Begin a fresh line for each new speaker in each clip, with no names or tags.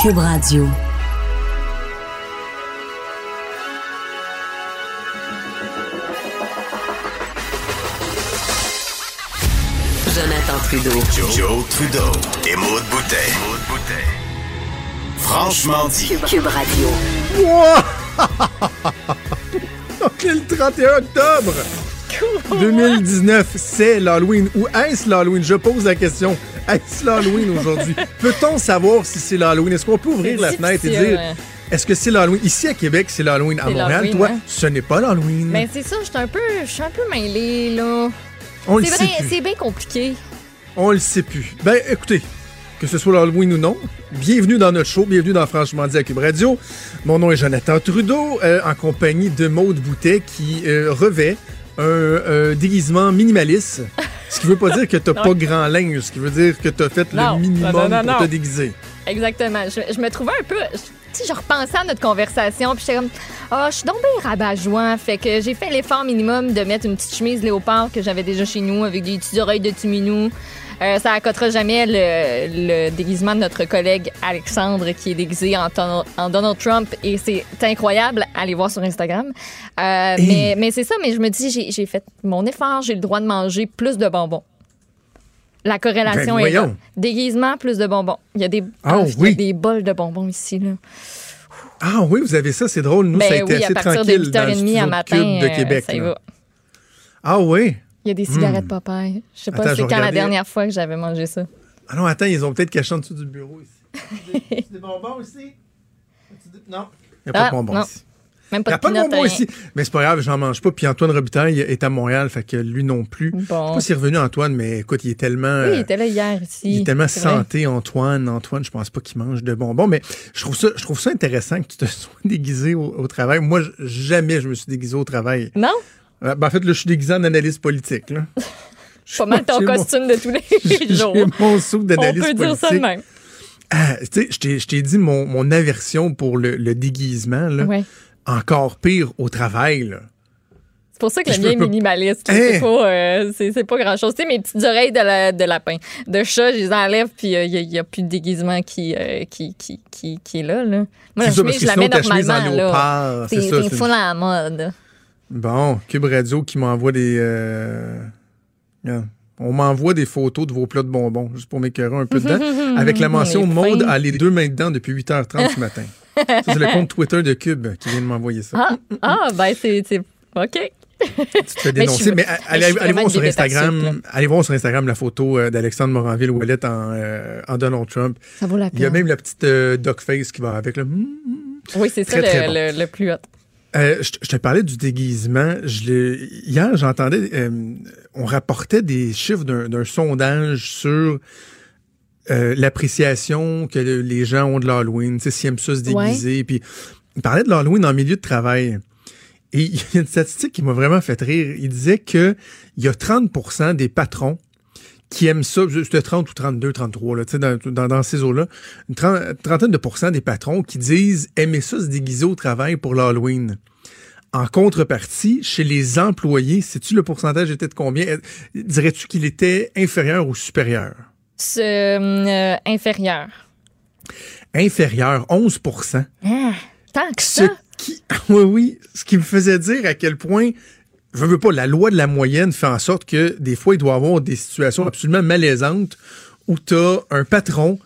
Cube Radio. Jonathan Trudeau.
Joe, Trudeau et Maude Boutet. Franchement dit.
Cube Radio.
Donc, le 31 octobre 2019, c'est l'Halloween. Ou est-ce l'Halloween? Je pose la question. Est-ce l'Halloween aujourd'hui? Peut-on savoir si c'est l'Halloween? Est-ce qu'on peut ouvrir la fenêtre et dire est-ce que c'est l'Halloween? Ici à Québec, c'est l'Halloween. À Montréal, toi,
hein?
ce n'est pas l'Halloween.
Mais c'est ça, je suis un peu, je suis un peu mêlée, là.
On le
C'est
sait
vrai, c'est bien compliqué.
On le sait plus. Ben, écoutez, que ce soit l'Halloween ou non, bienvenue dans notre show, bienvenue dans Franchement dit à Cube Radio. Mon nom est Jonathan Trudeau, euh, en compagnie de Maude Boutet, qui euh, revêt un euh, déguisement minimaliste. Ce qui veut pas dire que t'as pas grand linge, ce qui veut dire que t'as fait
Non,
le minimum
non, non,
pour te déguiser.
Exactement. Je, je me trouvais un peu. je- sais, je repensais à notre conversation, puis j'étais comme, ah, je suis bien rabat-joie. Fait que j'ai fait l'effort minimum de mettre une petite chemise léopard que j'avais déjà chez nous avec des petites oreilles de Timinou. Euh, ça accotera jamais le, le déguisement de notre collègue Alexandre qui est déguisé en, ton- en Donald Trump et c'est incroyable. Allez voir sur Instagram. Euh, mais mais c'est ça, mais je me dis, j'ai fait mon effort, j'ai le droit de manger plus de bonbons. La corrélation
Ben,
est là. Déguisement, plus de bonbons. Il y a des,
Ah,
il y a
oui.
des bols de bonbons ici. Là.
Ah oui, vous avez ça, c'est drôle. Nous, ça a
Ben
été
oui, à
assez
partir de
tranquille dans le
8h30 à matin,
de
euh,
Québec.
ça y va.
Ah oui?
Il y a des cigarettes Popeye. Je sais pas c'est quand la dernière fois que j'avais mangé ça.
Ah non, attends, ils ont peut-être caché en dessous du bureau ici. Des, des bonbons aussi? Non. Il n'y a pas
Ah,
de bonbons
non.
ici.
Même
Il
pas de
pas de bonbons
rien.
ici. Mais c'est pas grave, j'en mange pas. Puis Antoine Robitaille est à Montréal, fait que lui non plus. Je sais
Bon.
pas s'il est revenu Antoine, mais écoute, il est tellement.
Oui, il était là hier ici.
il est tellement
vrai.
santé, Antoine. Antoine, je pense pas qu'il mange de bonbons. Mais je trouve ça, je trouve ça intéressant que tu te sois déguisé au, au travail. Moi, jamais je me suis déguisé au travail.
Non?
Euh, ben, en fait, là, je suis déguisé en analyste politique. Là.
Pas mal ton
mon-
costume de tous les jours.
J'ai mon soupe
On
d'analyste
peut
politique.
dire ça de même.
Ah, je t'ai- dit mon, mon aversion pour le, le déguisement. Là.
Ouais.
Encore pire au travail. Là.
C'est pour ça que
Je
le mien est minimaliste.
Hein?
C'est pas, euh, c'est- pas grand-chose. Tu sais, mes petites oreilles de, la- de lapin, de chat, je les enlève, puis il n'y a, plus de déguisement qui, euh, qui, qui, qui, qui est là. là. Moi, la chemise, je la mets
en
normalement.
c'est
C'est c'est full la mode.
Bon, Cube Radio qui m'envoie des... euh, On m'envoie des photos de vos plats de bonbons, juste pour m'écœurer un peu dedans, avec la mention Maude a les deux mains dedans depuis 8h30 ce matin. Ça, c'est le compte Twitter de Cube qui vient de m'envoyer ça.
Ah, ah ben c'est... OK.
tu te fais dénoncer.
suis-
Mais, allez, voir sur Instagram, allez voir sur Instagram la photo euh, d'Alexandre Moranville-Ouellet en, euh, en Donald Trump.
Ça vaut la
Il y a
peine.
même la petite euh, duck face qui va avec. Là. Hum,
Oui, c'est ça
Très, très
le,
bon.
le, le plus hot.
Euh, je, te- je te parlais du déguisement. Je hier, j'entendais, euh, on rapportait des chiffres d'un sondage sur euh, l'appréciation que le- les gens ont de l'Halloween, tu sais, s'ils aiment ça se déguiser. Puis, il parlait de l'Halloween en milieu de travail. Et il y a une statistique qui m'a vraiment fait rire. Il disait que il y a 30% des patrons qui aiment ça, c'était 30 ou 32, 33, là, tu sais, dans, dans, dans ces eaux-là, une tren- trentaine de pourcents des patrons qui disent aimer ça se déguiser au travail pour l'Halloween. En contrepartie, chez les employés, sais-tu le pourcentage était de combien? Euh, Dirais-tu qu'il était inférieur ou supérieur?
Euh, inférieur.
Inférieur, 11
Ah, tant que
Ce
ça?
qui, oui, oui, ce qui me faisait dire à quel point, je veux pas, la loi de la moyenne fait en sorte que des fois, il doit y avoir des situations absolument malaisantes où tu as un patron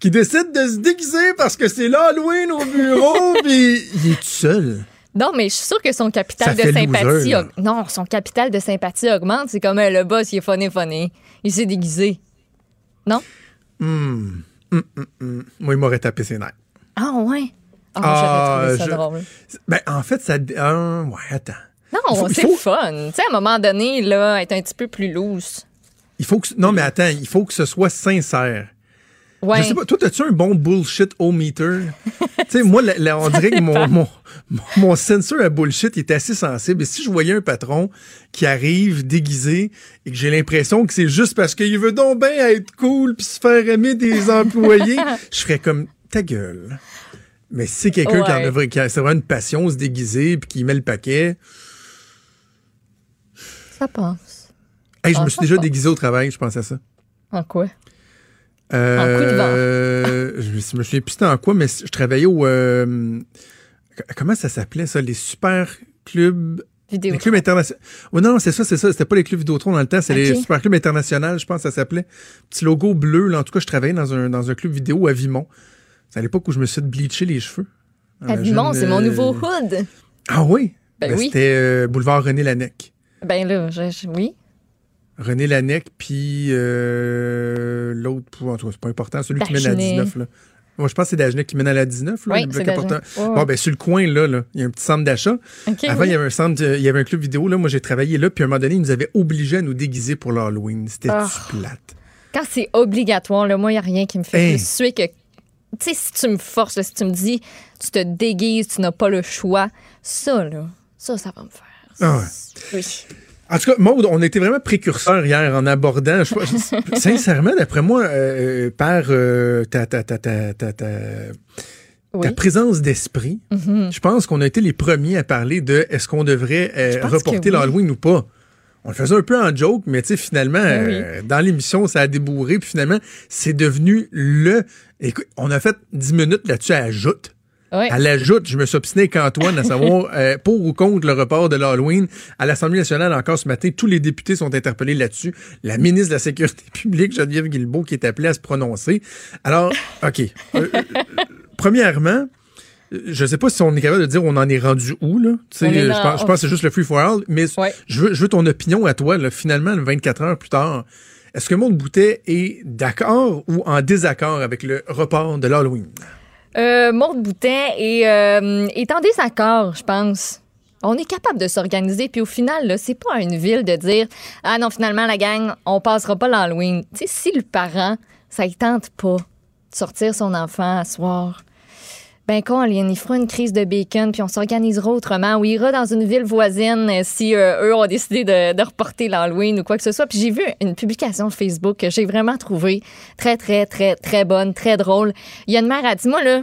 qui décide de se déguiser parce que c'est l'Halloween au bureau, puis il est tout seul.
Non, mais je suis sûre que son capital de sympathie...
loser,
Non, son capital de sympathie augmente. C'est comme euh, le boss, il est funny, funny. Il s'est déguisé. Non?
Hum, hum, hum. Moi, il m'aurait tapé ses nerfs.
Ah, ouais? Ah,
Ah,
trouvé ça
je-
drôle.
Ben, en fait, ça. euh, ouais, attends.
Non, c'est
faut-
fun. Tu sais, à un moment donné, là, être un petit peu plus loose.
Il faut que. Non, mais attends, il faut que ce soit sincère.
Ouais.
Je sais pas, toi, as-tu un bon bullshit o meter? tu sais, moi, la- la- on dirait que mon, mon, mon, sensor à bullshit est assez sensible. Et si je voyais un patron qui arrive déguisé et que j'ai l'impression que c'est juste parce qu'il veut donc bien être cool puis se faire aimer des employés, je ferais comme ta gueule. Mais si c'est quelqu'un qui en a qui a vraiment une passion, se déguiser puis qui met le paquet.
Ça passe.
Hey, je
Ah,
me suis
ça
déjà déguisé au travail, je pense à ça.
En quoi?
Euh,
coup de vent.
euh, je me souviens plus c'était en quoi, mais je travaillais au. euh, comment ça s'appelait ça? Les super clubs?
Vidéo.
Les clubs internationaux. Oh, non, non, c'est ça, c'est ça. C'était pas les clubs Vidéotron dans le temps, c'est les super clubs internationaux, je pense que ça s'appelait. Petit logo bleu, là. En tout cas, je travaillais dans un, dans un club vidéo à Vimont. C'est à l'époque où je me suis fait bleacher les cheveux.
Ah,
Euh,
Vimont, c'est mon
euh,
nouveau hood.
Ah oui?
Ben oui.
C'était boulevard René Lanec.
Ben là, je- je- oui.
René Lanec, puis euh, l'autre, en tout cas, c'est pas important, celui qui mène à
Dagenet.
19. Là. Moi, je pense que c'est Dagenet qui mène à la 19. Là,
Oui,
le bloc. Bon, ben, sur le coin, là, là, il y a un petit centre d'achat.
OK,
Avant,
oui.
il y avait un centre, il y avait un club vidéo. Là, moi, j'ai travaillé là, puis à un moment donné, ils nous avaient obligés à nous déguiser pour l'Halloween. C'était
Ah.
plate?
Quand c'est obligatoire, là, moi, il n'y a rien qui me fait
Hey.
plus suer que. Tu sais, si tu me forces, là, si tu me dis, tu te déguises, tu n'as pas le choix, ça, là, ça, ça va me faire.
Ah ouais.
Oui.
En tout cas, Maude, on était vraiment précurseurs hier en abordant. je- je- sincèrement, d'après moi, euh, par euh, ta, ta, ta, ta, ta, ta-
Oui.
ta présence d'esprit, je pense qu'on a été les premiers à parler de est-ce qu'on devrait euh, reporter
oui.
l'Halloween ou pas. On le faisait un peu en joke, mais tu sais, finalement,
Ben
euh, dans l'émission, ça a débourré, puis finalement, c'est devenu le. Écoute, on a fait 10 minutes là-dessus à ajoute.
Ouais.
À l'ajoute, je me suis obstiné avec Antoine à savoir euh, pour ou contre le report de l'Halloween. À l'Assemblée nationale, encore ce matin, tous les députés sont interpellés là-dessus. La ministre de la Sécurité publique, Geneviève Guilbeault, qui est appelée à se prononcer. Alors, OK. Euh, euh, premièrement, je sais pas si on est capable de dire on en est rendu où, là. Euh,
dans-
je, pense, je pense que c'est juste le free for all, mais
Ouais.
je, veux, je veux ton opinion à toi, là, finalement, 24 heures plus tard. Est-ce que Maud Boutet est d'accord ou en désaccord avec le report de l'Halloween?
Euh, Boutin est, euh, je pense. On est capable de s'organiser, puis au final, c'est pas une ville de dire Ah non, finalement, la gang, on passera pas l'Halloween. Tu sais, si le parent, ça ne tente pas de sortir son enfant à soir, ben qu'on il fera une crise de bacon, puis on s'organisera autrement, ou ira dans une ville voisine euh, si euh, eux ont décidé de, reporter l'Halloween ou quoi que ce soit. Puis j'ai vu une publication Facebook que j'ai vraiment trouvée très, très, très, très bonne, très drôle. Il y a une mère, elle dit, moi, là,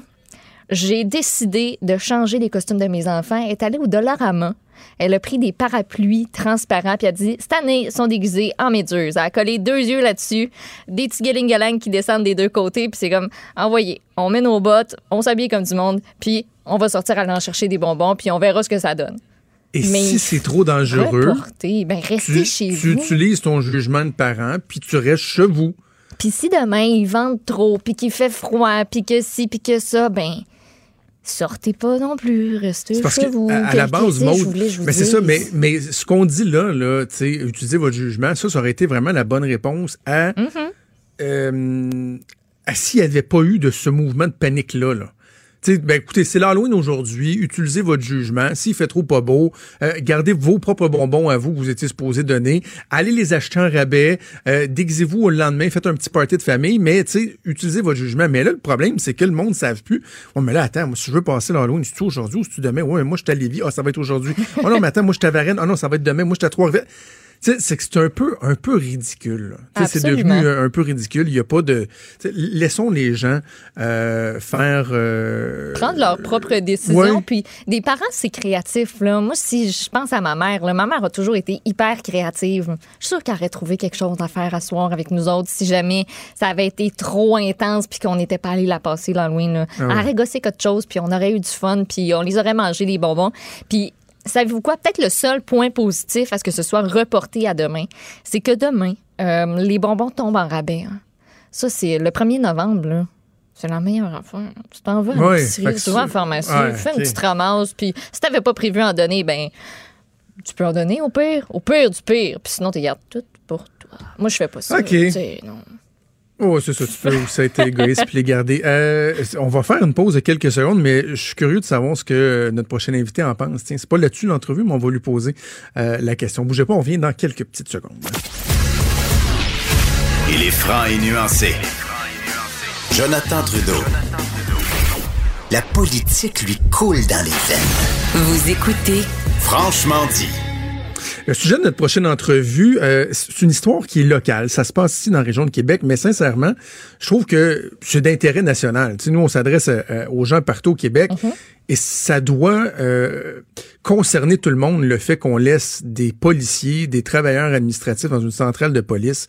j'ai décidé de changer les costumes de mes enfants. Est allée au Dollarama. Elle a pris des parapluies transparents, puis elle a dit Cette année, ils sont déguisés en méduse. Elle a collé deux yeux là-dessus, des petits qui descendent des deux côtés, puis c'est comme Envoyez, on met nos bottes, on s'habille comme du monde, puis on va sortir aller en chercher des bonbons, puis on verra ce que ça donne.
Et
Mais
si c'est trop dangereux,
Reporter, ben restez
tu,
chez
tu
vous.
utilises ton jugement de parent, puis tu restes chez vous.
Puis si demain, ils vendent trop, puis qu'il fait froid, puis que ci, puis que ça, ben sortez pas non plus, restez
parce
chez vous.
à, la base,
je voulais, je
mais c'est ça, mais, mais ce qu'on dit là, là utiliser votre jugement, ça, ça aurait été vraiment la bonne réponse à,
Mm-hmm.
euh, à s'il n'y avait pas eu de ce mouvement de panique-là. Là. Ben, écoutez, c'est l'Halloween aujourd'hui. Utilisez votre jugement. S'il fait trop pas beau, euh, gardez vos propres bonbons à vous que vous étiez supposé donner. Allez les acheter en rabais. Euh, Déguisez-vous au lendemain. Faites un petit party de famille. Mais utilisez votre jugement. Mais là, le problème, c'est que le monde ne savent plus. Oh, mais là, attends, moi, si je veux passer l'Halloween, c'est-tu aujourd'hui ou c'est-tu demain? Ouais, mais moi, je suis à Lévis. Ah, ça va être aujourd'hui. Oh non, mais attends, moi, je suis à Varennes. Ah non, ça va être demain. Moi, je suis à Trois-Rivières. C'est que c'est un peu, un peu ridicule. C'est devenu un, un peu ridicule. Il n'y a pas de. Laissons les gens euh, faire. euh,
prendre leurs propres décisions.
ouais.
Puis des parents, c'est créatif. Là. Moi, si je pense à ma mère, là, ma mère a toujours été hyper créative. Je suis sûre qu'elle aurait trouvé quelque chose à faire à soir avec nous autres si jamais ça avait été trop intense puis qu'on n'était pas allé la passer l'Halloween.
Ah ouais.
Elle aurait gossé quelque chose puis on aurait eu du fun puis on les aurait mangé les bonbons. Puis savez-vous quoi? Peut-être le seul point positif à ce que ce soit reporté à demain, c'est que demain, euh, les bonbons tombent en rabais. hein. Ça, c'est le 1er novembre. là. C'est la meilleure affaire. Tu t'en vas à à la
c'est-
pharmacie,
ouais,
fais une petite ramasse, puis si t'avais pas prévu en donner, ben tu peux en donner au pire, au pire du pire, puis sinon tu gardes tout pour toi. Moi, je fais pas ça.
Ok.
tu sais, non.
Oh, c'est ça, tu peux aussi être égoïste puis les garder. Euh, on va faire une pause de quelques secondes, mais je suis curieux de savoir ce que notre prochain invité en pense. Tiens, c'est pas là-dessus l'entrevue, mais on va lui poser euh, la question. Bougez pas, on vient dans quelques petites secondes.
Il est franc et nuancé. Jonathan Trudeau. La politique lui coule dans les veines.
Vous écoutez
Franchement dit.
Le sujet de notre prochaine entrevue, euh, c'est une histoire qui est locale. Ça se passe ici dans la région de Québec, mais sincèrement, je trouve que c'est d'intérêt national. Tu sais, nous, on s'adresse euh, aux gens partout au Québec et ça doit euh, concerner tout le monde le fait qu'on laisse des policiers, des travailleurs administratifs dans une centrale de police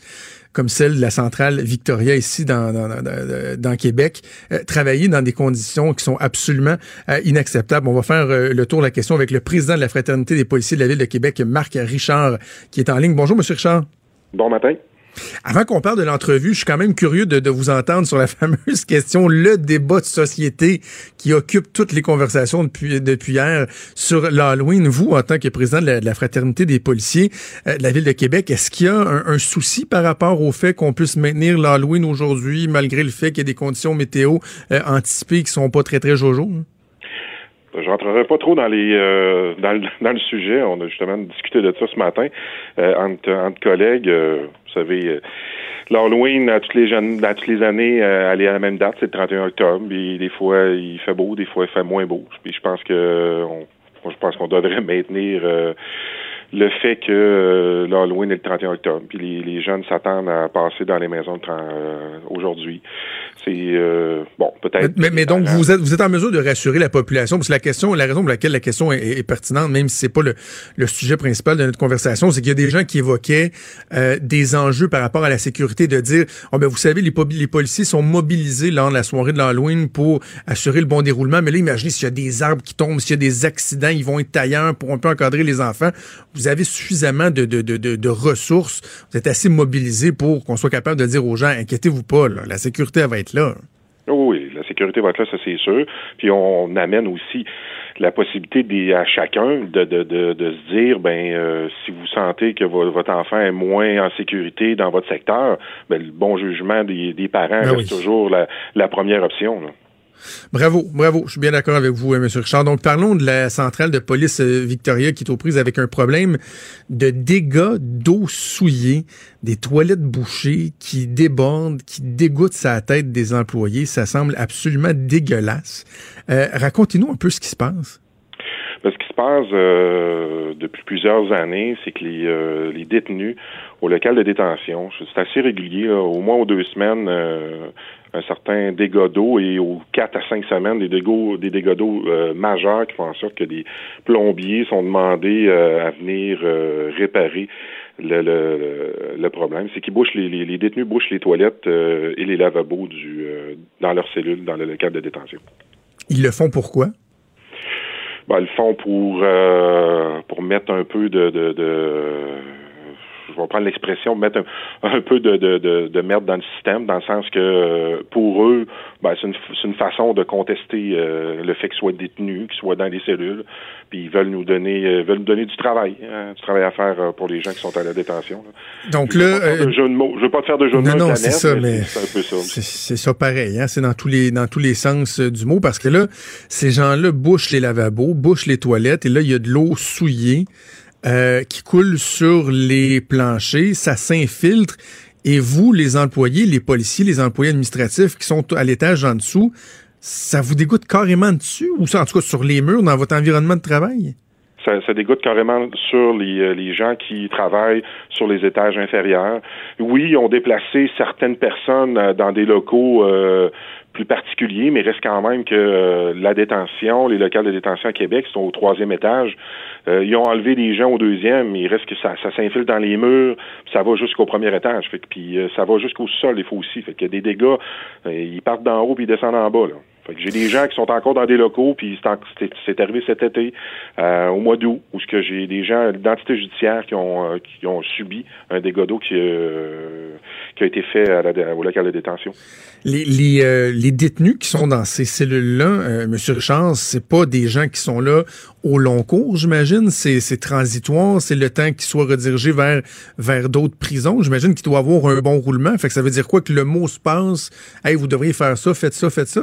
comme celle de la centrale Victoria ici dans, dans, dans, dans Québec, euh, travailler dans des conditions qui sont absolument euh, inacceptables. On va faire euh, le tour de la question avec le président de la Fraternité des policiers de la Ville de Québec, Marc Richard, qui est en ligne. Bonjour, Monsieur Richard.
Bon matin.
Avant qu'on parle de l'entrevue, je suis quand même curieux de, de, vous entendre sur la fameuse question, le débat de société qui occupe toutes les conversations depuis, depuis hier sur l'Halloween. Vous, en tant que président de la, de la Fraternité des policiers euh, de la Ville de Québec, est-ce qu'il y a un, un, souci par rapport au fait qu'on puisse maintenir l'Halloween aujourd'hui, malgré le fait qu'il y a des conditions météo euh, anticipées qui sont pas très, très jojo? Hein?
Je rentrerai pas trop dans les euh, dans, le, dans le sujet. On a justement discuté de ça ce matin euh, entre, entre collègues. Euh, vous savez, euh, l'Halloween à toutes les jeunes, à toutes les années, euh, aller à la même date, c'est le 31 octobre. Puis des fois il fait beau, des fois il fait moins beau. Puis je pense que on, je pense qu'on devrait maintenir le fait que euh, l'Halloween est le 31 octobre, puis les, les jeunes s'attendent à passer dans les maisons euh, aujourd'hui. C'est euh, bon, peut-être.
Mais, mais donc vous êtes vous êtes en mesure de rassurer la population? Parce que la question, la raison pour laquelle la question est, est pertinente, même si c'est pas le, le, sujet principal de notre conversation, c'est qu'il y a des gens qui évoquaient euh, des enjeux par rapport à la sécurité, de dire, oh ben vous savez, les, les policiers sont mobilisés lors de la soirée de l'Halloween pour assurer le bon déroulement, mais là imaginez s'il y a des arbres qui tombent, s'il y a des accidents, ils vont être ailleurs pour un peu encadrer les enfants vous avez suffisamment de, de, de, de, ressources, vous êtes assez mobilisé pour qu'on soit capable de dire aux gens, inquiétez-vous pas, là, la sécurité elle va être là.
Oui, la sécurité va être là, ça c'est sûr. Puis on amène aussi la possibilité des, à chacun de, de, de, de se dire, ben euh, si vous sentez que vo votre enfant est moins en sécurité dans votre secteur, ben, le bon jugement des, des parents ben reste oui. toujours la, la première option. Là.
Bravo, bravo. Je suis bien d'accord avec vous, M. Richard. Donc, parlons de la centrale de police Victoria qui est aux prises avec un problème de dégâts d'eau souillée, des toilettes bouchées qui débordent, qui dégoûtent sa tête des employés. Ça semble absolument dégueulasse. Euh, Racontez-nous un peu ce qui se passe.
Ben, ce qui se passe euh, depuis plusieurs années, c'est que les, euh, les détenus au local de détention, c'est assez régulier, au moins aux deux semaines, euh, un certain dégât d'eau et aux quatre à cinq semaines des dégâts, des dégâts d'eau euh, majeurs qui font en sorte que des plombiers sont demandés euh, à venir euh, réparer le, le, le problème. C'est qu'ils bouchent les, les, les, détenus bouchent les toilettes et les lavabos du, dans leurs cellules, dans le local de détention.
Ils le font pourquoi?
Ben, ils le font pour pour mettre un peu de, de, de je vais prendre l'expression, mettre un, un peu de, de, de, de, merde dans le système, dans le sens que pour eux, ben, c'est une, une, façon de contester euh, le fait qu'ils soient détenus, qu'ils soient dans les cellules, puis ils veulent nous donner euh, veulent nous donner du travail, hein, du travail à faire euh, pour les gens qui sont à la détention. Là.
Donc je là,
euh, je veux pas te faire de jeu de
non,
mots.
Non, c'est ça, mais
c'est un peu ça.
C'est ça pareil, hein, c'est dans tous les dans tous les sens du mot, parce que là, ces gens-là bouchent les lavabos, bouchent les toilettes, et là, il y a de l'eau souillée. Euh, qui coule sur les planchers, ça s'infiltre. Et vous, les employés, les policiers, les employés administratifs qui sont à l'étage en dessous, ça vous dégoûte carrément dessus ou ça, en tout cas sur les murs dans votre environnement de travail?
Ça, ça, dégoûte carrément sur les, les, gens qui travaillent sur les étages inférieurs. Oui, ils ont déplacé certaines personnes dans des locaux euh, plus particuliers, mais reste quand même que euh, la détention, les locales de détention à Québec sont au troisième étage. Euh, ils ont enlevé des gens au deuxième, mais il reste que ça, ça dans les murs, ça va jusqu'au premier étage. Fait que, puis euh, ça va jusqu'au sol, des fois aussi. Fait a des dégâts, ils partent d'en haut puis ils descendent en bas. Là. J'ai des gens qui sont encore dans des locaux, puis c'est arrivé cet été, euh, au mois d'août, où que j'ai des gens d'identité judiciaire qui ont euh, qui ont subi un dégât d'eau qui, euh, qui a été fait à la, au local de détention.
Les, les, euh, les détenus qui sont dans ces cellules-là, euh, Monsieur Richard, c'est pas des gens qui sont là au long cours, j'imagine? C'est transitoire, c'est le temps qu'ils soient redirigés vers vers d'autres prisons. J'imagine qu'il doit avoir un bon roulement. Fait que ça veut dire quoi que le mot se passe? Hey, vous devriez faire ça, faites ça, faites ça?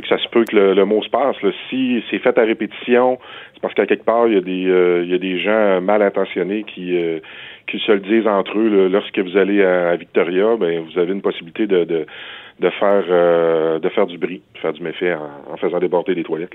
Que ça se peut que le, mot se passe. Là. Si c'est fait à répétition, c'est parce qu'à quelque part, il y a des euh, il y a des gens mal intentionnés qui euh, qu'ils se le disent entre eux. Lorsque vous allez à, Victoria, ben vous avez une possibilité de, de, de faire euh, de faire du bris, de faire du méfait en, faisant déborder les toilettes.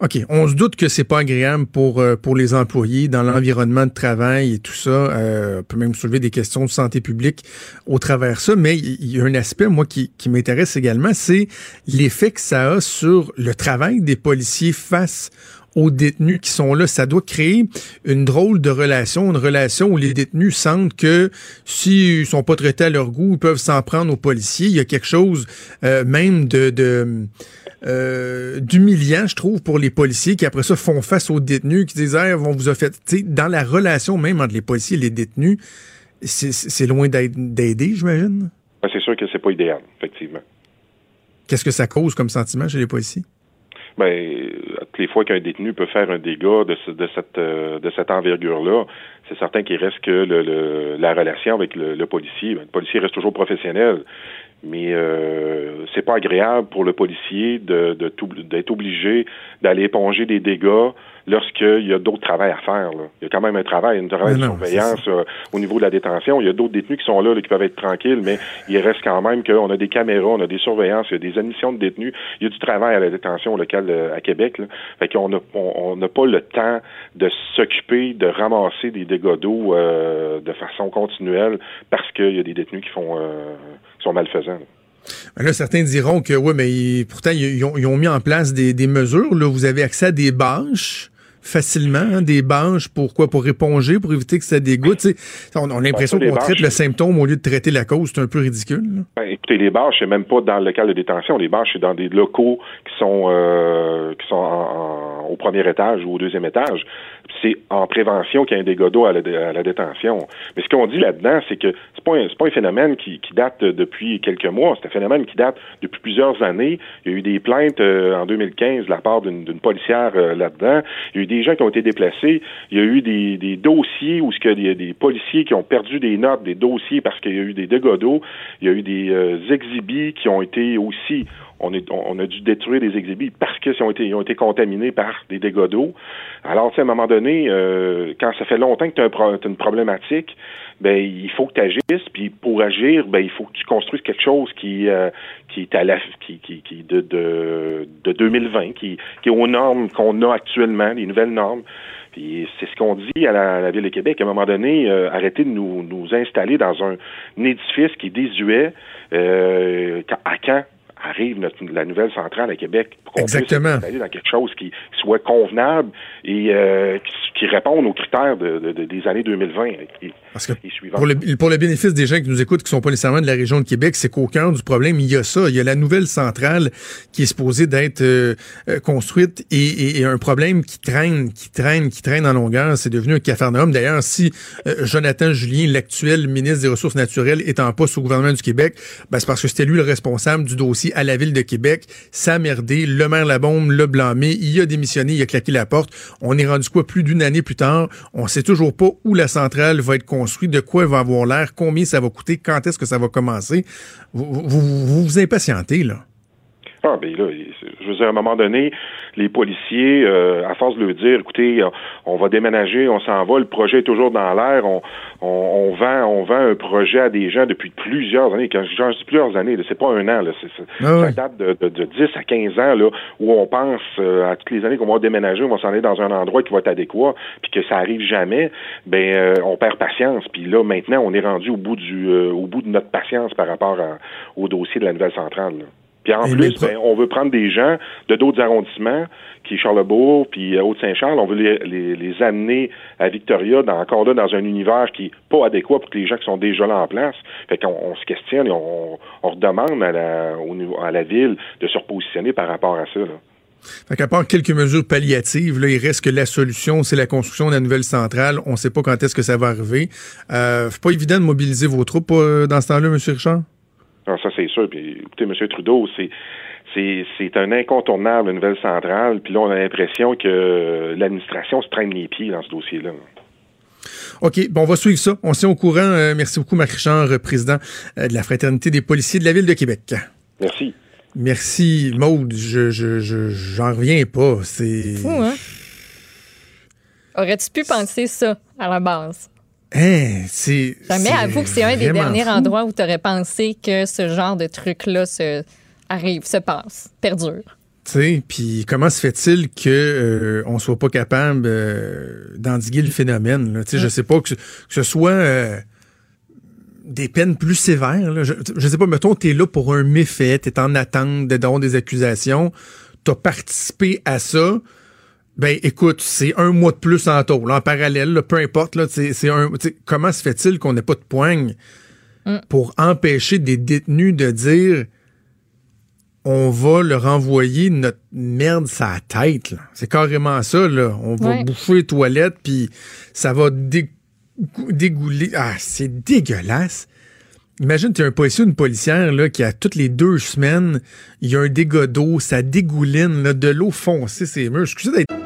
OK. On se doute que c'est pas agréable pour, euh, pour les employés dans l'environnement de travail et tout ça. Euh, on peut même soulever des questions de santé publique au travers ça. Mais il y a un aspect, moi, qui, qui m'intéresse également, c'est l'effet que ça a sur le travail des policiers face aux détenus qui sont là. Ça doit créer une drôle de relation, une relation où les détenus sentent que s'ils sont pas traités à leur goût, ils peuvent s'en prendre aux policiers. Il y a quelque chose euh, même de, de euh, d'humiliant, je trouve, pour les policiers qui après ça font face aux détenus, qui disent hey, on vous a fait, dans la relation même entre les policiers et les détenus, c'est loin d'aider, j'imagine.
Ben, c'est sûr que c'est pas idéal, effectivement.
Qu'est-ce que ça cause comme sentiment chez les policiers?
Ben, toutes les fois qu'un détenu peut faire un dégât de, de cette euh, de cette envergure-là, c'est certain qu'il reste que le, la relation avec le, policier. Ben, le policier reste toujours professionnel, mais euh, c'est pas agréable pour le policier de d'être obligé d'aller éponger des dégâts lorsqu'il y a d'autres travail à faire. Là. Il y a quand même un travail, une travail de surveillance euh, au niveau de la détention. Il y a d'autres détenus qui sont là, qui peuvent être tranquilles, mais il reste quand même qu'on a des caméras, on a des surveillances, il y a des admissions de détenus. Il y a du travail à la détention locale euh, à Québec. Là. Fait qu'on n'a on, n'a pas le temps de s'occuper de ramasser des dégâts d'eau euh, de façon continuelle parce qu'il y a des détenus qui font qui sont malfaisants.
Ben là, certains diront que oui, mais pourtant, ils ont, ils ont, mis en place des, des mesures. Là, vous avez accès à des bâches facilement hein, des banches pour quoi? Pour éponger, pour éviter que ça dégoûte. On, on a l'impression qu'on traite le symptôme au lieu de traiter la cause. C'est un peu ridicule.
Ben, écoutez, les bâches, c'est même pas dans le cas de détention. Les bâches, c'est dans des locaux qui sont euh, qui sont au premier étage ou au deuxième étage. C'est en prévention qu'il y a un dégât à, la détention. Mais ce qu'on dit là-dedans, c'est que c'est pas pas un phénomène qui, date depuis quelques mois. C'est un phénomène qui date depuis plusieurs années. Il y a eu des plaintes euh, en 2015 de la part d'une policière euh, là-dedans. Il y a eu des gens qui ont été déplacés. Il y a eu des, dossiers où il y a des policiers qui ont perdu des notes, des dossiers parce qu'il y a eu des dégâts. Il y a eu des euh, exhibits qui ont été aussi on, a dû détruire des exhibits parce qu'ils ont été, ont été contaminés par des dégâts d'eau. Alors, à un moment donné, euh, quand ça fait longtemps que tu as, une problématique, ben il faut que tu agisses, puis pour agir, ben il faut que tu construises quelque chose qui euh, qui est à la qui, qui, de 2020, qui, qui est aux normes qu'on a actuellement, les nouvelles normes. Puis c'est ce qu'on dit à la, Ville de Québec. À un moment donné, euh, arrêtez de nous, nous installer dans un, édifice qui est désuet. Euh, à quand? Arrive notre, la nouvelle centrale à Québec pour qu'on puisse aller dans quelque chose qui soit convenable et euh, qui, qui, réponde aux critères de, de, des années 2020 et,
Parce que pour, le, pour le bénéfice des gens qui nous écoutent qui sont pas nécessairement de la région de Québec, c'est qu'au cœur du problème, il y a ça. Il y a la nouvelle centrale qui est supposée d'être euh, euh, construite et, et, un problème qui traîne, qui traîne, qui traîne en longueur. C'est devenu un cafarnaum. D'ailleurs, si Jonathan Julien, l'actuel ministre des Ressources naturelles, est en poste au gouvernement du Québec, ben c'est parce que c'était lui le responsable du dossier à la ville de Québec. Ça a merdé. Le maire Labombe l'a blâmé. Il a démissionné. Il a claqué la porte. On est rendu quoi plus d'une année plus tard? On sait toujours pas où la centrale va être construite, de quoi elle va avoir l'air, combien ça va coûter, quand est-ce que ça va commencer? Vous, vous, impatientez, là.
Ben là, je veux dire, à un moment donné, les policiers, euh, à force de leur dire, écoutez, on va déménager, on s'en va, le projet est toujours dans l'air, on, on, vend, on vend un projet à des gens depuis plusieurs années. Quand je dis plusieurs années, c'est pas un an, là, c'est, ah ça date de, de, 10 à 15 ans, là, où on pense euh, à toutes les années qu'on va déménager, on va s'en aller dans un endroit qui va être adéquat, puis que ça arrive jamais, ben euh, on perd patience. Puis là, maintenant, on est rendu au bout du au bout de notre patience par rapport au dossier de la nouvelle centrale. Puis en plus, ben, on veut prendre des gens de d'autres arrondissements, qui est Charlebourg, puis euh, Haute-Saint-Charles, on veut les, les, amener à Victoria, dans, encore là, dans un univers qui n'est pas adéquat pour les gens qui sont déjà là en place. Fait qu'on on se questionne et on, on redemande à la, au niveau, à la ville de se repositionner par rapport à ça. Là.
Fait qu'à part quelques mesures palliatives, là, il reste que la solution, c'est la construction de la nouvelle centrale. On ne sait pas quand est-ce que ça va arriver. Euh, pas évident de mobiliser vos troupes euh, dans ce temps-là, M. Richard?
Non, ça c'est sûr. Puis écoutez, M. Trudeau, c'est c'est un incontournable, une nouvelle centrale. Puis là, on a l'impression que l'administration se traîne les pieds dans ce dossier-là.
OK, bon, on va suivre ça. On s'est au courant. Euh, merci beaucoup, Marc Richard, président euh, de la Fraternité des policiers de la Ville de Québec.
Merci.
Merci, Maude. Je, je, j'en reviens pas. C'est.
Fou, hein? Aurais-tu pu penser ça à la base?
Hein, c'est.
Jamais, avoue que c'est un des derniers
fou.
endroits où tu aurais pensé que ce genre de truc-là se arrive, se passe, perdure.
Tu sais, puis comment se fait-il que euh, on soit pas capable euh, d'endiguer le phénomène là? Tu sais, je sais pas que, ce- que ce soit euh, des peines plus sévères. Là. Je, je sais pas, mettons, t'es là pour un méfait, t'es en attente d'avoir des accusations, t'as participé à ça. Ben, écoute, c'est un mois de plus en taux, là, en parallèle, là, peu importe, là, c'est c'est un. Comment se fait-il qu'on n'ait pas de poigne pour empêcher des détenus de dire on va leur envoyer notre merde sa tête. là? C'est carrément ça. Là. On va bouffer les toilettes, puis ça va dé- dégouler. Ah, c'est dégueulasse. Imagine, tu es un policier ou une policière là, qui, à toutes les deux semaines, il y a un dégât d'eau, ça dégouline, là, de l'eau foncée ses murs. Excusez d'être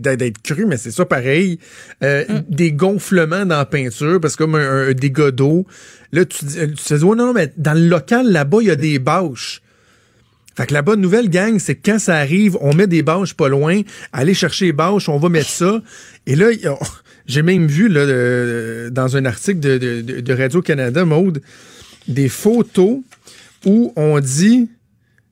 D'être cru, mais c'est ça pareil. Euh,
Mm.
Des gonflements dans la peinture, parce que comme un, un dégât d'eau. Là, tu, tu te dis, oh non, non, mais dans le local, là-bas, il y a des bâches. Fait que la bonne nouvelle, gang, c'est que quand ça arrive, on met des bâches pas loin. Allez chercher les bâches, on va mettre ça. Et là, a- j'ai même vu là, de- dans un article de, de- de- de Radio-Canada, Maude, des photos où on dit...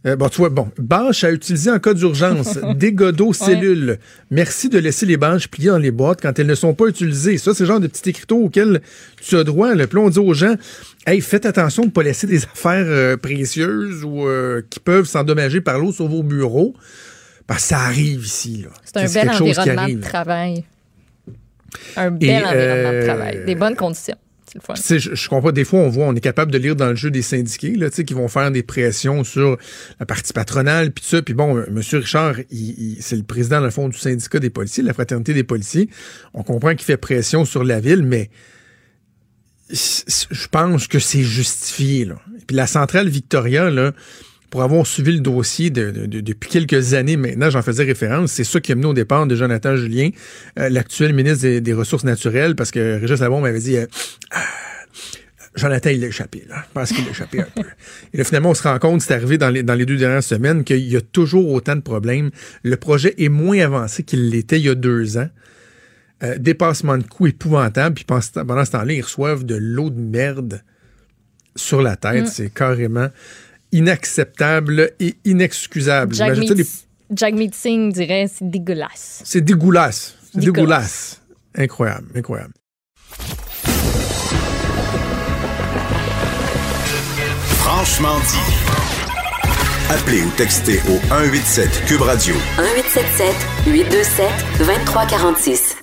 euh, bon, tu vois, bon, bâches à utiliser en cas d'urgence, dégâts d'eau, cellules. Merci de laisser les bâches pliées dans les boîtes quand elles ne sont pas utilisées. Ça, c'est le genre de petits écriteaux auxquels tu as droit. Là, on dit aux gens, hey, faites attention de ne pas laisser des affaires euh, précieuses ou euh, qui peuvent s'endommager par l'eau sur vos bureaux. Parce que ça arrive ici. là.
C'est un bel environnement de travail. Un bel
Et,
environnement de travail. Des bonnes conditions.
Je, je comprends, des fois, on voit, on est capable de lire dans le jeu des syndiqués, là, qui vont faire des pressions sur la partie patronale, puis ça. Puis bon, M. Richard, c'est le président, dans le fond, du syndicat des policiers, de la fraternité des policiers. On comprend qu'il fait pression sur la ville, mais je pense que c'est justifié, là. Puis la centrale Victoria, là, pour avoir suivi le dossier de- de- de- depuis quelques années maintenant, j'en faisais référence, c'est ça qui a mené au départ de Jonathan Julien, euh, l'actuel ministre des, des Ressources naturelles, parce que Régis Labon m'avait dit... euh, Ah, Jonathan, il l'a échappé, là. Je pense qu'il l'a échappé un peu. Et là, finalement, on se rend compte, c'est arrivé dans les, dans les deux dernières semaines, qu'il y a toujours autant de problèmes. Le projet est moins avancé qu'il l'était il y a deux ans. Euh, dépassement de coûts épouvantable, puis pendant ce temps- pendant ce temps-là, ils reçoivent de l'eau de merde sur la tête. C'est carrément inacceptable et inexcusable. Des-
Jack Meeting dirait c'est dégueulasse.
C'est dégueulasse. C'est
Dégueulasse.
dégueulasse. Incroyable, incroyable.
Franchement dit. Appelez ou textez au 187 Cube Radio
1877 827 2346.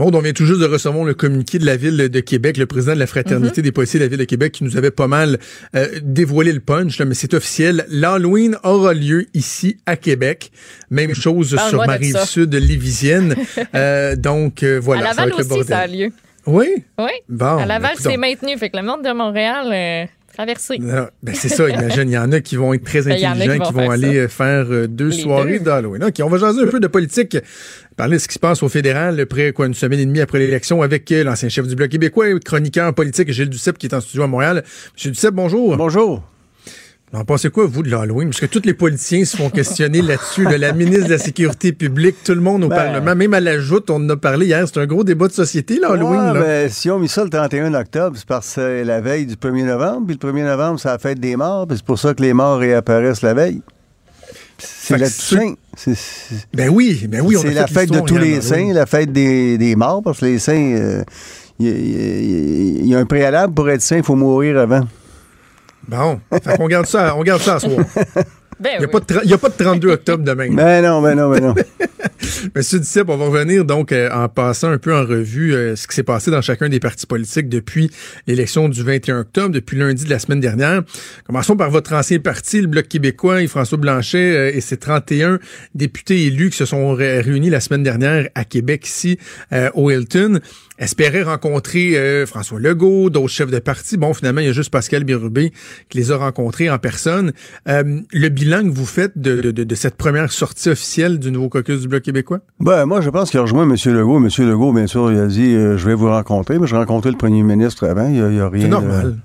Maud, on vient tout juste de recevoir le communiqué de la Ville de Québec, le président de la Fraternité des policiers de la Ville de Québec qui nous avait pas mal euh, dévoilé le punch, là, mais c'est officiel. L'Halloween aura lieu ici à Québec. Même chose
Parle-moi
sur ma
de
rive
ça.
sud lévisienne. Euh, donc, euh, voilà.
à
ça va
Laval
être le
aussi,
bordel.
ça a lieu.
Oui?
Oui.
Bon.
à Laval,
ben,
c'est
coudonc.
maintenu. Fait que le monde de Montréal, euh, traversé.
Non, ben c'est ça, imagine, il y en a qui vont être très
Ben,
intelligents,
qui
qui
vont
vont
faire
aller
ça.
euh, faire euh, deux
Les
soirées d'Halloween. OK, on va jaser un peu de politique, parler de ce qui se passe au fédéral, près quoi, une semaine et demie après l'élection, avec euh, l'ancien chef du Bloc québécois et chroniqueur politique Gilles Duceppe qui est en studio à Montréal. Monsieur Duceppe, bonjour.
Bonjour.
En pensez quoi, vous, de l'Halloween? Parce que tous les politiciens se font questionner là-dessus. là. la ministre de la Sécurité publique, tout le monde au
Ben.
Parlement, même à la joute, on en a parlé hier. C'est un gros débat de société, l'Halloween.
Ouais,
là.
ben, si on mis ça le 31 octobre, c'est parce que c'est la veille du 1er novembre, puis le 1er novembre, c'est la fête des morts, puis c'est pour ça que les morts réapparaissent la veille. C'est la Toussaint. C'est c'est-
Ben oui, ben oui, on a
c'est la fête de tous les
d'Halloween.
saints, la fête des, des morts, parce que les saints, euh, il y, y il y a un préalable pour être saint, il faut mourir avant.
Bon, fait qu'on garde ça, on garde ça à soir.
Ben
Il n'y a,
oui.
pas de tra- il y a pas de 32 octobre demain.
Ben non, ben non, ben non.
Monsieur Duceppe, on va revenir donc euh, en passant un peu en revue euh, ce qui s'est passé dans chacun des partis politiques depuis l'élection du 21 octobre, depuis lundi de la semaine dernière. Commençons par votre ancien parti, le Bloc québécois, et François Blanchet euh, et ses 31 députés élus qui se sont ré- réunis la semaine dernière à Québec, ici, euh, au Hilton. Espérait rencontrer euh, François Legault, d'autres chefs de parti. Bon, finalement, il y a juste Pascal Birubé qui les a rencontrés en personne. Euh, le bilan que vous faites de, de, de, cette première sortie officielle du nouveau caucus du Bloc québécois?
Ben, moi, je pense qu'il a rejoint M. Legault. M. Legault, bien sûr, il a dit euh, Je vais vous rencontrer, mais je rencontré le premier ministre avant. Il n'y a, rien.
C'est normal.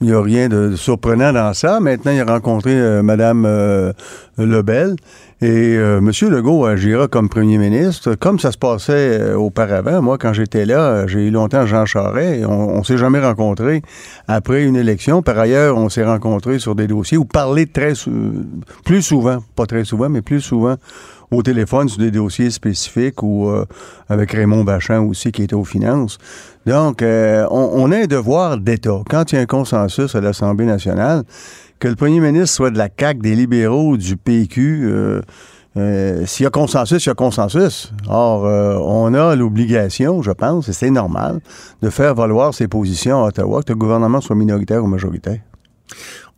Il n'y a rien de surprenant dans ça. Maintenant, il a rencontré Mme Lebel. Et euh, M. Legault agira comme premier ministre, comme ça se passait euh, auparavant. Moi, quand j'étais là, j'ai eu longtemps Jean Charest. on, ne s'est jamais rencontrés après une élection. Par ailleurs, on s'est rencontrés sur des dossiers ou parlé très plus souvent, pas très souvent, mais plus souvent au téléphone sur des dossiers spécifiques ou euh, avec Raymond Bachand aussi qui était aux finances. Donc, on, on, a un devoir d'État. Quand il y a un consensus à l'Assemblée nationale, que le premier ministre soit de la CAQ, des libéraux, du PQ, euh, euh, s'il y a consensus, il y a consensus. Or, euh, on a l'obligation, je pense, et c'est normal, de faire valoir ses positions à Ottawa, que le gouvernement soit minoritaire ou majoritaire.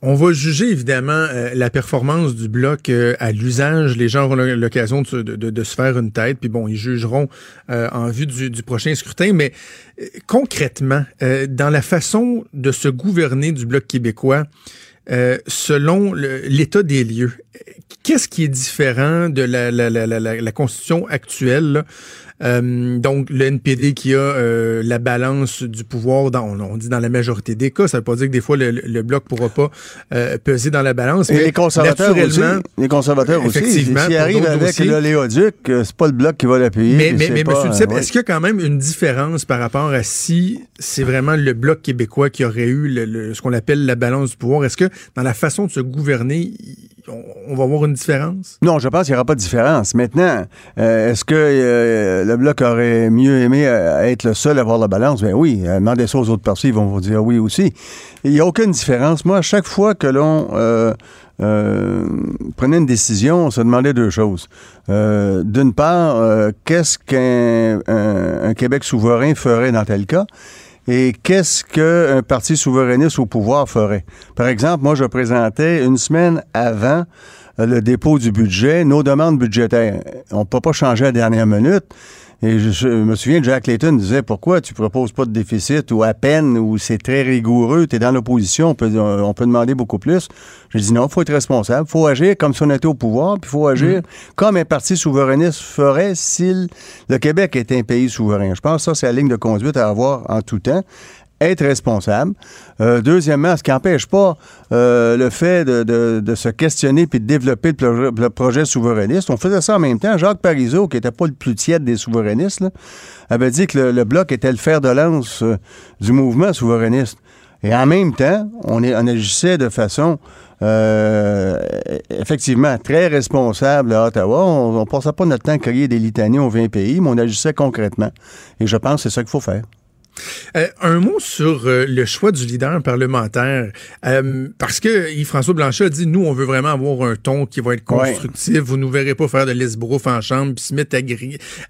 On va juger évidemment la performance du bloc à l'usage. Les gens auront l'occasion de, se faire une tête, puis bon, ils jugeront en vue du, prochain scrutin. Mais concrètement, dans la façon de se gouverner du bloc québécois, euh, selon l'état des lieux, qu'est-ce qui est différent de la, la constitution actuelle? Euh, donc, le NPD qui a euh, la balance du pouvoir, dans, on, dit dans la majorité des cas, ça veut pas dire que des fois le, le bloc pourra pas euh, peser dans la balance.
Et les conservateurs aussi. Les conservateurs
effectivement,
aussi. S'ils arrivent avec l'oléoduc, c'est pas le bloc qui va le payer.
Mais, mais, mais M. Duceppe, est-ce qu'il y a quand même une différence par rapport à si c'est vraiment le bloc québécois qui aurait eu le, ce qu'on appelle la balance du pouvoir? Est-ce que dans la façon de se gouverner, on, va voir une différence?
Non, je pense qu'il n'y aura pas de différence. Maintenant, est-ce que le Bloc aurait mieux aimé euh, être le seul à avoir la balance, ben oui, euh, demandez ça aux autres partis, ils vont vous dire oui aussi. Il n'y a aucune différence. Moi, à chaque fois que l'on euh, prenait une décision, on se demandait deux choses. D'une part, qu'est-ce qu'un Québec souverain ferait dans tel cas? Et qu'est-ce qu'un parti souverainiste au pouvoir ferait? Par exemple, moi, je présentais une semaine avant le dépôt du budget, nos demandes budgétaires. On ne peut pas changer à la dernière minute. Et je, me souviens, Jack Layton disait pourquoi tu proposes pas de déficit ou à peine ou c'est très rigoureux, tu es dans l'opposition, on peut, on peut demander beaucoup plus. J'ai dit non, il faut être responsable, il faut agir comme si on était au pouvoir, puis il faut agir mm. comme un parti souverainiste ferait si le Québec était un pays souverain. Je pense que ça, c'est la ligne de conduite à avoir en tout temps être responsable. Euh, deuxièmement, ce qui n'empêche pas euh, le fait de, se questionner puis de développer le, projet souverainiste. On faisait ça en même temps. Jacques Parizeau, qui n'était pas le plus tiède des souverainistes, avait dit que le, Bloc était le fer de lance euh, du mouvement souverainiste. Et en même temps, on, est, on agissait de façon effectivement très responsable à Ottawa. On ne passait pas notre temps à crier des litanies aux 20 pays, mais on agissait concrètement. Et je pense que c'est ça qu'il faut faire.
Euh, un mot sur euh, le choix du leader parlementaire. Euh, parce que Yves-François Blanchet a dit, nous, on veut vraiment avoir un ton qui va être constructif. Vous ne nous verrez pas faire de l'esbrouf en chambre, puis se mettre à,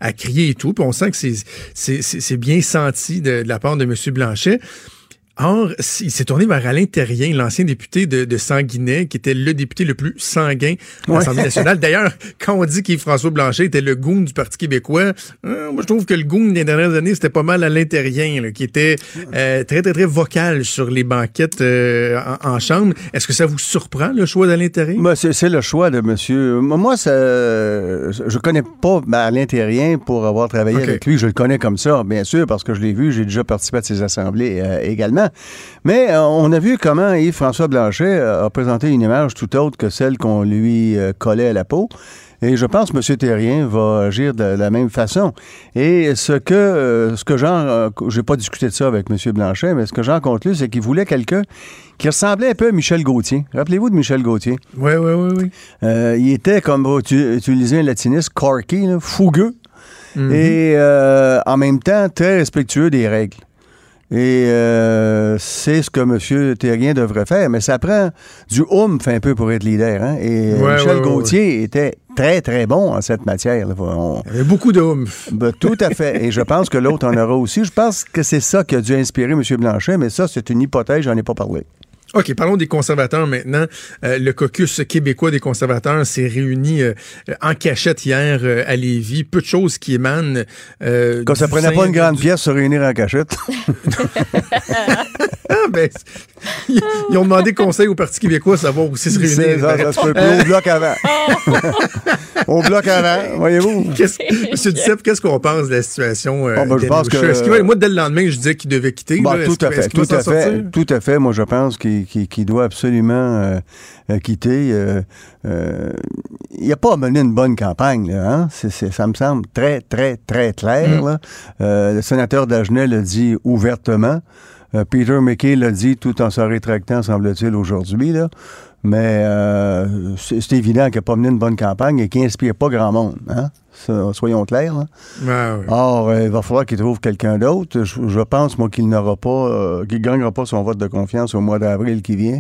à, crier et tout. Puis on sent que c'est bien senti de, de la part de M. Blanchet. Or, il s'est tourné vers Alain Terrien, l'ancien député de, de, Sanguinet, qui était le député le plus sanguin de l'Assemblée nationale. D'ailleurs, quand on dit qu'Yves-François Blanchet était le goon du Parti québécois, euh, moi, je trouve que le goon des dernières années, c'était pas mal Alain Terrien, qui était euh, très, très, très vocal sur les banquettes euh, en, chambre. Est-ce que ça vous surprend, le choix d'Alain Terrien?
Ben, c'est le choix de monsieur... Moi, ça, je connais pas Alain Terrien pour avoir travaillé avec lui. Je le connais comme ça, bien sûr, parce que je l'ai vu. J'ai déjà participé à ses assemblées également. Mais euh, on a vu comment Yves-François Blanchet euh, a présenté une image tout autre que celle qu'on lui euh, collait à la peau. Et je pense que M. Terrien va agir de la même façon. Et ce que, ce que Jean, j'ai pas discuté de ça avec M. Blanchet, mais ce que Jean conclut, c'est qu'il voulait quelqu'un qui ressemblait un peu à Michel Gauthier. Rappelez-vous de Michel Gauthier?
Oui, oui, oui, oui.
il était, comme tu utiliser un latiniste, corky, fougueux, mm-hmm. et en même temps très respectueux des règles. Et euh, c'est ce que M. Terrien devrait faire. Mais ça prend du oomph un peu pour être leader. Hein? Et euh, Michel Gauthier était très, très bon en cette matière.
Il y avait beaucoup de oomph.
Ben, tout à fait. Et je pense que l'autre en aura aussi. Je pense que c'est ça qui a dû inspirer M. Blanchet, mais ça, c'est une hypothèse, j'en ai pas parlé.
OK, parlons des conservateurs maintenant. Euh, le caucus québécois des conservateurs s'est réuni euh, en cachette hier euh, à Lévis. Peu de choses qui émanent.
Quand ça prenait pas une grande pièce se réunir en cachette.
ah, ben, ils, ils, ont demandé conseil au Parti québécois à savoir où c'est se réunir.
Ça, ça se peut plus. Au bloc avant. au bloc avant, voyez-vous.
Monsieur Duceppe, qu'est-ce qu'on pense de la situation?
Oh, ben, je pense que...
moi, dès le lendemain, je disais qu'il devait quitter.
Bon, tout à fait. Tout à fait. Tout à fait. Moi, je pense qu'il qui, doit absolument euh, quitter. il euh, n'a euh, pas mené une bonne campagne. Là, hein? ça me semble très, très, très clair. Mm. le sénateur Dagenet l'a dit ouvertement. Peter McKay l'a dit tout en se rétractant, semble-t-il, aujourd'hui. Là. Mais c'est évident qu'il n'a pas mené une bonne campagne et qu'il n'inspire pas grand monde. Hein? soyons clairs. Or, il va falloir qu'il trouve quelqu'un d'autre. Je, pense, moi, qu'il n'aura pas, qu'il ne gagnera pas son vote de confiance au mois d'avril qui vient.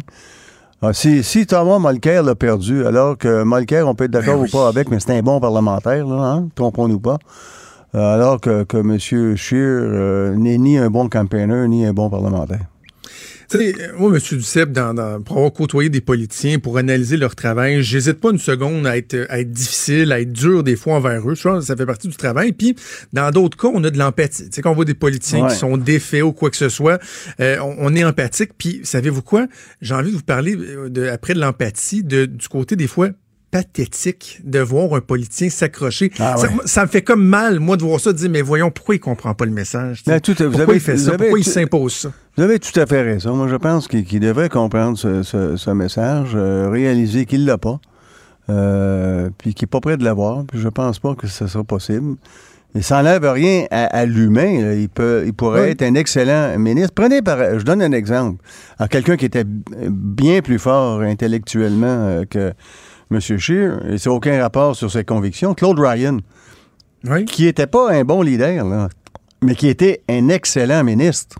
Ah, si, si, Thomas Mulcair l'a perdu, alors que Mulcair, on peut être d'accord ben ou pas avec, mais c'est un bon parlementaire, là, hein? trompons-nous pas. Euh, alors que, que M. Scheer euh, n'est ni un bon campaigner, ni un bon parlementaire
moi, M. Duceppe, dans, dans, pour avoir côtoyé des politiciens, pour analyser leur travail, j'hésite pas une seconde à être, à être difficile, à être dur des fois envers eux. Je pense que ça fait partie du travail. Puis, dans d'autres cas, on a de l'empathie. Tu sais, quand on voit des politiciens qui sont défaits ou quoi que ce soit, euh, on, est empathique. Puis, savez-vous quoi? J'ai envie de vous parler, euh, de, après de l'empathie, de, du côté des fois pathétique de voir un politicien s'accrocher. Ah ça, me fait comme mal, moi, de voir ça, de dire, mais voyons, pourquoi il comprend pas le message?
Ben, tout,
pourquoi
avez,
il fait ça? pourquoi il s'impose ça?
Vous avez tout à fait raison. Moi, je pense qu'il devrait comprendre ce, message, euh, réaliser qu'il l'a pas, euh, puis qu'il est pas prêt de l'avoir, puis je pense pas que ce sera possible. Il s'enlève rien à, l'humain. Il peut, il pourrait être un excellent ministre. Prenez par, je donne un exemple. À quelqu'un qui était bien plus fort intellectuellement euh, que M. Scheer, et c'est aucun rapport sur ses convictions, Claude Ryan, qui n'était pas un bon leader, mais qui était un excellent ministre.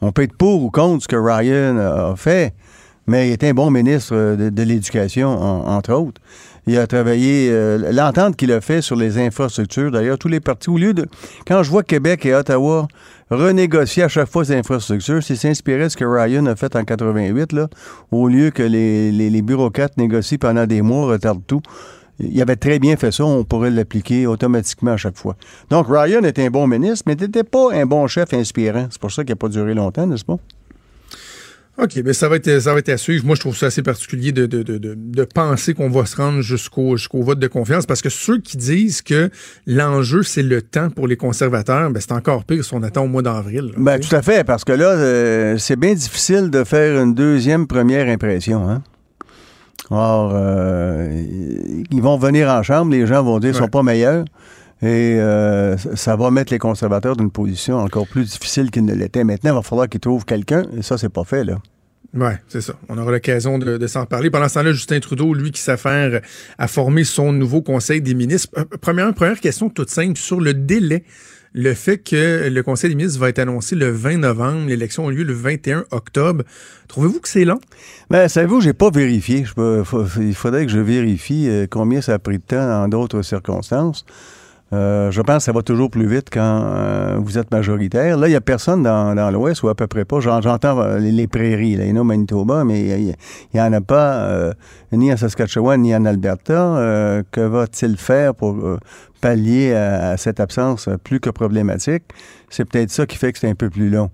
On peut être pour ou contre ce que Ryan a fait, mais il était un bon ministre de, l'Éducation, entre autres. Il a travaillé, euh, l'entente qu'il a fait sur les infrastructures, d'ailleurs, tous les partis, au lieu de... Quand je vois Québec et Ottawa renégocier à chaque fois ces infrastructures, c'est s'inspirer de ce que Ryan a fait en 88, là, au lieu que les, les, bureaucrates négocient pendant des mois, retardent tout. Il avait très bien fait ça, on pourrait l'appliquer automatiquement à chaque fois. Donc, Ryan était un bon ministre, mais n'était pas un bon chef inspirant. C'est pour ça qu'il n'a pas duré longtemps, n'est-ce pas?
OK, mais ça va être ça va être à suivre. Moi, je trouve ça assez particulier de, de, de, de penser qu'on va se rendre jusqu'au jusqu'au vote de confiance parce que ceux qui disent que l'enjeu, c'est le temps pour les conservateurs, ben, c'est encore pire si on attend au mois d'avril.
Ben, tout à fait, parce que là, euh, c'est bien difficile de faire une deuxième première impression. Hein? Or, euh, ils vont venir en chambre, les gens vont dire qu'ils sont pas meilleurs. Et euh, ça va mettre les conservateurs dans une position encore plus difficile qu'ils ne l'étaient. Maintenant, il va falloir qu'ils trouvent quelqu'un, et ça, c'est pas fait, là.
Oui, c'est ça. On aura l'occasion de, s'en parler. Pendant ce temps-là, Justin Trudeau, lui, qui s'affaire à former son nouveau Conseil des ministres. Euh, première, première question toute simple sur le délai. Le fait que le Conseil des ministres va être annoncé le 20 novembre, l'élection a lieu le 21 octobre. Trouvez-vous que c'est long?
Ben, savez-vous, j'ai pas vérifié. il faudrait que je vérifie euh, combien ça a pris de temps dans d'autres circonstances. Euh, je pense que ça va toujours plus vite quand euh, vous êtes majoritaire. Là, il n'y a personne dans, l'Ouest, ou à peu près pas. J'entends euh, les, prairies, là, you Manitoba, mais il n'y en a pas ni en Saskatchewan ni en Alberta. que va-t-il faire pour pallier à, cette absence plus que problématique? C'est peut-être ça qui fait que c'est un peu plus long.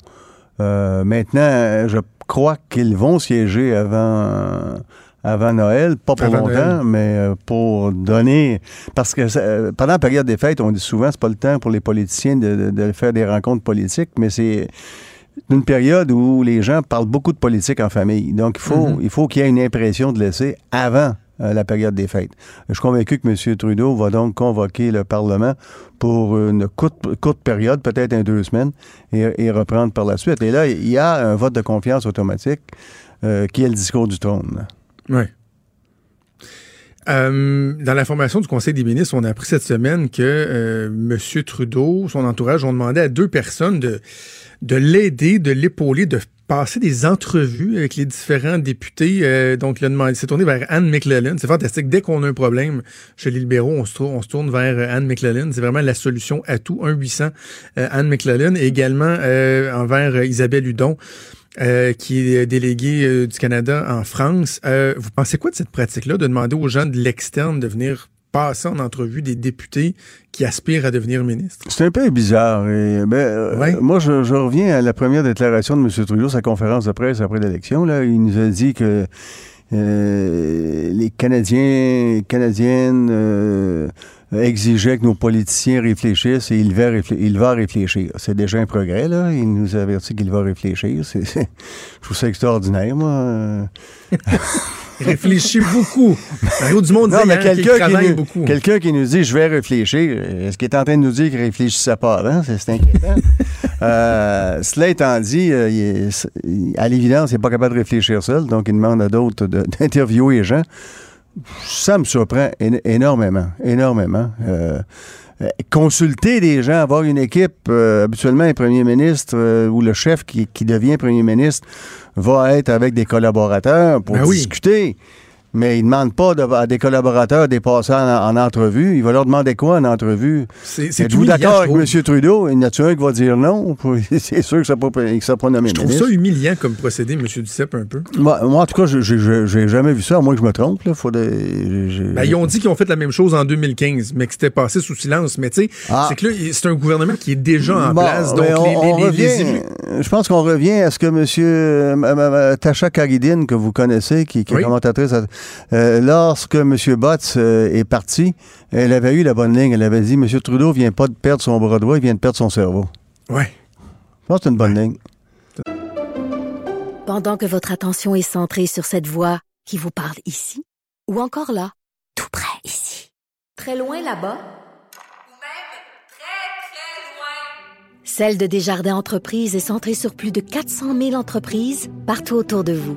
maintenant, je crois qu'ils vont siéger avant avant Noël, pas pour longtemps, mais euh, pour donner. Parce que euh, pendant la période des fêtes, on dit souvent c'est pas le temps pour les politiciens de, faire des rencontres politiques, mais c'est une période où les gens parlent beaucoup de politique en famille. Donc, il faut mm-hmm. il faut qu'il y ait une impression de laisser avant euh, la période des fêtes. Je suis convaincu que M. Trudeau va donc convoquer le Parlement pour une courte, courte période, peut-être un deux semaines, et, reprendre par la suite. Et là, il y a un vote de confiance automatique qui est le discours du trône.
Oui. Euh, dans la formation du Conseil des ministres, on a appris cette semaine que euh, M. Trudeau, son entourage, ont demandé à deux personnes de, de l'aider, de l'épauler, de passer des entrevues avec les différents députés. Euh, donc, il s'est tourné vers Anne McLellan. C'est fantastique. Dès qu'on a un problème chez les libéraux, on se, on se tourne vers Anne McLellan. C'est vraiment la solution à tout. 1-800 Anne McLellan. Et également envers Isabelle Hudon. Euh, qui est délégué euh, du Canada en France. Euh, vous pensez quoi de cette pratique-là, de demander aux gens de l'externe de venir passer en entrevue des députés qui aspirent à devenir ministres?
C'est un peu bizarre. Et, ben,
Ouais.
Moi, je, je reviens à la première déclaration de M. Trudeau, sa conférence de presse après l'élection. Là, il nous a dit que les Canadiens, Canadiennes euh, exigeaient que nos politiciens réfléchissent et il va, réflé- il va réfléchir. C'est déjà un progrès, là. Il nous a averti qu'il va réfléchir. C'est, je trouve ça extraordinaire, moi. Euh,
Réfléchis beaucoup. Mario Dumont
Non,
disait
mais
hier qu'il
quelqu'un
travaille
qui, nous,
beaucoup.
quelqu'un qui nous dit je vais réfléchir, est-ce qu'il est en train de nous dire qu'il réfléchissait pas avant? C'est, inquiétant. Euh, cela étant dit, euh, il est- il- à l'évidence, il n'est pas capable de réfléchir seul, donc il demande à d'autres d'interviewer les gens. Ça me surprend éno- énormément, énormément. Euh, euh, consulter des gens, avoir une équipe, euh, habituellement un premier ministre euh, ou le chef qui, qui devient premier ministre va être avec des collaborateurs pour
Ben oui.
Mais il ne demande pas de- à des collaborateurs de passer en, en entrevue. Il va leur demander quoi en entrevue? Êtes-vous d'accord avec. M. Trudeau? Il y en a-tu un qui va dire non? C'est sûr que ça ne sera pas nommé
Je trouve
ministre.
ça humiliant comme procédé, M. Duceppe, un peu.
Moi, moi, en tout cas, je n'ai jamais vu ça, à moins que je me trompe. Là.
Ben, ils ont dit qu'ils ont fait la même chose en 2015, mais que c'était passé sous silence. Mais tu sais,
Ah.
c'est que là, c'est un gouvernement qui est déjà en
Bon,
place. Donc,
on,
les,
on
les- les- les
revient,
élus-
je pense qu'on revient à ce que M. Tacha Karidine, que vous connaissez, qui, qui est commentatrice, à- euh, lorsque M. Botts euh, est parti, elle avait eu la bonne ligne. Elle avait dit M. Trudeau vient pas de perdre son bras droit, il vient de perdre son cerveau.
Ouais.
Je pense que c'est une bonne ligne.
Pendant que votre attention est centrée sur cette voix qui vous parle ici, ou encore là, tout près ici, très loin là-bas, Celle de Desjardins Entreprises est centrée sur plus de 400 000 entreprises partout autour de vous.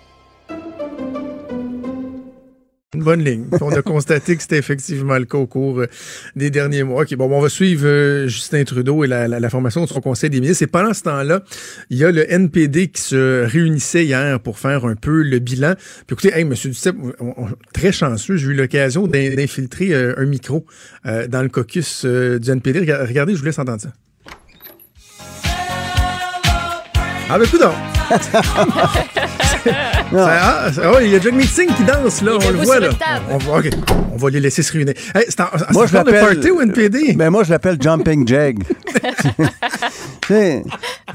Une bonne ligne. On a constaté que c'était effectivement le cas au cours euh, des derniers mois. OK, bon, on va suivre euh, Justin Trudeau et la, formation de son conseil des ministres. Et pendant ce temps-là, il y a le NPD qui se réunissait hier pour faire un peu le bilan. Puis écoutez, hey, Monsieur Duceppe, très chanceux, j'ai eu l'occasion d'in- d'infiltrer euh, un micro dans le caucus du NPD. Rega- Regardez, je vous laisse entendre ça. Ah ben ah, ouais, il y a John Meeting qui danse, là,
Il
on le voit, là. On, on va, on va les laisser se réunir. Hey, c'est en,
Moi, je
de
l'appelle-
party au NPD?
Ben, moi, je l'appelle Jumping Jag.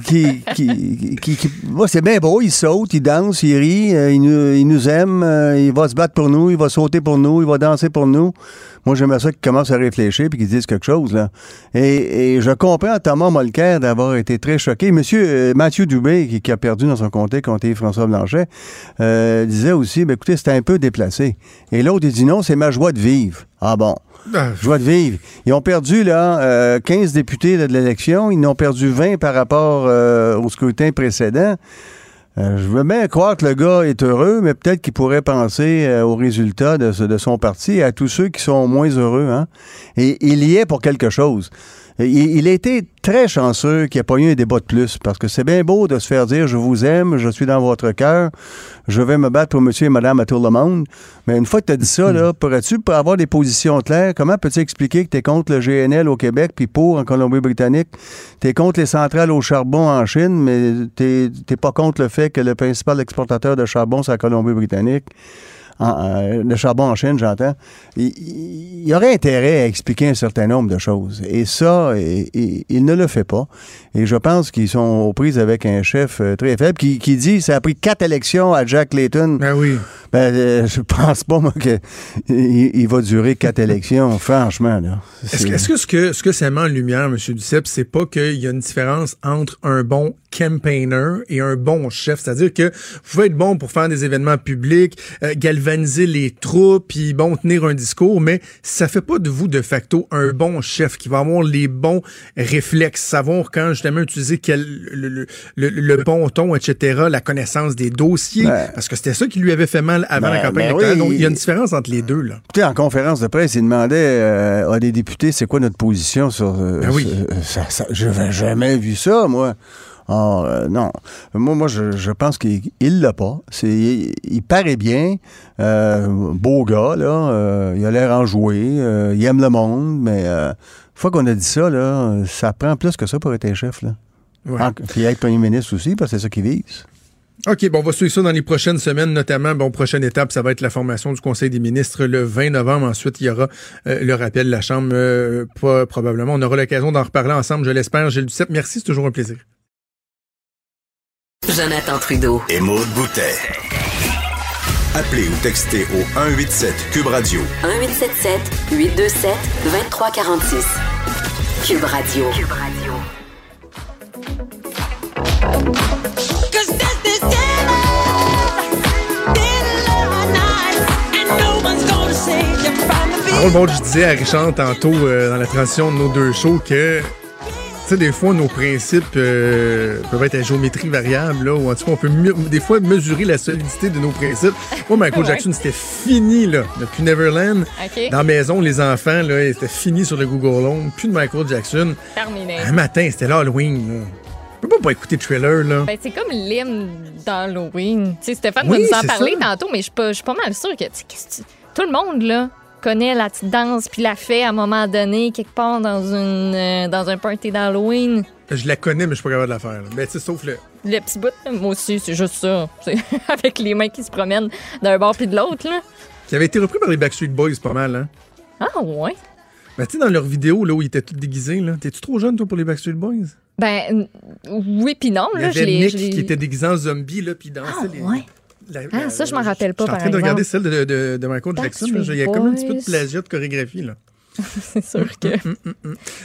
Qui, qui, qui- moi, c'est bien beau. Il saute, il danse, il rit, euh, il, nous, il nous aime, euh, il va se battre pour nous, il va sauter pour nous, il va danser pour nous. Moi, j'aimerais ça qu'il commence à réfléchir puis qu'il dise quelque chose. Là. Et, et je comprends Thomas Molker d'avoir été très choqué. Monsieur euh, Mathieu Dubé, qui, qui a perdu dans son comté contre François Blanchet, euh, disait aussi, ben, écoutez, c'était un peu déplacé. Et l'autre, il dit non, c'est ma joie de vivre. Ah bon.
Ah,
Joie de vivre. Ils ont perdu là, euh, 15 députés là, de l'élection. Ils en ont perdu 20 par rapport euh, au scrutin précédent. Euh, je veux bien croire que le gars est heureux, mais peut-être qu'il pourrait penser euh, aux résultats de, de son parti et à tous ceux qui sont moins heureux. Hein? Et il y est pour quelque chose. Il, il a été très chanceux qu'il n'y ait pas eu un débat de plus, parce que c'est bien beau de se faire dire je vous aime, je suis dans votre cœur, je vais me battre pour monsieur et madame à tout le monde. Mais une fois que tu as dit ça, là, pourrais-tu pour avoir des positions claires, comment peux-tu expliquer que tu es contre le GNL au Québec puis pour en Colombie-Britannique? Tu es contre les centrales au charbon en Chine, mais tu n'es pas contre le fait que le principal exportateur de charbon, c'est la Colombie-Britannique? En- le charbon en Chine, j'entends. Il, il y aurait intérêt à expliquer un certain nombre de choses. Et ça, il ne le fait pas. Et je pense qu'ils sont aux prises avec un chef euh, très faible qui, qui dit ça a pris quatre élections à Jack Layton.
Ben oui.
Ben, euh, je pense pas, moi, qu'il il va durer quatre élections, franchement. là.
Est-ce
C'est-
que, que ce que ce que ça met en lumière, M. Duceppe, c'est pas qu'il y a une différence entre un bon campaigner et un bon chef? C'est-à-dire que vous pouvez être bon pour faire des événements publics, euh, galvaniser les troupes, puis bon, tenir un discours, mais ça fait pas de vous, de facto, un bon chef qui va avoir les bons réflexes, savoir quand justement utiliser quel, le, le, le- le bon ton, etc., la connaissance des dossiers, parce que c'était ça qui lui avait fait mal avant
Ben,
la campagne
ben
électorale.
oui.
Donc, il y a une différence entre les deux, là.
Écoutez, en conférence de presse, il demandait euh, à des députés c'est quoi notre position sur. euh,
Ben oui.
ça, ça- je n'avais jamais vu ça, moi. Alors, euh, non. Moi, moi je, je pense qu'il il l'a pas. C'est, il, il paraît bien. Euh, beau gars, là. Euh, il a l'air enjoué. Il aime le monde, mais euh, une fois qu'on a dit ça, là, ça prend plus que ça pour être un chef, là.
Ouais.
En- Puis être premier ministre aussi, parce que c'est ça qu'il vise.
OK, bon, on va suivre ça dans les prochaines semaines, notamment, bon, prochaine étape, ça va être la formation du Conseil des ministres le 20 novembre. Ensuite, il y aura euh, le rappel de la Chambre, euh, pas probablement. On aura l'occasion d'en reparler ensemble, je l'espère. Gilles Duceppe, merci, c'est toujours un plaisir.
Jonathan Trudeau.
Et Maude Boutet. Appelez ou textez au 187 Cube Radio
1877 827 2346. Cube Radio. Cube Radio.
Parole, bon, je disais à Richard tantôt euh, dans la transition de nos deux shows que, sais, des fois, nos principes euh, peuvent être à géométrie variable, là, ou en tout cas, on peut des fois mesurer la solidité de nos principes. Moi, Michael
Ouais.
Jackson, c'était fini, là, depuis Neverland. Dans la maison, les enfants, là, c'était fini sur le Google Home. Plus de Michael Jackson.
Terminé.
Un matin, c'était l'Halloween, là. On peut pas pas écouter le trailer, là.
Ben, c'est comme l'hymne d'Halloween. Tu sais, Stéphane
Oui,
va nous en parler
ça.
tantôt, mais je suis pas, je mal sûre que, que tout le monde, là, connaît la petite danse puis la fait à un moment donné, quelque part dans, une, euh, dans un party d'Halloween.
Je la connais, mais je suis pas capable de la faire. là. Ben, tu sais, sauf le.
Le petit bout, là, moi aussi, c'est juste ça. Avec les mains qui se promènent d'un bord puis de l'autre, là.
Qui avait été repris par les Backstreet Boys, pas mal, hein.
Ah, ouais.
Ben, tu sais, dans leur vidéo, là, où ils étaient tous déguisés, là. T'es-tu trop jeune, toi, pour les Backstreet Boys?
Ben, oui puis non,
Il y
là, je
avait. Nick qui était déguisé en zombie, là, puis il dansait
Ah,
les.
ouais.
La-
Ah,
la-
ça, je m'en rappelle pas,
Je suis en train de regarder celle de, de, de Michael Jackson. Il y a comme un petit peu de plagiat de chorégraphie, là.
C'est sûr que...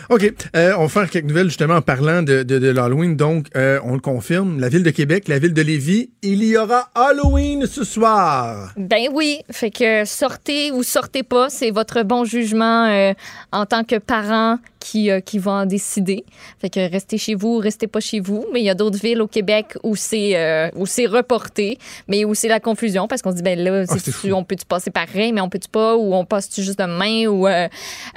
OK. euh, on va faire quelques nouvelles, justement, en parlant de, de, de l'Halloween. Donc, euh, on le confirme, la ville de Québec, la ville de Lévis, il y aura Halloween ce soir.
Ben oui, fait que sortez ou sortez pas, c'est votre bon jugement euh, en tant que parent qui, euh, qui va en décider. Fait que restez chez vous, restez pas chez vous. Mais il y a d'autres villes au Québec où c'est euh, où c'est reporté, mais où c'est la confusion parce qu'on se dit ben là,
Ah,
on peut-tu passer pareil, mais on peut-tu pas? Ou on passe-tu juste demain ou euh,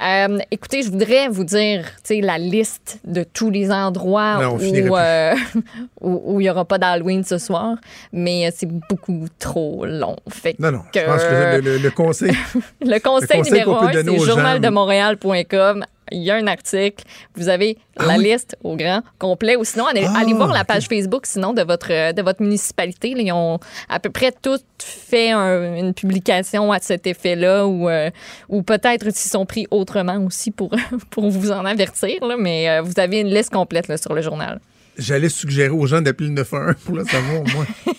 euh, écoutez, je voudrais vous dire, tu sais, la liste de tous les endroits
Non,
où il y aura pas d'Halloween ce soir, mais c'est beaucoup trop long. Fait que
Non, non. Je pense que le, le- le conseil.
le conseil,
Le conseil
numéro un, c'est
aux gens.
journaldemontréal.com. Il y a un article. Vous avez
Ah
la
oui?
liste au grand complet. Ou sinon, allez,
Ah,
allez voir la page Facebook sinon de votre, de votre municipalité. Là, ils ont à peu près tous fait un- une publication à cet effet-là ou, euh, ou peut-être s'ils sont pris autrement aussi pour, pour vous en avertir. là. mais euh, vous avez une liste complète là, sur le journal.
J'allais suggérer aux gens d'appeler le 911 pour le savoir, moi.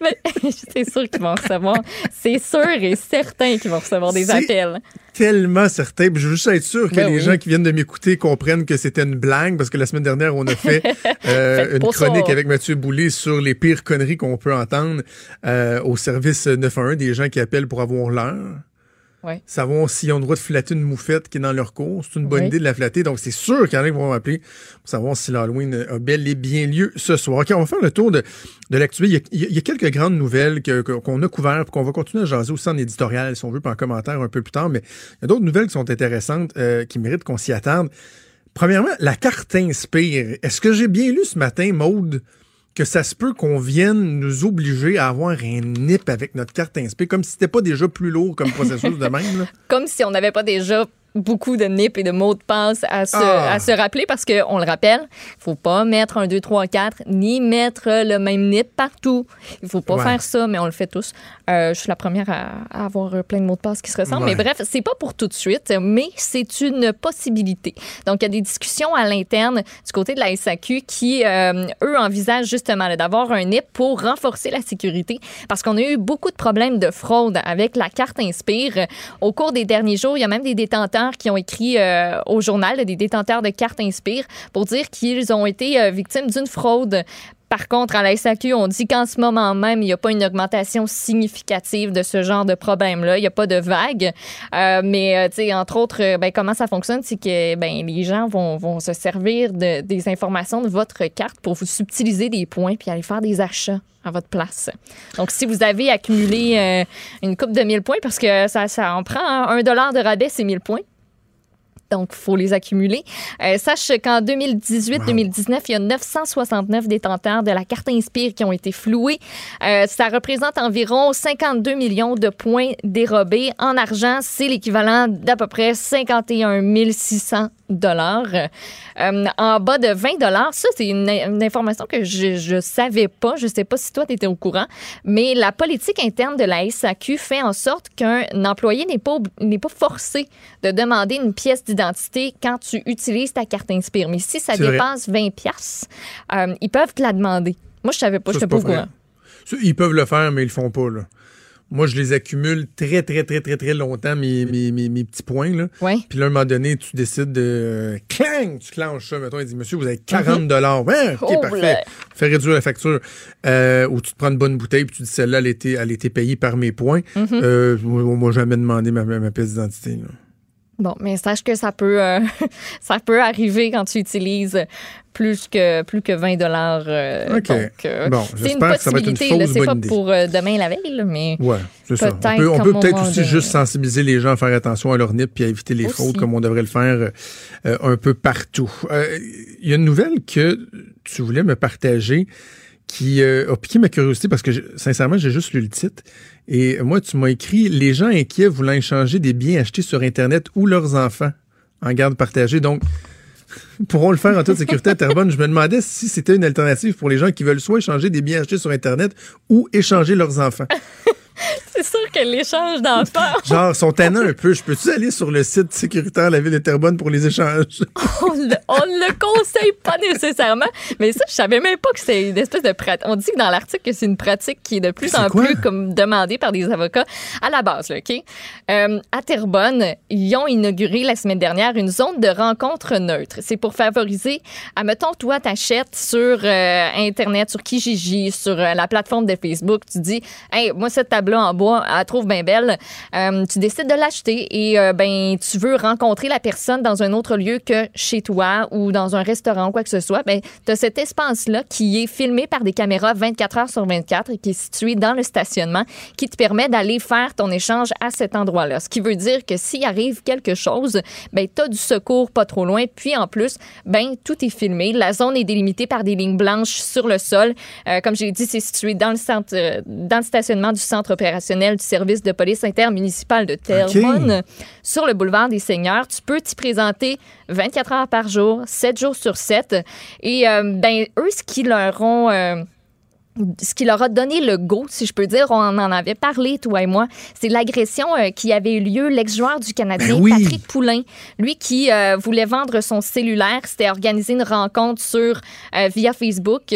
C'est sûr qu'ils vont recevoir. C'est sûr et certain qu'ils vont recevoir des appels.
Tellement certain. Puis je veux juste être sûr que
Ben
les
oui.
gens qui viennent de m'écouter comprennent que c'était une blague, parce que la semaine dernière, on a fait euh, une
ça.
chronique avec Mathieu Boulay sur les pires conneries qu'on peut entendre euh, au service 911, des gens qui appellent pour avoir l'heure.
Ouais.
Savoir s'ils ont le droit de flatter une moufette qui est dans leur cours. C'est une bonne
Oui.
idée de la flatter. Donc, c'est sûr qu'il y en a qui vont m'appeler pour savoir si l'Halloween a bel et bien lieu ce soir. OK, on va faire le tour de, de l'actuel. Il, y a- il y quelques grandes nouvelles que- que- qu'on a couvertes et qu'on va continuer à jaser aussi en éditorial, si on veut, puis en commentaire un peu plus tard. Mais il y a d'autres nouvelles qui sont intéressantes, euh, qui méritent qu'on s'y attarde. Premièrement, la carte Inspire. Est-ce que j'ai bien lu ce matin, Maude, que ça se peut qu'on vienne nous obliger à avoir un NIP avec notre carte Inspire, comme si c'était pas déjà plus lourd comme processus de même?
comme si on n'avait pas déjà beaucoup de NIP et de mots de passe à se,
Ah.
à se rappeler parce qu'on le rappelle, il faut pas mettre un 2, 3, 4 ni mettre le même NIP partout. Il faut pas
Ouais.
faire ça, mais on le fait tous. Euh, je suis la première à, à avoir euh, plein de mots de passe qui se ressemblent.
Ouais.
Mais bref, c'est pas pour tout de suite, mais c'est une possibilité. Donc, il y a des discussions à l'interne du côté de la SAQ qui, euh, eux, envisagent justement d'avoir un NIP pour renforcer la sécurité parce qu'on a eu beaucoup de problèmes de fraude avec la carte Inspire. Au cours des derniers jours, il y a même des détenteurs qui ont écrit euh, au journal, des détenteurs de cartes Inspire, pour dire qu'ils ont été euh, victimes d'une fraude. Par contre, à la SAQ, on dit qu'en ce moment même, il n'y a pas une augmentation significative de ce genre de problème-là. Il n'y a pas de vague. Euh, mais, euh, entre autres, ben, comment ça fonctionne, c'est que ben, les gens vont, vont se servir de- des informations de votre carte pour vous subtiliser des points puis aller faire des achats à votre place. Donc, si vous avez accumulé une coupe de 1000 points, parce que ça, ça en prend un dollar de rabais, c'est 1000 points. Donc il faut les accumuler. Euh, sache qu'en 2018-2019, il y a 969 détenteurs de la carte Inspire qui ont été floués. Euh, ça représente environ 52 millions de points dérobés. En argent, c'est l'équivalent d'à peu près 51 600 dollars. Euh, en bas de 20 dollars, ça c'est une, une information que je je savais pas. Je sais pas si toi tu étais au courant, mais la politique interne de la SAQ fait en sorte qu'un employé n'est pas n'est pas forcé de demander une pièce d'identité quand tu utilises ta carte Inspire. Mais si ça
vrai.
dépasse 20 pièces, ils peuvent te la demander. Moi je savais pas, je
c'est
pas au courant.
Ils peuvent le faire, mais ils le font pas. Là. Moi, je les accumule très, très, très, très, très longtemps, mes, mes, mes, mes petits points. Là.
Ouais.
Puis là, à un moment donné, tu décides de. Clang! Tu clenches ça. Mettons, il dit Monsieur, vous avez 40 dollars. Ouais, OK,
Oh,
parfait. Fais réduire la facture. Euh, ou tu te prends une bonne bouteille, puis tu dis celle-là, elle, était- elle a été payée par mes points.
Mm-hmm.
Euh, moi, moi, jamais demandé ma, ma pièce d'identité.
Bon, mais sache que ça peut, euh, ça peut arriver quand tu utilises plus que, plus que 20 dollars.
OK.
Donc, euh,
Bon,
c'est une possibilité. C'est pas
idée.
pour euh, demain la veille, mais
Ouais, c'est ça. On
Peut-être
peut, peut-être aussi
de-
juste sensibiliser les gens à faire attention à leur NIP puis à éviter les
Aussi.
fraudes comme on devrait le faire euh, un peu partout. Euh, Il y a une nouvelle que tu voulais me partager qui euh, a piqué ma curiosité parce que sincèrement, j'ai juste lu le titre. Et moi, tu m'as écrit Les gens inquiets voulant échanger des biens achetés sur Internet ou leurs enfants en garde partagée. Donc, pourront le faire en toute sécurité à. Je me demandais si c'était une alternative pour les gens qui veulent soit échanger des biens achetés sur Internet ou échanger leurs enfants.
c'est sûr que l'échange d'enfants,
Genre, sont tannants un peu. Je peux-tu aller sur le site sécuritaire de la ville de Terrebonne pour les échanges?
on le, on le conseille pas nécessairement. Mais ça, je savais même pas que c'est une espèce de pratique. On dit que dans l'article que c'est une pratique qui est de plus en
quoi?
plus comme demandée par des avocats à la base, là, OK? Euh, à Terrebonne, ils ont inauguré la semaine dernière une zone de rencontre neutre. C'est pour favoriser, admettons, toi, t'achètes sur euh, Internet, sur Kijiji, sur euh, la plateforme de Facebook, tu dis, hey, moi, cette table-là en bois, elle trouve bien belle. Euh, tu décides de l'acheter et euh, ben, tu veux rencontrer la personne dans un autre lieu que chez toi ou dans un restaurant ou quoi que ce soit. Ben, tu as cet espace-là qui est filmé par des caméras 24 heures sur 24 et qui est situé dans le stationnement qui te permet d'aller faire ton échange à cet endroit-là. Ce qui veut dire que s'il arrive quelque chose, ben, tu as du secours pas trop loin. Puis en plus, ben, tout est filmé. La zone est délimitée par des lignes blanches sur le sol. Euh, comme j'ai dit, c'est situé dans le centre, euh, dans le stationnement du centre opérationnel du service de police intermunicipal de Terrebonne, sur le boulevard des Seigneurs. Tu peux t'y présenter 24 heures par jour, 7 jours sur 7. Et euh, ben, eux, ce qu'ils leur ont... euh, ce qui leur a donné le go, si je peux dire, on en avait parlé, toi et moi, c'est l'agression euh, qui avait eu lieu, l'ex-joueur du Canadien,
Ben oui.
Patrick Poulain, lui qui euh, voulait vendre son cellulaire, c'était organiser une rencontre sur euh, via Facebook.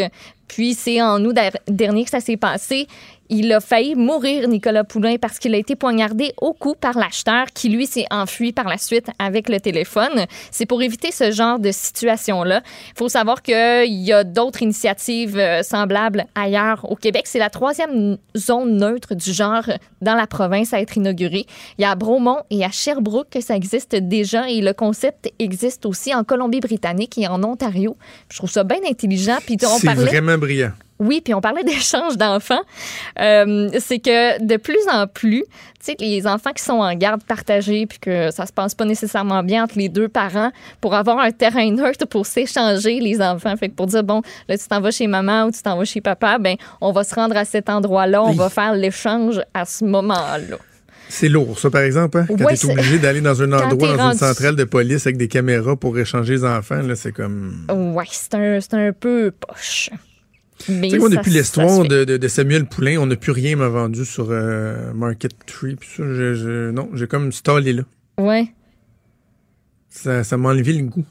Puis c'est en août der- dernier que ça s'est passé. Il a failli mourir, Nicolas Poulain, parce qu'il a été poignardé au cou par l'acheteur qui, lui, s'est enfui par la suite avec le téléphone. C'est pour éviter ce genre de situation-là. Il faut savoir qu'il y a d'autres initiatives euh, semblables ailleurs au Québec. C'est la troisième zone neutre du genre dans la province à être inaugurée. Il y a à Bromont et à Sherbrooke que ça existe déjà et le concept existe aussi en Colombie-Britannique et en Ontario. Je trouve ça bien intelligent. Puis on
C'est
parlait...
vraiment brillant.
Oui, puis on parlait d'échange d'enfants. Euh, c'est que de plus en plus, tu sais, les enfants qui sont en garde partagée, puis que ça se passe pas nécessairement bien entre les deux parents, pour avoir un terrain neutre pour s'échanger les enfants. Fait que pour dire, bon, là, tu t'en vas chez maman ou tu t'en vas chez papa, ben, on va se rendre à cet endroit-là, on
Oui.
va faire l'échange à ce moment-là.
C'est lourd, ça, par exemple. Hein? Quand
Ouais,
t'es obligé d'aller dans un endroit, dans
rendu-
une centrale de police avec des caméras pour échanger les enfants, là, c'est comme...
Ouais, c'est un, c'est un peu poche. Mais
Tu sais, moi,
ça-
depuis l'histoire de, de- de Samuel Poulain, on n'a plus rien m'a vendu sur euh, Market Tree. Puis ça, je, je- non, j'ai comme stallé là.
Ouais,
Ça, ça m'a enlevé le goût.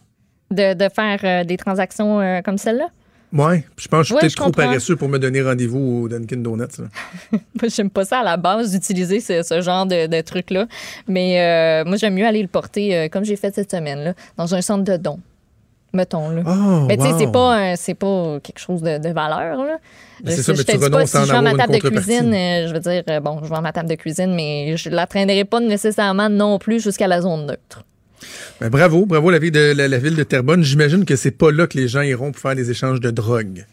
de, de faire euh, des transactions euh, comme celle-là?
Ouais, puis je pense que je suis
Ouais,
peut-être trop
comprends.
paresseux pour me donner rendez-vous au Dunkin' Donuts.
Moi, j'aime pas ça à la base d'utiliser ce, ce genre de, de truc-là. Mais moi, j'aime mieux aller le porter, comme j'ai fait cette semaine, là, dans un centre de dons. Mettons, là.
Oh,
mais tu sais,
wow.
c'est pas, un- c'est pas quelque chose de, de valeur, là.
Mais c'est
Je-
ça,
je
mais
te
tu
dis pas si je vends ma table de cuisine, euh, je veux dire, euh, bon, je vends ma table de cuisine, mais je la traînerai pas nécessairement non plus jusqu'à la zone neutre.
Ben, bravo, bravo la ville de, la, la ville de Terrebonne. J'imagine que c'est pas là que les gens iront pour faire des échanges de drogue.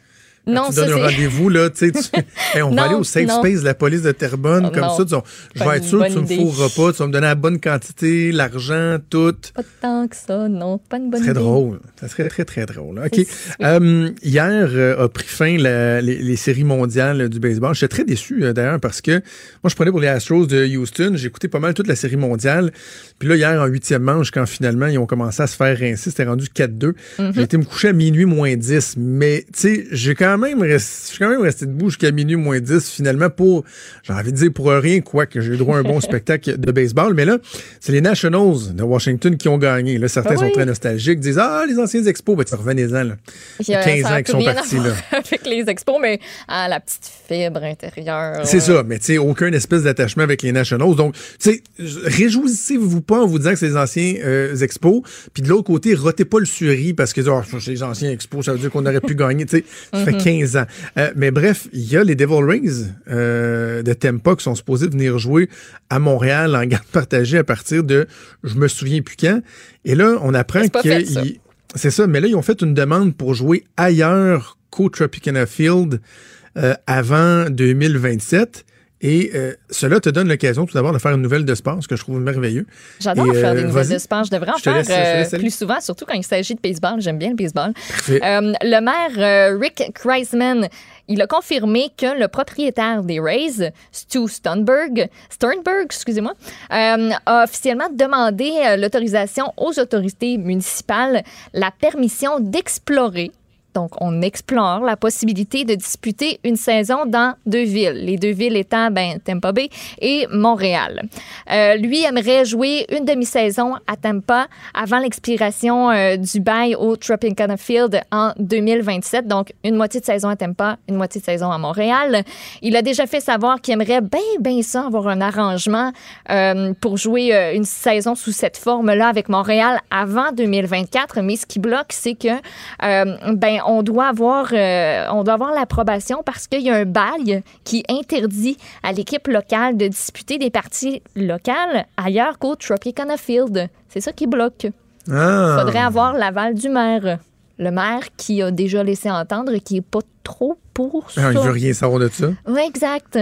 Quand
Non,
tu
ça,
donnes un rendez-vous, là, tu sais, Hey, on
Non,
va aller au safe
non.
space de la police de Terrebonne,
Oh,
comme
non.
ça, je vais être sûr que tu me
idée.
fourreras pas, tu vas me donner la bonne quantité, l'argent, tout.
Pas tant que ça, non. Pas une bonne
Ça serait
idée.
drôle. Ça serait très, très drôle. OK.
Oui.
Euh, hier euh, a pris fin la- les, les séries mondiales du baseball. J'étais très déçu, euh, d'ailleurs, parce que moi, je prenais pour les Astros de Houston. J'ai écouté pas mal toute la série mondiale. Puis là, hier, en huitième manche, quand finalement, ils ont commencé à se faire rincer, c'était rendu 4-2.
Mhm.
J'ai été me coucher à minuit moins 10. Mais, tu sais, j'ai quand même resté, je suis quand même resté debout jusqu'à minuit moins 10, finalement, pour, j'ai envie de dire pour rien, quoi, que j'ai eu droit à un bon spectacle de baseball. Mais là, c'est les Nationals de Washington qui ont gagné. Là, certains
Ah oui?
sont très nostalgiques, disent, ah, les anciens expos, ben, revenez-en, là.
Il y a-
15
ça a
ans qu'ils sont partis, là.
Avec les expos, mais à la petite fibre intérieure.
C'est
ouais.
ça, mais tu sais, aucun espèce d'attachement avec les Nationals. Donc, tu sais, réjouissez-vous pas en vous disant que c'est les anciens euh, expos. Puis de l'autre côté, rotez pas le suri parce que oh, c'est les anciens expos, ça veut dire qu'on aurait pu gagner. Tu sais, fait 15 ans. Euh, mais bref, il y a les Devil Rings euh, de Tampa qui sont supposés venir jouer à Montréal en garde partagée à partir de je me souviens plus quand. Et là, on apprend que c'est ça, mais là, ils ont fait une demande pour jouer ailleurs qu'au Tropicana Field euh, avant 2027. Et euh, cela te donne l'occasion tout d'abord de faire une nouvelle de sport, ce que je trouve merveilleux.
J'adore faire
euh,
des nouvelles de sport. Je devrais en
Je
faire
laisse-
euh, plus souvent, surtout quand il s'agit de baseball. J'aime bien le baseball. Le maire Rick Kreisman, il a confirmé que le propriétaire des Rays, Stu Sternberg, Sternberg, excusez-moi, a officiellement demandé l'autorisation aux autorités municipales, la permission d'explorer. Donc, on explore la possibilité de disputer une saison dans deux villes. Les deux villes étant ben, Tampa Bay et Montréal. Euh, lui aimerait jouer une demi-saison à Tampa avant l'expiration euh, du bail au Tropicana Field en 2027. Donc, une moitié de saison à Tampa, une moitié de saison à Montréal. Il a déjà fait savoir qu'il aimerait bien, bien ça, avoir un arrangement euh, pour jouer une saison sous cette forme-là avec Montréal avant 2024. Mais ce qui bloque, c'est que ben, on doit avoir, euh, on doit avoir l'approbation parce qu'il y a un bail qui interdit à l'équipe locale de disputer des parties locales ailleurs qu'au Tropicana Field. C'est ça qui bloque. Il
Ah.
faudrait avoir l'aval du maire. Le maire qui a déjà laissé entendre qu'il n'est pas trop pour ça.
Ah, il veut rien savoir de ça.
Oui, exact.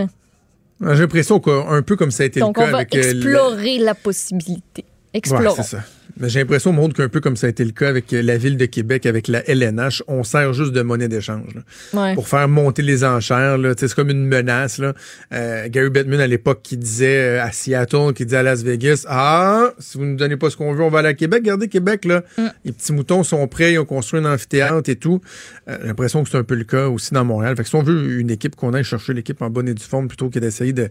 J'ai l'impression qu'un peu comme ça a été
Donc,
le
on
cas
va
avec. euh,
explorer la possibilité.
Ouais,
Explorons.
c'est ça. J'ai l'impression, monde, qu'un peu comme ça a été le cas avec la ville de Québec, avec la LNH, on sert juste de monnaie d'échange.
Ouais.
Pour faire monter les enchères, c'est comme une menace. Là. Euh, Gary Bettman, à l'époque, qui disait euh, à Seattle, qui disait à Las Vegas, Ah, si vous ne nous donnez pas ce qu'on veut, on va aller à Québec. Regardez Québec, là.
Mm.
Les petits moutons sont prêts, ils ont construit un amphithéâtre et tout. Euh, j'ai l'impression que c'est un peu le cas aussi dans Montréal. Fait que si on veut une équipe, qu'on aille chercher l'équipe en bonne et due forme plutôt que d'essayer de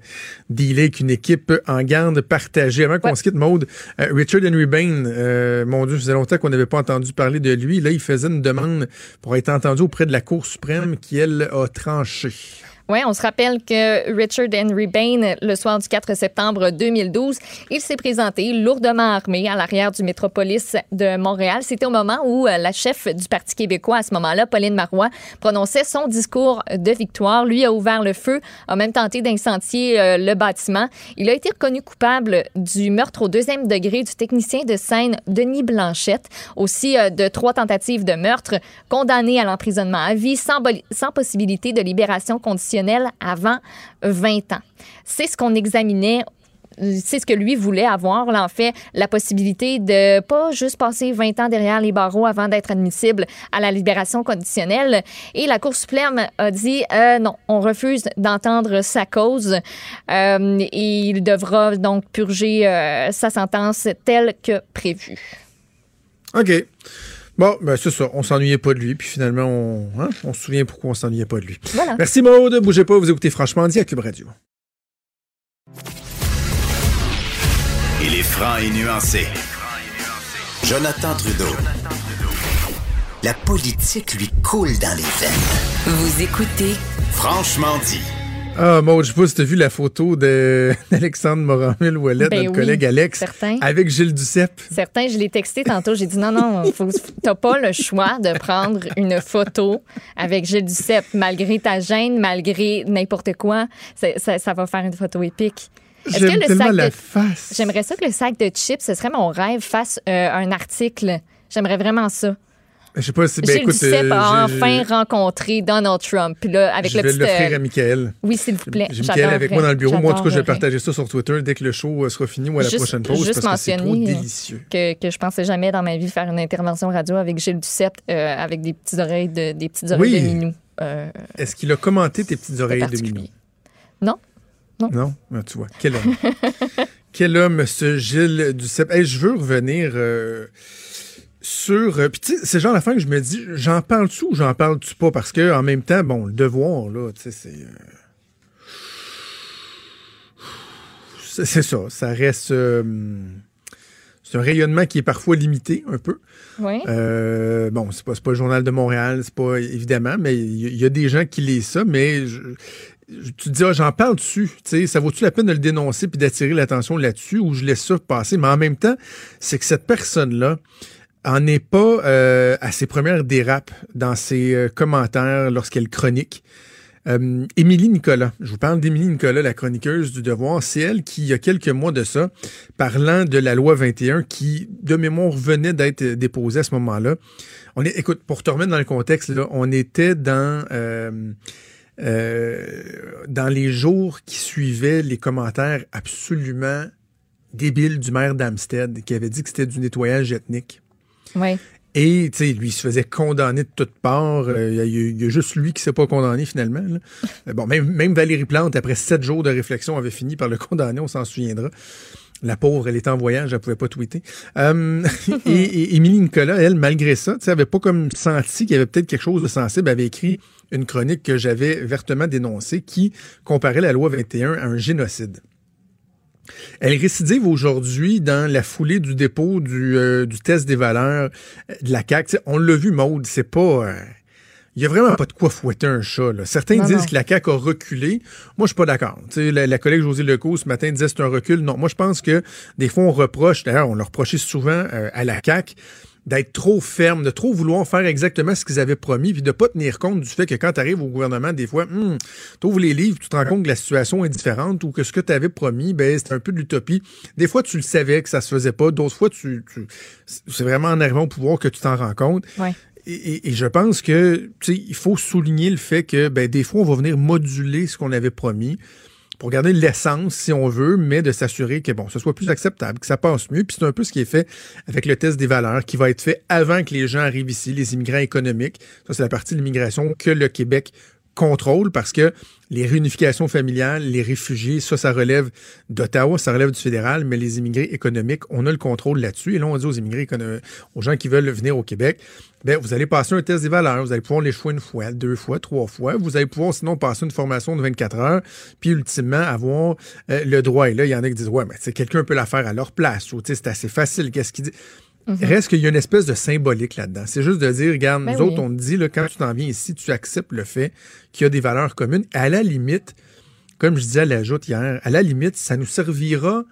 dealer avec une équipe en garde partagée. Avant qu'on se quitte, Maude, euh, Richard Henry Bain, euh, mon Dieu, ça faisait longtemps qu'on n'avait pas entendu parler de lui. Là, il faisait une demande pour être entendu auprès de la Cour suprême qui, elle, a tranché.
Oui, on se rappelle que Richard Henry Bain, le soir du 4 septembre 2012, il s'est présenté lourdement armé à l'arrière du métropolis de Montréal. C'était au moment où euh, la chef du Parti québécois, à ce moment-là, Pauline Marois, prononçait son discours de victoire. Lui a ouvert le feu, a même tenté d'incendier euh, le bâtiment. Il a été reconnu coupable du meurtre au deuxième degré du technicien de scène Denis Blanchette, aussi euh, de trois tentatives de meurtre, condamné à l'emprisonnement à vie sans, sans possibilité de libération conditionnelle avant 20 ans. C'est ce qu'on examinait c'est ce que lui voulait avoir, en fait, la possibilité de pas juste passer 20 ans derrière les barreaux avant d'être admissible à la libération conditionnelle. Et la Cour suprême a dit euh, non, on refuse d'entendre sa cause euh, et il devra donc purger euh, sa sentence telle que prévue.
OK. Bon, ben c'est ça. On s'ennuyait pas de lui. Puis finalement, on, hein, on se souvient pourquoi on s'ennuyait pas de lui.
Voilà.
Merci Maude. Bougez pas, vous écoutez Franchement dit à Cube Radio.
Il est franc et nuancé.
Jonathan Trudeau. La politique lui coule dans les veines.
Vous écoutez
Franchement dit.
Ah, Maud, je sais pas si t'as vu la photo d'Alexandre Moranville Ouellet,
Ben
notre
oui,
collègue Alex,
certain.
avec Gilles Duceppe.
Certains, je l'ai texté tantôt. J'ai dit non, non, t'as pas le choix de prendre une photo avec Gilles Duceppe, malgré ta gêne, malgré n'importe quoi. Ça, ça va faire une photo épique.
J'aime tellement
sac
la
de-
face.
J'aimerais ça que le sac de chips, ce serait mon rêve, fasse euh, un article. J'aimerais vraiment ça.
Je sais pas si. Ben,
Gilles
écoute,
Duceppe
euh,
a enfin rencontré Donald Trump. Puis là, avec
je
le
vais
petit.
l'offrir
euh,
à Michael.
Oui, s'il vous plaît.
J'ai Michael avec moi dans le bureau. Moi, en tout cas, je vais partager ça sur Twitter dès que le show euh, sera fini ou à la
Juste-
prochaine pause
juste
parce que c'est trop délicieux.
Que, que je pensais jamais dans ma vie faire une intervention radio avec Gilles Duceppe euh, avec des petites oreilles de, des petites oreilles
Oui.
de minou. Euh,
Est-ce qu'il a commenté tes petites oreilles de minou?
non.
Non? Ah, tu vois, quel homme. quel homme, ce Gilles Duceppe. Hey, je veux revenir euh, sur... euh, Puis tu sais, c'est genre d'affaire que je me dis, j'en parle-tu ou j'en parle-tu pas? Parce que en même temps, bon, le devoir, là, tu sais, c'est... euh, c'est- ça, ça reste... euh, c'est un rayonnement qui est parfois limité, un peu.
Oui.
Euh, bon, c'est pas, pas le Journal de Montréal, c'est pas évidemment, mais il y, a des gens qui lisent ça, mais je- je- tu te dis, ah, j'en parle dessus. Tu sais, ça vaut-tu la peine de le dénoncer puis d'attirer l'attention là-dessus ou je laisse ça passer? Mais en même temps, c'est que cette personne-là en est pas euh, à ses premières dérapes dans ses euh, commentaires lorsqu'elle chronique. Euh, Émilie Nicolas, je vous parle d'Émilie Nicolas, la chroniqueuse du Devoir. C'est elle qui, il y a quelques mois de ça, parlant de la loi 21 qui, de mémoire, venait d'être déposée à ce moment-là. Écoute, pour te remettre dans le contexte, on était dans dans les jours qui suivaient les commentaires absolument débiles du maire d'Amstead qui avait dit que c'était du nettoyage ethnique.
Oui.
Et, tu sais, lui, il se faisait condamner de toutes parts. Euh, Il y, a- il y a juste lui qui s'est pas condamné, finalement. là. Bon, même, même Valérie Plante, après sept jours de réflexion, avait fini par le condamner, on s'en souviendra. La pauvre, elle était en voyage, elle pouvait pas tweeter. Euh, et, et Émilie Nicolas, elle, malgré ça, tu avait pas comme senti qu'il y avait peut-être quelque chose de sensible. Elle avait écrit une chronique que j'avais vertement dénoncée qui comparait la loi 21 à un génocide. Elle récidive aujourd'hui dans la foulée du dépôt du, euh, du test des valeurs euh, de la CAQ. On l'a vu, Maude, c'est pas... euh, il y a vraiment pas de quoi fouetter un chat. là. Certains
Non,
disent
non.
que la CAQ a reculé. Moi, je suis pas d'accord. La, la collègue José Lecault, ce matin, disait que c'est un recul. Non, moi, je pense que des fois, on reproche, d'ailleurs, on le reprochait souvent euh, à la CAQ, d'être trop ferme, de trop vouloir faire exactement ce qu'ils avaient promis, puis de pas tenir compte du fait que quand tu arrives au gouvernement, des fois, tu ouvres les livres, tu te rends compte que la situation est différente ou que ce que tu avais promis, ben, c'est un peu de l'utopie. Des fois, tu le savais que ça se faisait pas, d'autres fois, tu, tu- c'est vraiment en arrivant au pouvoir que tu t'en rends compte.
Ouais.
Et, et- et je pense que il faut souligner le fait que ben, des fois, on va venir moduler ce qu'on avait promis pour garder l'essence, si on veut, mais de s'assurer que bon, ce soit plus acceptable, que ça passe mieux. Puis c'est un peu ce qui est fait avec le test des valeurs, qui va être fait avant que les gens arrivent ici, les immigrants économiques. Ça, c'est la partie de l'immigration que le Québec contrôle parce que les réunifications familiales, les réfugiés, ça, ça relève d'Ottawa, ça relève du fédéral, mais les immigrés économiques, on a le contrôle là-dessus. Et là, on dit aux immigrés, aux gens qui veulent venir au Québec, ben, vous allez passer un test des valeurs, vous allez pouvoir l'échouer une fois, deux fois, trois fois. Vous allez pouvoir sinon passer une formation de 24 heures, puis ultimement avoir euh, le droit. Et là, il y en a qui disent, ouais, mais quelqu'un peut la faire à leur place, ou c'est assez facile. Qu'est-ce qu'il dit? Reste qu'il y a une espèce de symbolique là-dedans. C'est juste de dire, regarde,
Ben
nous
oui.
autres, on te dit, là, quand tu t'en viens ici, tu acceptes le fait qu'il y a des valeurs communes. À la limite, comme je disais à la joute hier, à la limite, ça nous servira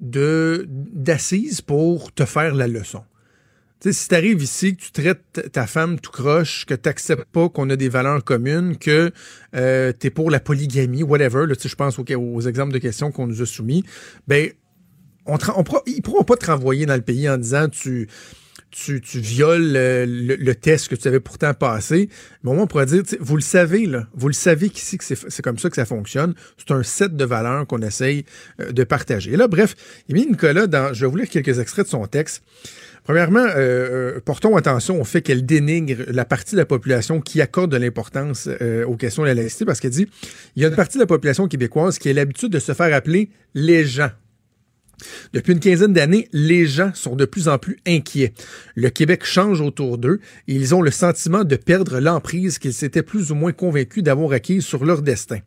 de d'assise pour te faire la leçon. Si tu arrives ici, que tu traites ta- femme tout croche, que tu n'acceptes pas qu'on a des valeurs communes, que euh, tu es pour la polygamie, whatever, je pense aux, aux exemples de questions qu'on nous a soumis, ben, on on ils ne pourront pas te renvoyer dans le pays en disant tu, tu, tu violes le, test que tu avais pourtant passé. Mais au moins, on pourrait dire, vous le savez, là, vous le savez qu'ici, que c'est comme ça que ça fonctionne. C'est un set de valeurs qu'on essaye euh, de partager. Et là, bref, Émilie Nicolas, dans, je vais vous lire quelques extraits de son texte. Premièrement, euh, euh, portons attention au fait qu'elle dénigre la partie de la population qui accorde de l'importance aux questions de la laïcité parce qu'elle dit il y a une partie de la population québécoise qui a l'habitude de se faire appeler les gens. Depuis une quinzaine d'années, les gens sont de plus en plus inquiets. Le Québec change autour d'eux et ils ont le sentiment de perdre l'emprise qu'ils s'étaient plus ou moins convaincus d'avoir acquise sur leur destin.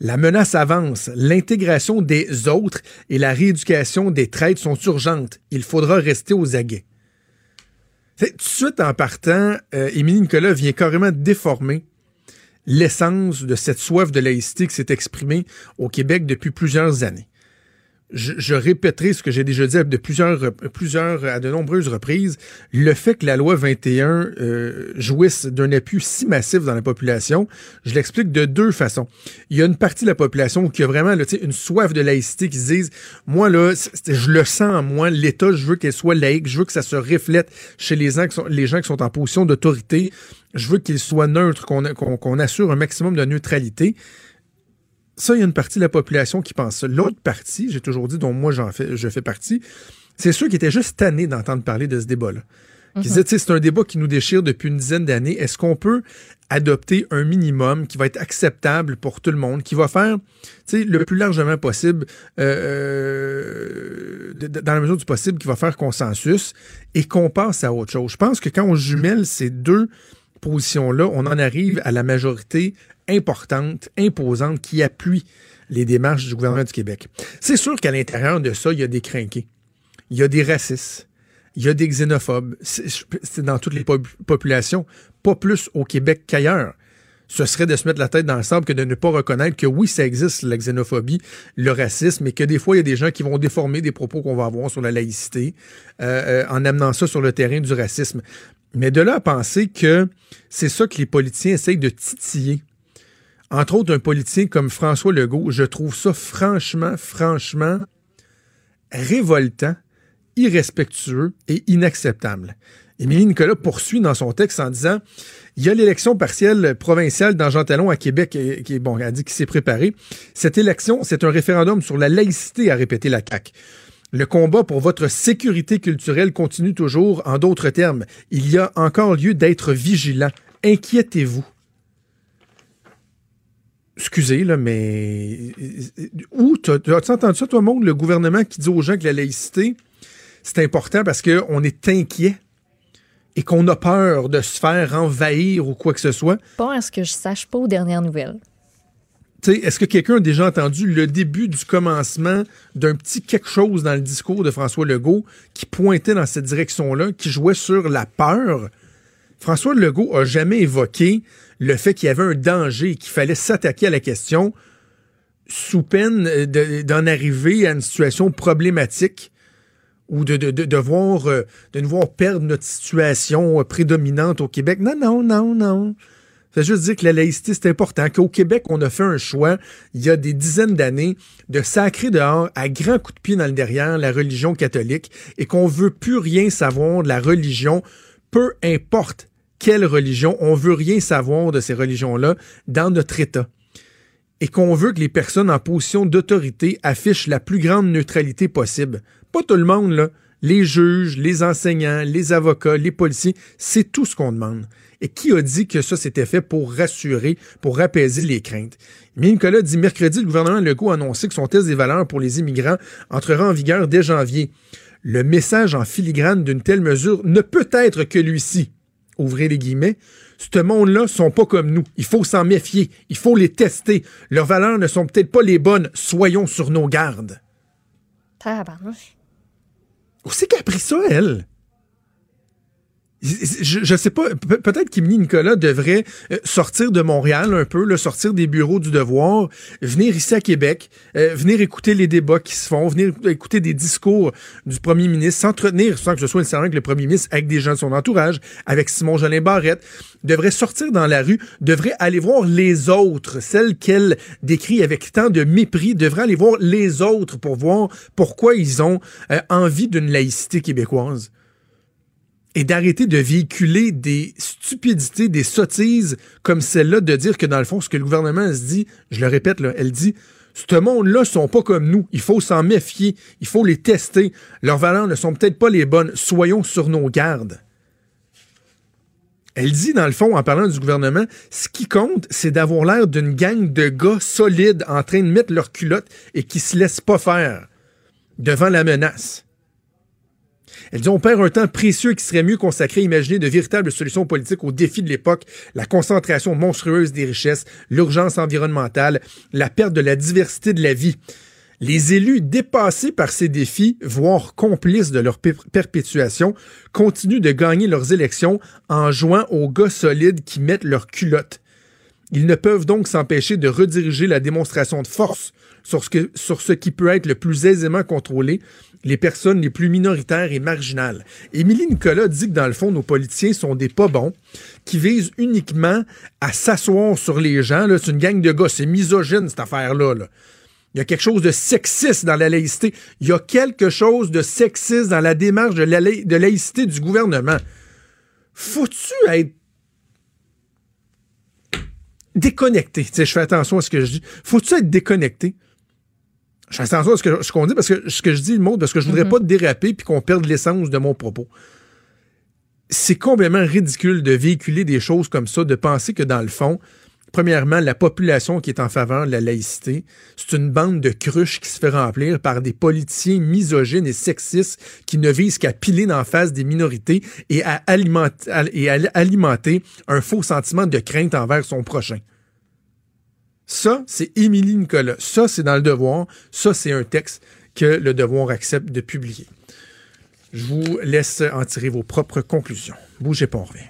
La menace avance, l'intégration des autres et la rééducation des traîtres sont urgentes. Il faudra rester aux aguets. Tout de suite en partant, euh, Émilie Nicolas vient carrément déformer l'essence de cette soif de laïcité qui s'est exprimée au Québec depuis plusieurs années. Je, je répéterai ce que j'ai déjà dit de plusieurs, plusieurs, à de nombreuses reprises. Le fait que la loi 21 euh, jouisse d'un appui si massif dans la population, je l'explique de deux façons. Il y a une partie de la population qui a vraiment là, une soif de laïcité qui se disent, moi là, je le sens en moi, l'État, je veux qu'elle soit laïque, je veux que ça se reflète chez les gens qui sont, les gens qui sont en position d'autorité, je veux qu'il soit neutre, qu'on qu'on- qu'on assure un maximum de neutralité. Ça, il y a une partie de la population qui pense ça. L'autre partie, j'ai toujours dit, dont moi j'en fais, je fais partie, c'est ceux qui étaient juste tannés d'entendre parler de ce débat-là. Qui disaient, tu sais, c'est un débat qui nous déchire depuis une dizaine d'années. Est-ce qu'on peut adopter un minimum qui va être acceptable pour tout le monde, qui va faire, tu sais, le plus largement possible, euh, de- de- dans la mesure du possible, qui va faire consensus et qu'on passe à autre chose? Je pense que quand on jumelle ces deux positions-là, on en arrive à la majorité importante, imposante, qui appuie les démarches du gouvernement du Québec. C'est sûr qu'à l'intérieur de ça, il y a des crinqués. Il y a des racistes. Il y a des xénophobes. C'est dans toutes les pop- populations, pas plus au Québec qu'ailleurs. Ce serait de se mettre la tête dans le sable que de ne pas reconnaître que oui, ça existe, la xénophobie, le racisme, mais que des fois, il y a des gens qui vont déformer des propos qu'on va avoir sur la laïcité euh, euh, en amenant ça sur le terrain du racisme. Mais de là à penser que c'est ça que les politiciens essayent de titiller. Entre autres, un politicien comme François Legault, je trouve ça franchement, franchement révoltant, irrespectueux et inacceptable. Émilie Nicolas poursuit dans son texte en disant il y a l'élection partielle provinciale dans Jean Talon à Québec qui est bon, elle dit qu'il s'est préparé. Cette élection, c'est un référendum sur la laïcité, a répété la CAQ. Le combat pour votre sécurité culturelle continue toujours. En d'autres termes, il y a encore lieu d'être vigilant. Inquiétez-vous. Excusez, là, mais où as-tu entendu ça, toi, monde, le gouvernement qui dit aux gens que la laïcité, c'est important parce qu'on est inquiet et qu'on a peur de se faire envahir ou quoi que ce soit?
Pas à ce que je sache pas aux dernières nouvelles.
Est-ce que quelqu'un a déjà entendu le début du commencement d'un petit quelque chose dans le discours de François Legault qui pointait dans cette direction-là, qui jouait sur la peur? François Legault a jamais évoqué le fait qu'il y avait un danger et qu'il fallait s'attaquer à la question sous peine de- d'en arriver à une situation problématique ou de, de, de, de voir, euh, de nous voir perdre notre situation euh, prédominante au Québec. Non, non, non, non. Ça veut juste dire que la laïcité, c'est important, qu'au Québec, on a fait un choix, il y a des dizaines d'années, de sacrer dehors à grands coups de pied dans le derrière la religion catholique et qu'on veut plus rien savoir de la religion, peu importe quelle religion, on veut rien savoir de ces religions-là dans notre État. Et qu'on veut que les personnes en position d'autorité affichent la plus grande neutralité possible. Pas tout le monde, là. Les juges, les enseignants, les avocats, les policiers, c'est tout ce qu'on demande. Et qui a dit que ça s'était fait pour rassurer, pour apaiser les craintes? Mais Nicolas dit mercredi, le gouvernement Legault a annoncé que son test des valeurs pour les immigrants entrera en vigueur dès janvier. Le message en filigrane d'une telle mesure ne peut être que lui-ci. Ouvrez les guillemets. Ce monde-là sont pas comme nous. Il faut s'en méfier. Il faut les tester. Leurs valeurs ne sont peut-être pas les bonnes. Soyons sur nos gardes.
Tabarnouche.
Où c'est qu'elle a pris ça, elle? Je, je sais pas, pe- peut-être qu'Émilie Nicolas devrait euh, sortir de Montréal un peu, là, sortir des bureaux du devoir, venir ici à Québec, euh, venir écouter les débats qui se font, venir écouter des discours du premier ministre, s'entretenir, sans que ce soit nécessairement avec le premier ministre, avec des gens de son entourage, avec Simon Jolin Barrette, devrait sortir dans la rue, devrait aller voir les autres, celles qu'elle décrit avec tant de mépris, devrait aller voir les autres pour voir pourquoi ils ont euh, envie d'une laïcité québécoise et d'arrêter de véhiculer des stupidités, des sottises comme celle-là, de dire que dans le fond, ce que le gouvernement se dit, je le répète, elle dit, ce monde-là sont pas comme nous. Il faut s'en méfier. Il faut les tester. Leurs valeurs ne sont peut-être pas les bonnes. Soyons sur nos gardes. Elle dit, dans le fond, en parlant du gouvernement, ce qui compte, c'est d'avoir l'air d'une gang de gars solides en train de mettre leur culotte et qui se laissent pas faire devant la menace. Elle dit on perd un temps précieux qui serait mieux consacré à imaginer de véritables solutions politiques aux défis de l'époque, la concentration monstrueuse des richesses, l'urgence environnementale, la perte de la diversité de la vie. Les élus dépassés par ces défis, voire complices de leur per- perpétuation, continuent de gagner leurs élections en jouant aux gars solides qui mettent leur culotte. Ils ne peuvent donc s'empêcher de rediriger la démonstration de force sur ce qui peut être le plus aisément contrôlé, les personnes les plus minoritaires et marginales. Émilie Nicolas dit que dans le fond, nos politiciens sont des pas bons qui visent uniquement à s'asseoir sur les gens. C'est une gang de gars, c'est misogyne cette affaire-là. là. Il y a quelque chose de sexiste dans la laïcité. Il y a quelque chose de sexiste dans la démarche de, de laïcité du gouvernement. Faut-tu être déconnecté? Je fais attention à ce que je dis. Faut-tu être déconnecté? Je fais attention à ce que- ce qu'on dit parce que ce que je dis, le mot, parce que je voudrais pas déraper puis qu'on perde l'essence de mon propos. C'est complètement ridicule de véhiculer des choses comme ça, de penser que dans le fond, premièrement, la population qui est en faveur de la laïcité, c'est une bande de cruches qui se fait remplir par des politiciens misogynes et sexistes qui ne visent qu'à piler d'en face des minorités et à alimenter, et à alimenter un faux sentiment de crainte envers son prochain. Ça, c'est Émilie Nicolas. Ça, c'est dans le devoir. Ça, c'est un texte que le devoir accepte de publier. Je vous laisse en tirer vos propres conclusions. Bougez pas, on revient.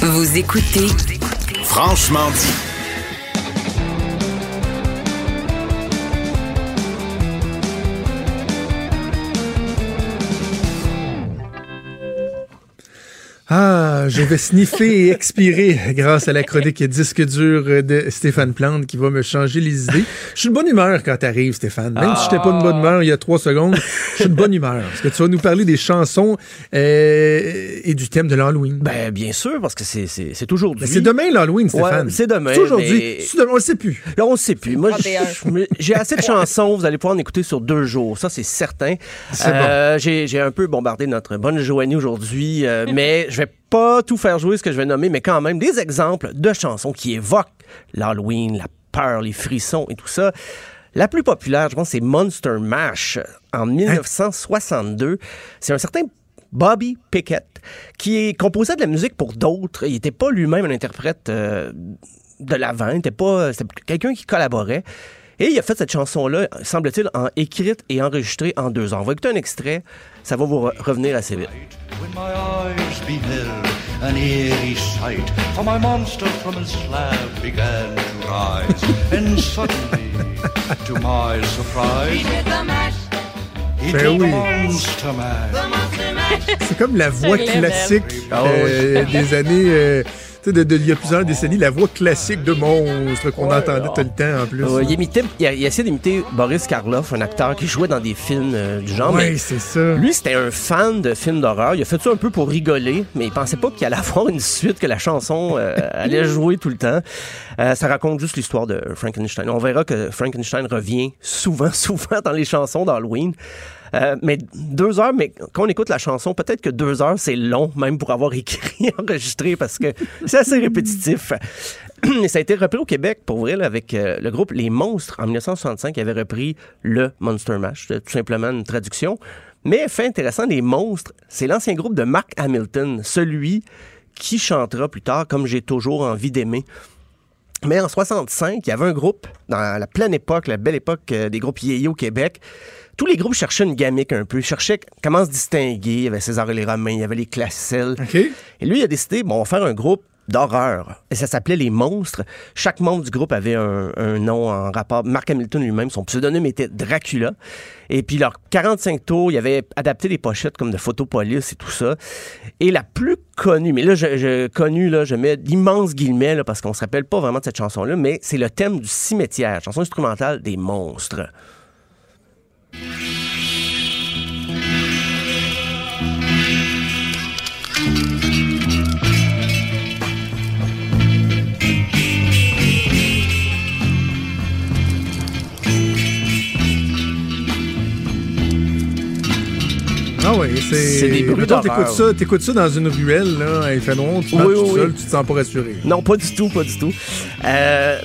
Vous écoutez
Franchement dit.
Ah, je vais sniffer et expirer grâce à la chronique disque dur de Stéphane Plante qui va me changer les idées. Je suis de bonne humeur quand t'arrives, Stéphane. Même si j'étais pas de bonne humeur il y a trois secondes, je suis de bonne humeur. Parce que tu vas nous parler des chansons euh, et du thème de l'Halloween?
Ben, bien sûr, parce que c'est- c'est c'est aujourd'hui.
C'est demain l'Halloween, Stéphane.
Ouais, c'est demain,
C'est aujourd'hui.
mais-
C'est demain, on le sait plus.
Là, on ne sait plus. Moi,
31.
je- je- j'ai assez de chansons. Vous allez pouvoir en écouter sur deux jours. Ça, c'est certain.
C'est
Euh, J'ai j'ai un peu bombardé notre bonne Joanie aujourd'hui, euh, mais je vais pas tout faire jouer ce que je vais nommer, mais quand même des exemples de chansons qui évoquent l'Halloween, la peur, les frissons et tout ça. La plus populaire, je pense, c'est Monster Mash en 1962. C'est un certain Bobby Pickett qui composait de la musique pour d'autres. Il n'était pas lui-même un interprète euh, de l'avant. Il était pas c'était quelqu'un qui collaborait. Et il a fait cette chanson-là, semble-t-il, en écrite et enregistrée en deux ans. On va écouter un extrait. Ça va vous re- revenir assez vite.
When my eyes beheld an eerie sight, for my monster from his slab began to rise, and suddenly, to my surprise, he
Ben
did
oui.
the monster mash.
C'est comme la voix
l'aime,
classique
Ah
euh, des années. euh, de, de- il y a plusieurs décennies, la voix classique de monstre qu'on entendait tout le temps en plus.
Il, imitait, il, a, il a essayé d'imiter Boris Karloff, un acteur qui jouait dans des films euh, du genre. Mais
c'est ça.
Lui, c'était un fan de films d'horreur. Il a fait ça un peu pour rigoler, mais il pensait pas qu'il allait avoir une suite, que la chanson euh, allait jouer tout le temps. Euh, ça raconte juste l'histoire de Frankenstein. On verra que Frankenstein revient souvent, souvent dans les chansons d'Halloween. Euh, mais deux heures, mais quand on écoute la chanson, peut-être que deux heures, c'est long, même pour avoir écrit, enregistré, parce que c'est assez répétitif. Et ça a été repris au Québec, pour vrai, avec euh, le groupe Les Monstres, en 1965, qui avait repris le Monster Mash. Tout simplement une traduction. Mais fait intéressant, Les Monstres, c'est l'ancien groupe de Mark Hamilton, celui qui chantera plus tard Comme j'ai toujours envie d'aimer. Mais en 65, il y avait un groupe, dans la pleine époque, la belle époque euh, des groupes yéyé au Québec. Tous les groupes cherchaient une gamique un peu, cherchaient comment se distinguer. Il y avait César et les Romains, il y avait les Classels.
OK.
Et lui, il a décidé, bon, on va faire un groupe d'horreur. Et ça s'appelait Les Monstres. Chaque membre du groupe avait un, un nom en rapport. Mark Hamilton lui-même, son pseudonyme était Dracula. Et puis, leurs 45 tours, il avait adapté des pochettes comme de Photopolis et tout ça. Et la plus connue, mais là, je, je connue, là, je mets d'immenses guillemets, là, parce qu'on se rappelle pas vraiment de cette chanson-là, mais c'est le thème du cimetière, chanson instrumentale des monstres.
Ah oui, c'est.
Des bruits d'horreur.
ça, t'écoutes ça dans une ruelle, là, il fait noir, tu
Oui,
tout
oui.
seul, tu te sens pas rassuré.
Non, pas du tout, pas du tout. Euh,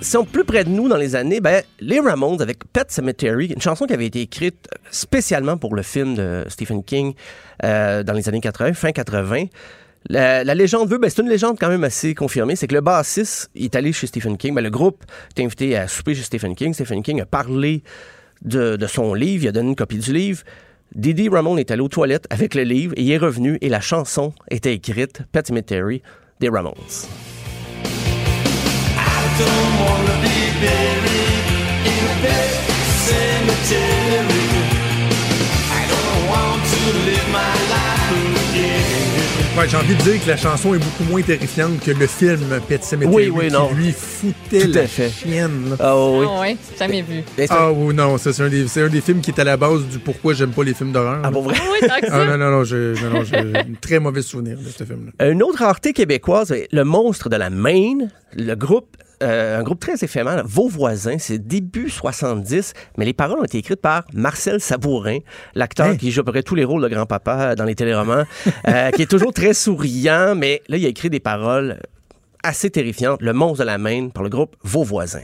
si on est plus près de nous dans les années, ben, les Ramones avec Pet Cemetery, une chanson qui avait été écrite spécialement pour le film de Stephen King euh, dans les années 80, fin 80. La, légende veut, ben, c'est une légende quand même assez confirmée, c'est que le bassiste est allé chez Stephen King. Ben, le groupe est invité à souper chez Stephen King. Stephen King a parlé de, son livre, il a donné une copie du livre. Didi Ramone est allé aux toilettes avec le livre et il est revenu et la chanson était écrite, Pet Cemetery, des Ramones.
Don't wanna be buried in a pet cemetery. I don't want to live my life again.
Ouais, j'ai envie de dire que la chanson est beaucoup moins terrifiante que le film Pet Cemetery
Oui, oui,
qui
non.
lui foutait
Tout
la
fait.
chienne.
Ah oui.
Ah ouais, jamais vu.
Ça-
Ah oui, non, ça, c'est un, des- c'est un des films qui est à la base du pourquoi j'aime pas les films d'horreur.
Ah bon, vrai?
Oui, tant que
Ah non, non, non, j'ai non, non, j'ai un très mauvais souvenir de ce film-là.
Une autre rareté québécoise, est le monstre de la Maine, le groupe, euh, un groupe très éphémère, Vos voisins, c'est début 70, mais les paroles ont été écrites par Marcel Sabourin, l'acteur qui joue à peu près tous les rôles de grand-papa dans les téléromans, euh, qui est toujours très souriant, mais là, il a écrit des paroles assez terrifiantes. Le monstre de la Maine par le groupe Vos voisins.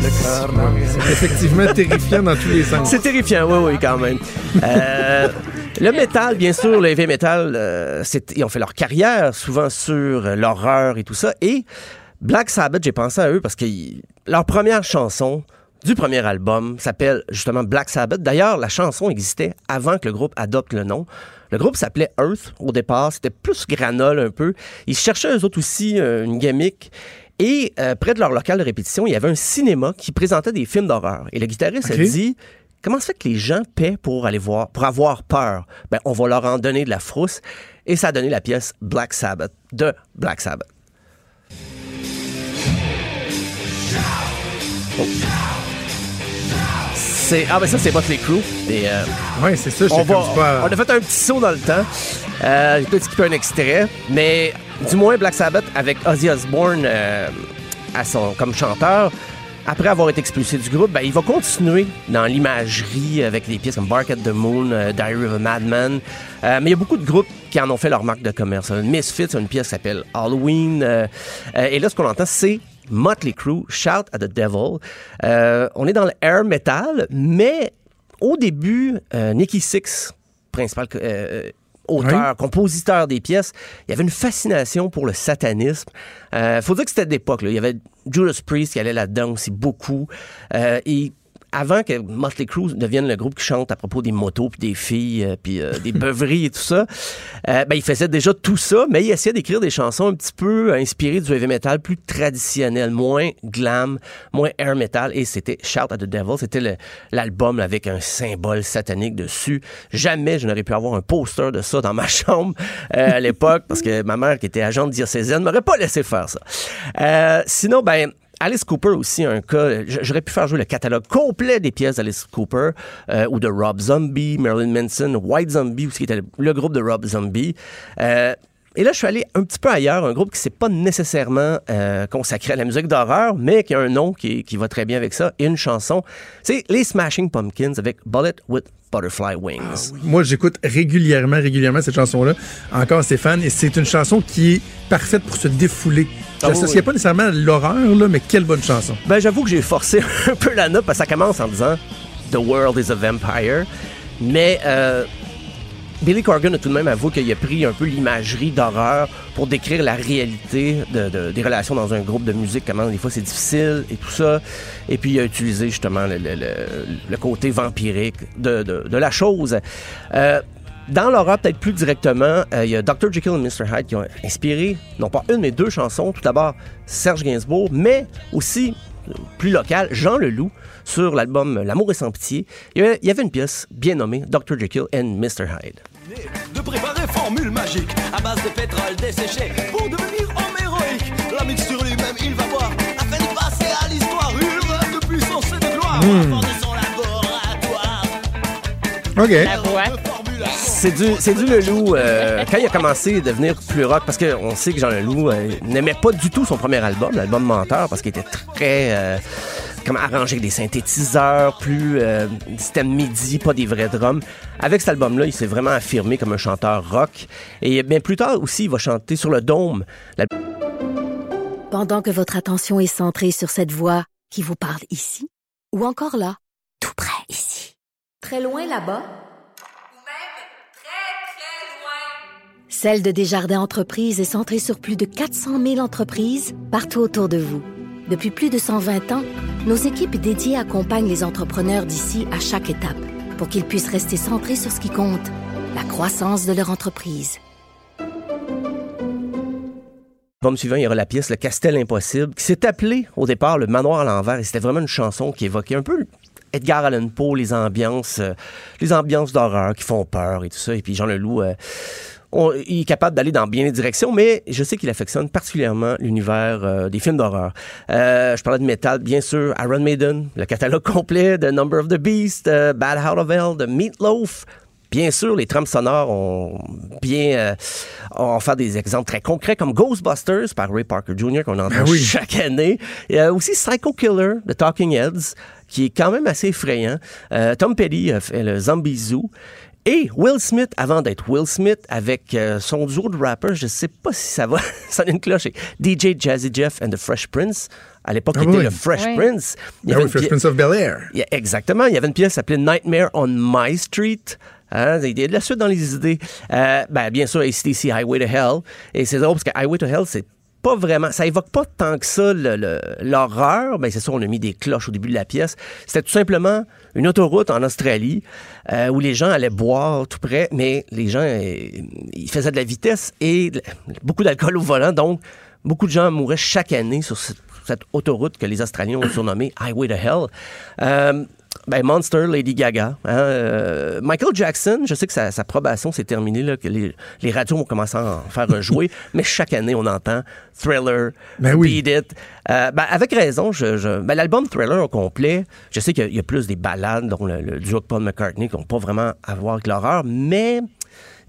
C'est effectivement terrifiant dans tous les sens.
C'est terrifiant, oui, oui, quand même. Euh, le métal, bien sûr, le heavy metal, euh, ils ont fait leur carrière souvent sur euh, l'horreur et tout ça. Et Black Sabbath, j'ai pensé à eux parce que leur première chanson du premier album s'appelle justement Black Sabbath. D'ailleurs, la chanson existait avant que le groupe adopte le nom. Le groupe s'appelait Earth au départ. C'était plus granole un peu. Ils cherchaient eux autres aussi euh, une gimmick. Et euh, près de leur local de répétition, il y avait un cinéma qui présentait des films d'horreur. Et le guitariste a dit Comment se fait que les gens paient pour aller voir, pour avoir peur? Ben, on va leur en donner de la frousse. Et ça a donné la pièce Black Sabbath de Black Sabbath. Oh. C'est, ah ben ça c'est Motley Crue. Et, euh,
Ouais, c'est ça, je
on,
sais
va-
pas.
on a fait un petit saut dans le temps. Euh, J'ai peut-être skippé un extrait, mais du moins Black Sabbath avec Ozzy Osbourne euh, à son, comme chanteur. Après avoir été expulsé du groupe, ben, il va continuer dans l'imagerie avec des pièces comme Bark at the Moon, euh, Diary of a Madman. Euh, mais il y a beaucoup de groupes qui en ont fait leur marque de commerce. Misfits, une pièce qui s'appelle Halloween. euh, euh, et là, ce qu'on entend, c'est Motley Crue, Shout at the Devil. On est dans le air metal, mais au début, Nicky Six, principal auteur, compositeur des pièces, il y avait une fascination pour le satanisme. Euh, faut dire que c'était d'époque. Il y avait Judas Priest qui allait là-dedans aussi beaucoup. Euh, et avant que Motley Crue devienne le groupe qui chante à propos des motos puis des filles euh, puis euh, des beuveries et tout ça, euh, ben il faisait déjà tout ça, mais il essayait d'écrire des chansons un petit peu inspirées du heavy metal, plus traditionnel, moins glam, moins air metal. Et c'était Shout at the Devil, c'était l'album avec un symbole satanique dessus. Jamais je n'aurais pu avoir un poster de ça dans ma chambre à l'époque parce que ma mère qui était agente diocésaine m'aurait pas laissé faire ça. Sinon, ben Alice Cooper aussi un cas. J'aurais pu faire jouer le catalogue complet des pièces d'Alice Cooper euh, ou de Rob Zombie, Marilyn Manson, White Zombie aussi qui était le groupe de Rob Zombie. Euh, et là, je suis allé un petit peu ailleurs, un groupe qui s'est pas nécessairement euh, consacré à la musique d'horreur, mais qui a un nom qui, qui va très bien avec ça, et une chanson. C'est les Smashing Pumpkins avec Bullet with Butterfly Wings.
Moi, j'écoute régulièrement, régulièrement cette chanson-là. Encore Stéphane, et c'est une chanson qui est parfaite pour se défouler. Je
Ah
l'associais
oui.
pas nécessairement à l'horreur, là, mais quelle bonne chanson.
Ben, j'avoue que j'ai forcé un peu la note parce que ça commence en disant The world is a vampire. Mais euh, Billy Corgan a tout de même avoué qu'il a pris un peu l'imagerie d'horreur pour décrire la réalité de- de- des relations dans un groupe de musique, comment des fois c'est difficile et tout ça. Et puis il a utilisé justement le, le- le- côté vampirique de, la chose. Euh, dans l'horreur, peut-être plus directement, euh, il y a Dr. Jekyll et Mr. Hyde qui ont inspiré, non pas une, mais deux chansons. Tout d'abord, Serge Gainsbourg, mais aussi, plus local, Jean Leloup, sur l'album L'amour est sans pitié. Il y avait- une pièce bien nommée Dr. Jekyll and Mr. Hyde.
de préparer formule magique à base de pétrole desséché pour devenir homme héroïque. La mixture lui-même, il va boire afin de passer à l'histoire. Une rêve de puissance et de gloire. Avant de son laboratoire.
OK.
La.
C'est du, c'est du Leloup. euh, quand il a commencé à devenir plus rock, parce qu'on sait que Jean Leloup euh, n'aimait pas du tout son premier album, l'album Menteur, parce qu'il était très euh, comme arrangé avec des synthétiseurs, plus euh, système MIDI, pas des vrais drums. Avec cet album-là, il s'est vraiment affirmé comme un chanteur rock. Et bien plus tard aussi, il va chanter sur le dôme. La-
Pendant que votre attention est centrée sur cette voix qui vous parle ici, ou encore là, tout près ici, très loin là-bas, Celle de Desjardins Entreprises est centrée sur plus de 400 000 entreprises partout autour de vous. Depuis plus de 120 ans, nos équipes dédiées accompagnent les entrepreneurs d'ici à chaque étape pour qu'ils puissent rester centrés sur ce qui compte, la croissance de leur entreprise.
L'album suivant, il y aura la pièce Le Castel Impossible, qui s'est appelé au départ Le Manoir à l'envers, et c'était vraiment une chanson qui évoquait un peu Edgar Allan Poe, les ambiances, euh, les ambiances d'horreur qui font peur et tout ça. Et puis Jean Leloup, euh, on- il est capable d'aller dans bien des directions, mais je sais qu'il affectionne particulièrement l'univers euh, des films d'horreur. Euh, je parlais de métal, bien sûr, Iron Maiden, le catalogue complet de Number of the Beast, euh, Bad Out of Hell, de Meatloaf. Bien sûr, les trames sonores ont bien euh, on fait des exemples très concrets comme Ghostbusters par Ray Parker Jr. qu'on entend
Ben oui.
chaque année. Il y a aussi Psycho Killer de Talking Heads qui est quand même assez effrayant. Tom Petty a fait le Zombie Zoo. Et Will Smith, avant d'être Will Smith, avec euh, son duo de rappers, je sais pas si ça va sonner une cloche, DJ Jazzy Jeff and the Fresh Prince. À l'époque,
Ah
il était
oui.
le Fresh
Oui.
Prince. Il y
Ah
avait
oui, Fresh
pi-
Prince of Bel-Air.
il y a- exactement. Il y avait une pièce qui s'appelait Nightmare on My Street. Hein, il y a de la suite dans les idées. Euh, ben, bien sûr, ACDC Highway to Hell. Et c'est drôle parce que Highway to Hell, c'est pas vraiment, ça évoque pas tant que ça l'horreur. Ben, c'est ça, on a mis des cloches au début de la pièce. C'était tout simplement une autoroute en Australie euh, où les gens allaient boire tout près, mais les gens, euh, ils faisaient de la vitesse et beaucoup d'alcool au volant. Donc, beaucoup de gens mouraient chaque année sur cette, cette autoroute que les Australiens ont surnommée Highway to Hell. Euh, ben, Monster, Lady Gaga. hein, euh, Michael Jackson, je sais que sa, sa probation s'est terminée, là, que les, les radios vont commencer à en faire rejouer, mais chaque année, on entend Thriller,
Ben oui.
Beat It. Euh, ben, avec raison, je, je- ben, l'album Thriller au complet, je sais qu'il y a- il y, a plus des ballades, dont le, le duo de Paul McCartney, qui n'ont pas vraiment à voir avec l'horreur, mais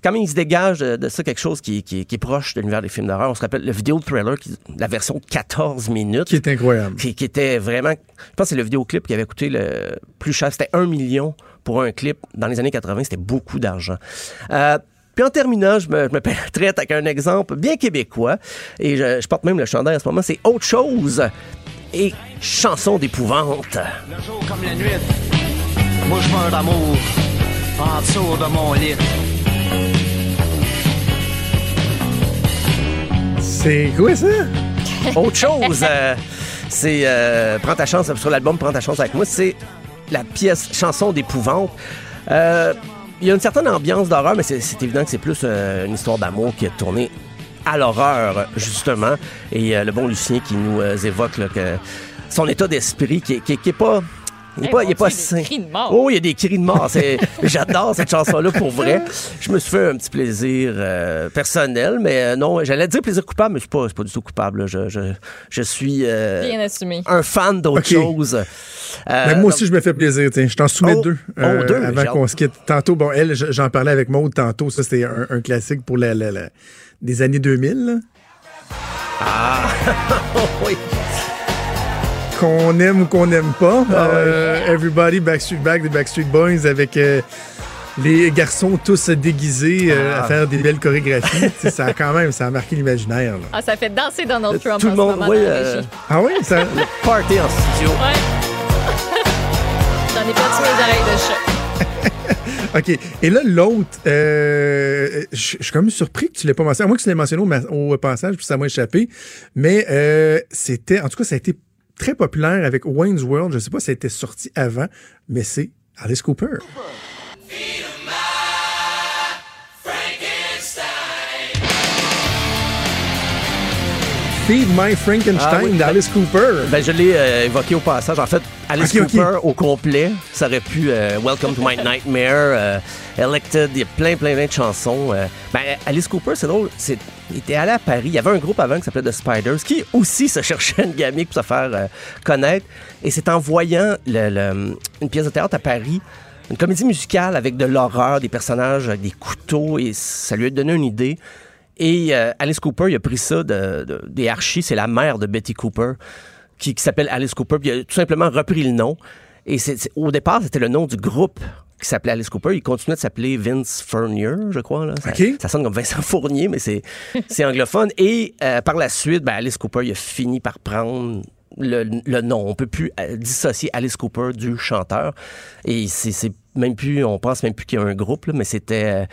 quand même, il se dégage de, de ça quelque chose qui, qui- qui est proche de l'univers des films d'horreur. On se rappelle le vidéo Thriller, qui, la version 14 minutes
Qui est incroyable.
qui, qui était vraiment. Je pense que c'est le vidéoclip qui avait coûté le plus cher. C'était un million pour un clip. Dans les années 80, c'était beaucoup d'argent. Euh, puis en terminant, je me, je me traite avec un exemple bien québécois. Et je, je porte même le chandail en ce moment. C'est Autre chose et Chanson d'épouvante.
Le jour comme la nuit, moi je meurs d'amour en dessous de mon lit.
C'est quoi ça?
Autre chose, euh, c'est euh, Prends ta chance sur l'album Prends ta chance avec moi. C'est la pièce Chanson d'épouvante. Euh, Il y a une certaine ambiance d'horreur, mais c'est évident que c'est plus une histoire d'amour qui est tournée à l'horreur, justement. Et le bon Lucien qui nous évoque son état d'esprit qui, qui, qui est pas. Il est
Eh,
pas, il est pas sain.
cris de mort.
Oh, il y a des cris de mort. C'est- J'adore cette chanson-là pour vrai. Je me suis fait un petit plaisir euh, personnel, mais euh, non, j'allais dire plaisir coupable, mais je suis pas, je suis pas du tout coupable. là. Je, je, je suis euh,
Bien assumé.
un fan d'autre
Ok.
chose. Euh,
Ben, moi aussi, je me fais plaisir. tiens. Je t'en soumets
Oh,
deux,
oh, deux,
avant qu'on se quitte. Tantôt, bon, elle, je- j'en parlais avec Maude tantôt. Ça, c'était un, un classique pour la, la- la- des années 2000. là.
oui.
Qu'on aime ou qu'on n'aime pas.
Ah
Euh, Everybody Backstreet Back des Backstreet Boys avec euh, les garçons tous déguisés euh,
Ah.
à faire des belles chorégraphies. Ça a quand même, ça a marqué l'imaginaire. là.
Ah, ça fait danser Donald Trump
Tout
en
le
ce
monde, euh.
Ah oui? Ça...
Party en studio.
Ouais. J'en ai perdu mes oreilles de chat.
OK. Et là, l'autre, euh, je suis quand même surpris que tu l'aies pas mentionné. À moins que tu l'aies mentionné au, passage, puis ça m'a échappé. Mais euh, c'était, en tout cas, ça a été très populaire avec Wayne's World. Je sais pas si ça a été sorti avant, mais c'est Alice Cooper. Feed My Frankenstein
Ah oui,
d'Alice Cooper.
Ben, je l'ai euh, évoqué au passage. En fait, Alice. Cooper au complet, ça aurait pu euh, Welcome to My Nightmare, euh, Elected, il y a plein, plein, plein de chansons. euh. ben, Alice Cooper, c'est drôle, c'est, il était allé à Paris. Il y avait un groupe avant qui s'appelait The Spiders qui aussi se cherchait une gamique pour se faire euh, connaître. Et c'est en voyant le- le- une pièce de théâtre à Paris, une comédie musicale avec de l'horreur, des personnages avec des couteaux, et ça lui a donné une idée. Et euh, Alice Cooper, il a pris ça de, de- des archis, c'est la mère de Betty Cooper, qui, qui s'appelle Alice Cooper, puis il a tout simplement repris le nom. Et au départ, c'était le nom du groupe qui s'appelait Alice Cooper. Il continuait de s'appeler Vince Fournier, je crois. Là. Ça,
OK.
ça sonne comme Vincent Fournier, mais c'est, anglophone. Et euh, par la suite, ben, Alice Cooper, il a fini par prendre le, le nom. On peut plus euh, dissocier Alice Cooper du chanteur. Et c'est, c'est même plus, on pense même plus qu'il y a un groupe, là, mais c'était... euh,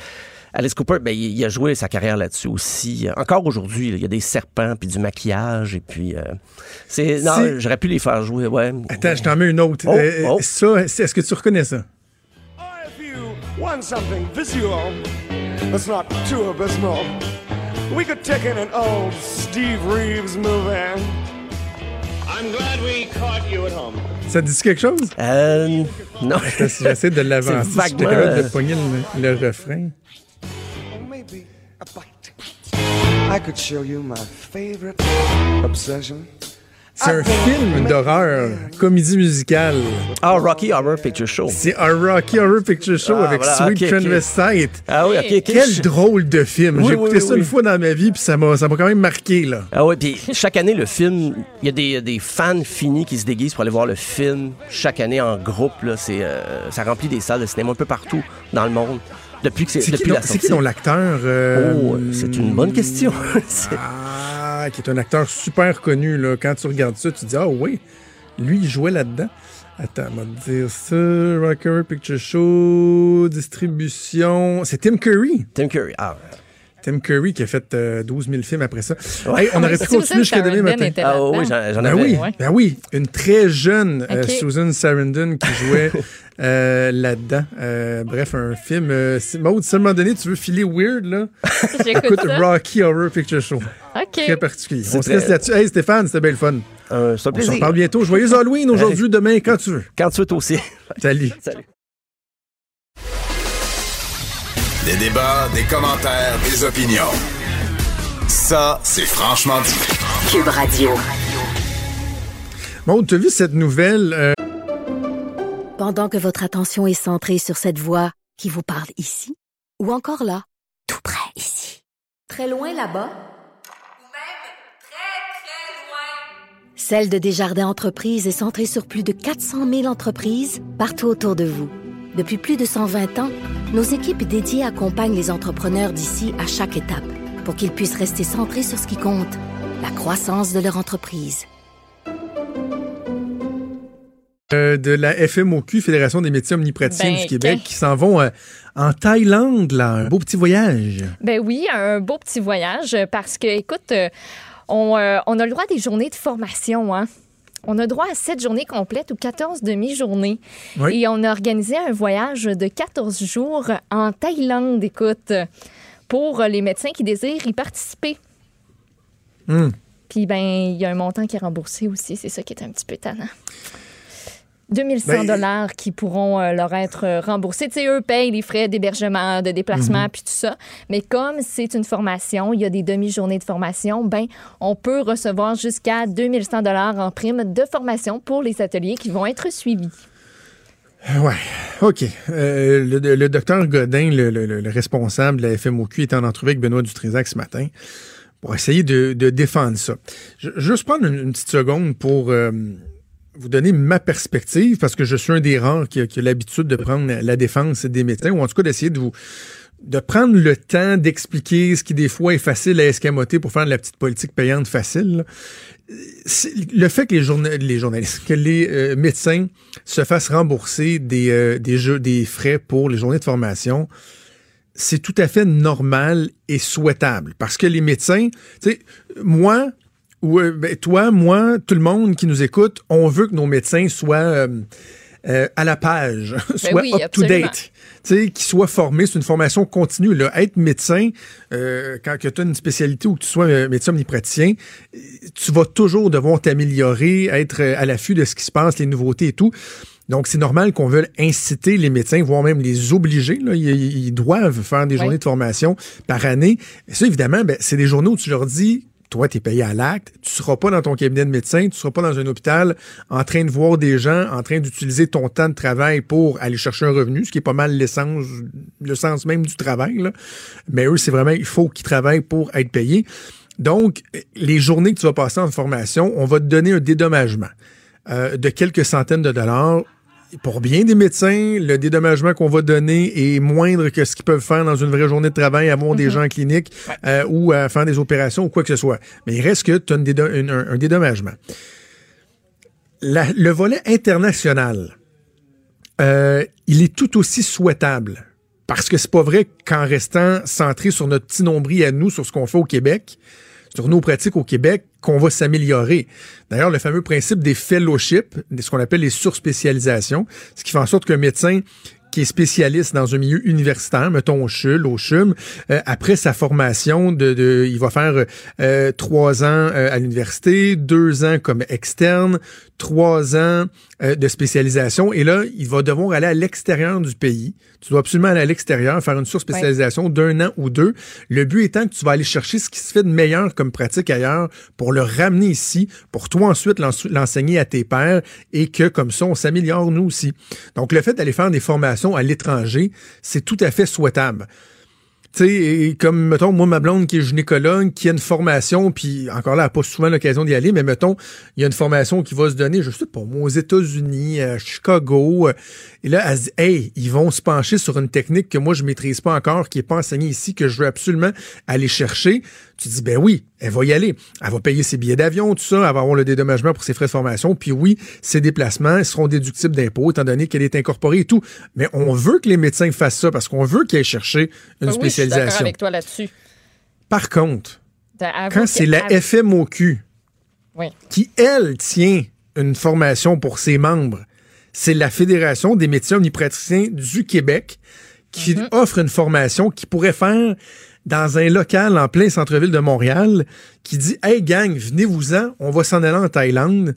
Alice Cooper, ben, il, il a joué sa carrière là-dessus aussi. Encore aujourd'hui, il y a des serpents, puis du maquillage, et puis... euh, c'est Non,
Si-
j'aurais pu les faire jouer, ouais.
Attends, je t'en mets une autre.
Oh,
Euh,
oh.
Ça, c'est- est-ce que tu reconnais ça?
If you want something visual that's not too abysmal, we could take in an old Steve Reeves movie. I'm glad we caught you at home.
Ça te dit quelque chose?
Euh, non.
J'essaie de l'avancer.
Vaguement,
capable de pogner le, le refrain.
I could show you my favorite obsession.
C'est un film d'horreur, comédie musicale.
Ah, Rocky Horror Picture Show.
C'est un Rocky Horror Picture Show
Ah,
avec
voilà,
Sweet
ok, ok.
Transvestite.
Ah oui, ok, ok.
Quel drôle de film.
Oui,
J'ai
oui,
écouté
oui,
ça
oui.
une fois dans ma vie, puis ça m'a ça m'a quand même marqué. là.
Ah ouais, puis chaque année, le film, il y a des, des fans finis qui se déguisent pour aller voir le film chaque année en groupe. Là, c'est, euh, ça remplit des salles de cinéma un peu partout dans le monde. Depuis, que c'est,
qui,
depuis
donc-
la
c'est qui donc l'acteur? euh,
Oh, c'est une bonne question.
Ah, qui est un acteur super connu. Là. Quand tu regardes ça, tu te dis, ah oui, lui, il jouait là-dedans. Attends, on va te dire ça. Horror Picture Show, distribution. C'est Tim Curry.
Tim Curry. Ah,
Tim Curry qui a fait euh, 12 000 films après ça.
Ouais.
Hey, on aurait pu continuer jusqu'à demain matin.
ah oui, j'en,
Ben
avais.
oui,
ouais.
ben oui, une très jeune euh. Susan Sarandon qui jouait euh, là-dedans. Euh, bref, un film. Euh, Maud, si à un moment donné tu veux filer weird, là,
J'écoute
écoute
ça.
Rocky Horror Picture Show.
OK.
Très particulier.
C'est
On se
très-
laisse là-dessus. Hey Stéphane, c'était bien le fun.
Euh,
On se reparle bientôt. Joyeux Halloween aujourd'hui, demain, quand tu veux.
Quand tu veux toi aussi.
Salut.
Salut.
Des débats, des commentaires, des opinions. Ça, c'est franchement dit.
Cube Radio.
Maud, tu as vu cette nouvelle? euh,
Pendant que votre attention est centrée sur cette voix qui vous parle ici, ou encore là, tout près ici, très loin là-bas, Celle de Desjardins Entreprises est centrée sur plus de 400 000 entreprises partout autour de vous. Depuis plus de 120 ans, nos équipes dédiées accompagnent les entrepreneurs d'ici à chaque étape pour qu'ils puissent rester centrés sur ce qui compte, la croissance de leur entreprise.
euh, de la FMOQ, Fédération des médecins omnipraticiens
Ben,
du Québec, qui s'en vont euh, en Thaïlande, là. Un beau petit voyage.
Ben oui, un beau petit voyage parce que, écoute, euh, on, euh, on a le droit à des journées de formation, hein. On a droit à 7 journées complètes ou 14 demi-journées.
Oui.
Et on a organisé un voyage de 14 jours en Thaïlande, écoute, pour les médecins qui désirent y participer.
Hmm.
Puis, ben, il y a un montant qui est remboursé aussi. C'est ça qui est un petit peu tannant. 2100
Ben,
dollars qui pourront euh, leur être euh, remboursés. Tu sais, eux payent les frais d'hébergement, de déplacement,
Mhm.
puis tout ça. Mais comme c'est une formation, il y a des demi-journées de formation, ben, on peut recevoir jusqu'à 2100 dollars en prime de formation pour les ateliers qui vont être suivis.
Ouais, OK. Euh, le, le docteur Godin, le, le- le responsable de la FMOQ, est en entrevue avec Benoît Dutrézac ce matin pour essayer de, de défendre ça. Je, juste prendre une, une petite seconde pour euh, vous donner ma perspective, parce que je suis un des rares qui a, a l'habitude de prendre la défense des médecins, ou en tout cas d'essayer de vous de prendre le temps d'expliquer ce qui des fois est facile à escamoter pour faire de la petite politique payante facile. le fait que les, journa- les journalistes, que les euh, médecins se fassent rembourser des, euh, des, jeux, des frais pour les journées de formation, c'est tout à fait normal et souhaitable. Parce que les médecins, tu sais, moi, euh, ben, toi, moi, tout le monde qui nous écoute, on veut que nos médecins soient euh, euh, à la page, soient
oui,
up to
absolument.
date tu sais, qu'ils soient formés. C'est une formation continue. Là. Être médecin, euh, quand tu as une spécialité ou que tu sois médecin omnipraticien, tu vas toujours devoir t'améliorer, être à l'affût de ce qui se passe, les nouveautés et tout. Donc, c'est normal qu'on veuille inciter les médecins, voire même les obliger. Là. Ils, ils doivent faire des
Oui.
journées de formation par année. Et ça, évidemment, ben, c'est des journées où tu leur dis toi, tu es payé à l'acte, tu seras pas dans ton cabinet de médecin, tu seras pas dans un hôpital en train de voir des gens, en train d'utiliser ton temps de travail pour aller chercher un revenu, ce qui est pas mal l'essence, le sens même du travail. Mais eux, c'est vraiment, il faut qu'ils travaillent pour être payés. Donc, les journées que tu vas passer en formation, on va te donner un dédommagement euh, de quelques centaines de dollars. Pour bien des médecins, le dédommagement qu'on va donner est moindre que ce qu'ils peuvent faire dans une vraie journée de travail, avoir des gens en clinique euh, ou à faire des opérations ou quoi que ce soit. Mais il reste que tu as une dédo- une- un, un dédommagement. La- le volet international, euh, il est tout aussi souhaitable Parce que c'est pas vrai qu'en restant centré sur notre petit nombril à nous, sur ce qu'on fait au Québec, sur nos pratiques au Québec, qu'on va s'améliorer. D'ailleurs, le fameux principe des fellowships, ce qu'on appelle les surspécialisations, ce qui fait en sorte qu'un médecin qui est spécialiste dans un milieu universitaire, mettons au CHUL, au CHUM, euh, après sa formation, de, de, il va faire euh, trois ans euh, à l'université, deux ans comme externe, trois ans euh, de spécialisation, et là, il va devoir aller à l'extérieur du pays. Tu dois absolument aller à l'extérieur, faire une surspécialisation d'un an ou deux. Le but étant que tu vas aller chercher ce qui se fait de meilleur comme pratique ailleurs pour le ramener ici, pour toi ensuite l'ens- l'enseigner à tes pairs, et que comme ça, on s'améliore nous aussi. Donc, le fait d'aller faire des formations à l'étranger, c'est tout à fait souhaitable. Tu sais, comme, mettons, moi, ma blonde qui est gynécologue, qui a une formation, puis encore là, elle n'a pas souvent l'occasion d'y aller, mais mettons, il y a une formation qui va se donner, je sais pas, moi, aux États-Unis, à Chicago, euh, et là, elle se dit, hey, ils vont se pencher sur une technique que moi, je maîtrise pas encore, qui est pas enseignée ici, que je veux absolument aller chercher. Tu dis, ben oui, elle va y aller. Elle va payer ses billets d'avion, tout ça, elle va avoir le dédommagement pour ses frais de formation, puis oui, ses déplacements ils seront déductibles d'impôts, étant donné qu'elle est incorporée et tout. Mais on veut que les médecins fassent ça, parce qu'on veut qu'ils aillent chercher une
Ah oui, je suis d'accord
spécialisation.
avec toi là-dessus.
Par contre, quand c'est la FMOQ
Oui.
qui, elle, tient une formation pour ses membres, c'est la Fédération des médecins omnipraticiens du Québec qui
Mhm.
offre une formation qui pourrait faire dans un local en plein centre-ville de Montréal qui dit Hey gang, venez-vous-en, on va s'en aller en Thaïlande.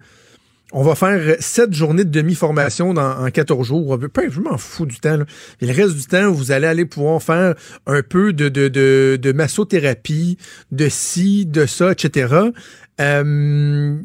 On va faire sept journées de demi-formation dans- en 14 jours. Je m'en fous du temps. là. Et le reste du temps, vous allez aller pouvoir faire un peu de, de, de, de massothérapie, de ci, de ça, etc. Euh,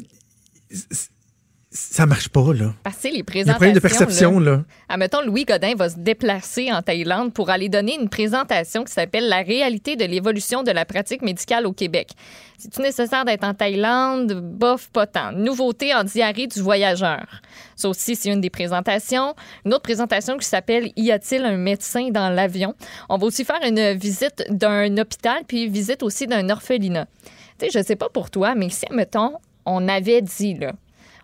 ça marche pas, là.
Parce que les
Il y a un
présentations.
problème de perception, là.
Admettons, Louis Godin va se déplacer en Thaïlande pour aller donner une présentation qui s'appelle La réalité de l'évolution de la pratique médicale au Québec. C'est-tu nécessaire d'être en Thaïlande? Bof, pas tant. Nouveauté en diarrhée du voyageur. Ça aussi, c'est une des présentations. Une autre présentation qui s'appelle Y a-t-il un médecin dans l'avion? On va aussi faire une visite d'un hôpital, puis visite aussi d'un orphelinat. Tu sais, je sais pas pour toi, mais si, mettons, on avait dit, là,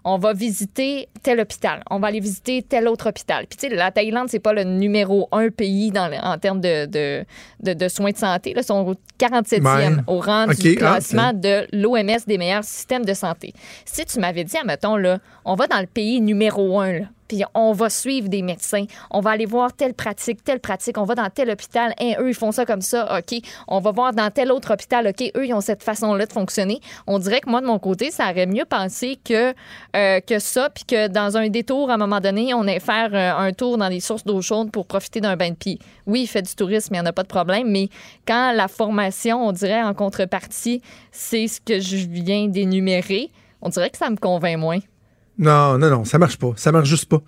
on va visiter tel hôpital, on va aller visiter tel autre hôpital. Puis, tu sais, la Thaïlande, c'est pas le numéro un pays dans, en termes de, de, de- de soins de santé. Là, ils sont au 47e
Ouais.
au rang du
ah,
classement de l'OMS des meilleurs systèmes de santé. Si tu m'avais dit, admettons, là, on va dans le pays numéro un, là, puis on va suivre des médecins, on va aller voir telle pratique, telle pratique, on va dans tel hôpital, hein, eux, ils font ça comme ça, OK. On va voir dans tel autre hôpital, OK, eux, ils ont cette façon-là de fonctionner. On dirait que moi, de mon côté, ça aurait mieux pensé que, euh, que ça, puis que dans un détour, à un moment donné, on ait faire euh, un tour dans des sources d'eau chaude pour profiter d'un bain de pied. Oui, il fait du tourisme, il n'y en a pas de problème, mais quand la formation, on dirait en contrepartie, c'est ce que je viens d'énumérer, on dirait que ça me convainc moins.
Non, non, non, ça marche pas. Ça marche juste pas.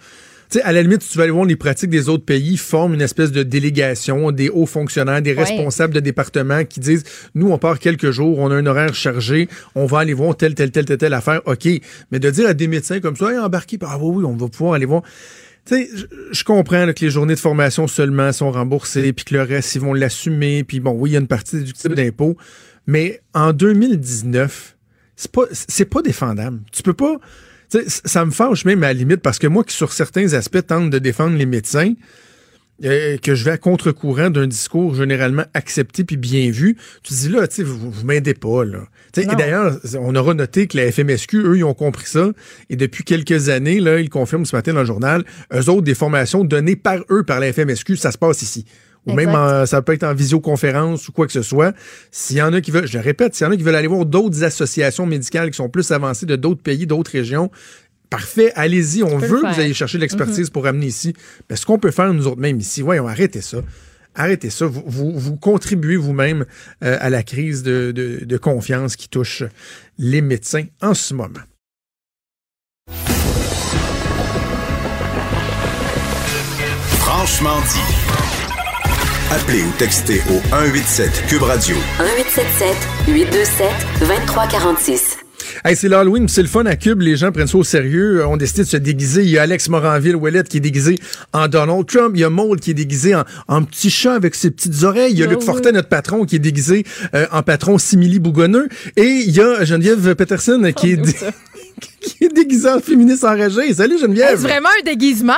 Tu sais, à la limite, si tu vas aller voir les pratiques des autres pays, forment une espèce de délégation, des hauts fonctionnaires, des
Ouais.
responsables de départements qui disent, nous, on part quelques jours, on a un horaire chargé, on va aller voir telle, telle, telle, telle, telle affaire, OK. Mais de dire à des médecins comme ça, hey, embarquez, ah oui, oui, on va pouvoir aller voir. Tu sais, je- comprends là, que les journées de formation seulement sont remboursées, puis que le reste, ils vont l'assumer, puis bon, oui, il y a une partie déductible d'impôts, mais en 2019, c'est pas, c'est pas défendable. Tu peux pas. Ça me fâche même à la limite parce que moi, qui sur certains aspects tente de défendre les médecins, euh, que je vais à contre-courant d'un discours généralement accepté puis bien vu, tu dis là, tu sais, vous, vous m'aidez pas, là. Et d'ailleurs, on aura noté que la FMSQ, eux, ils ont compris ça. Et depuis quelques années, là, ils confirment ce matin dans le journal, eux autres, des formations données par eux, par la FMSQ, ça se passe ici. Ou même, en- ça peut être en visioconférence ou quoi que ce soit. S'il y en a qui veulent, je le répète, s'il y en a qui veulent aller voir d'autres associations médicales qui sont plus avancées de d'autres pays, d'autres régions, parfait, allez-y. On veut que vous ayez chercher de l'expertise pour ramener ici. Mais ce qu'on peut faire nous autres même ici, voyons, arrêtez ça. Arrêtez ça. Vous, vous, vous contribuez vous-même euh, à la crise de, de- de confiance qui touche les médecins en ce moment.
Franchement dit. Appelez ou textez au 187 Cube Radio
1877 827 2346.
Hey, c'est l'Halloween, c'est le fun à Cube. Les gens prennent ça au sérieux. On décide de se déguiser. Il y a Alex Moranville, Ouellette qui est déguisé en Donald Trump. Il y a Maud qui est déguisé en, en petit chat avec ses petites oreilles. Il y a
Ah
Luc
oui.
Fortin, notre patron, qui est déguisé euh, en patron simili bougonneux. Et il y a Geneviève Peterson qui, est qui est déguisée en féministe enragée. Salut
Est-ce
Geneviève!
vraiment un déguisement?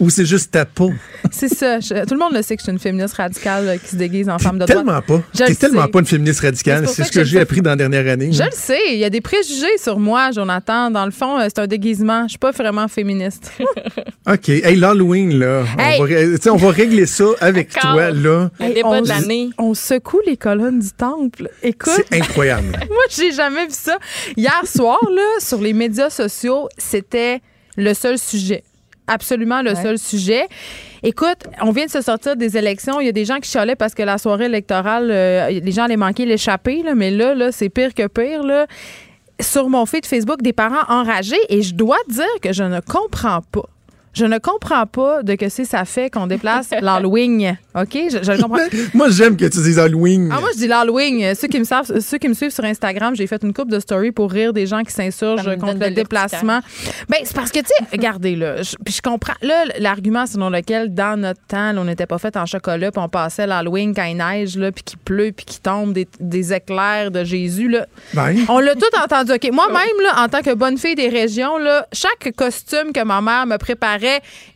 Ou c'est juste ta peau?
C'est ça. Je- tout le monde le sait que je suis une féministe radicale euh, qui se déguise en femme de droite.
Tellement pas.
Je
T'es
le
tellement
sais.
pas une féministe radicale.
C'est
ce
que
j'ai appris dans la dernière année.
Je le sais, il y a des préjugés sur moi, Jonathan. Dans le fond, euh, c'est un déguisement. Je suis pas vraiment féministe.
OK. Hey, l'Halloween, là.
Hey.
On, va, on régler ça avec toi, là.
On,
de l'année.
on secoue les colonnes du temple. Écoute,
C'est incroyable.
moi, j'ai jamais vu ça. Hier soir, là, sur les médias sociaux, c'était le seul sujet. Absolument le seul sujet. Écoute, on vient de se sortir des élections. Il y a des gens qui chialaient parce que la soirée électorale, euh, les gens allaient manquer l'échappée. Mais là, là c'est pire que pire. Là. Sur mon feed Facebook, des parents enragés. Et je dois dire que je ne comprends pas. Je ne comprends pas de que c'est ça fait qu'on déplace l'Halloween. OK? Je, je le comprends.
Moi, j'aime que tu dises Halloween.
Ah, moi, je dis l'Halloween. Ceux qui me savent, ceux qui me suivent sur Instagram, j'ai fait une coupe de story pour rire des gens qui s'insurgent contre le déplacement. Ben, c'est parce que, tu sais, regardez, là, je- puis je comprends. Là, l'argument selon lequel, dans notre temps, là, on n'était pas fait en chocolat, puis on passait l'Halloween quand il neige, là, puis qu'il pleut, puis qu'il tombe des, des éclairs de Jésus, là.
Ben,
On l'a tout entendu. OK. Moi-même, là, en tant que bonne fille des régions, là, chaque costume que ma mère me préparait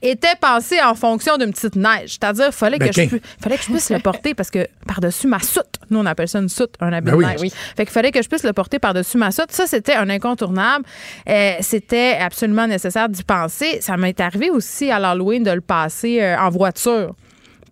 était pensé en fonction d'une petite neige. C'est-à-dire, il fallait,
Ben,
que je fallait que je puisse le porter parce que par-dessus ma soute, nous, on appelle ça une soute, un habit
Ben
de
oui.
neige.
Oui.
Fait qu'il fallait que je puisse le porter par-dessus ma soute. Ça, c'était un incontournable. Euh, c'était absolument nécessaire d'y penser. Ça m'est arrivé aussi à l'Halloween de le passer euh, en voiture.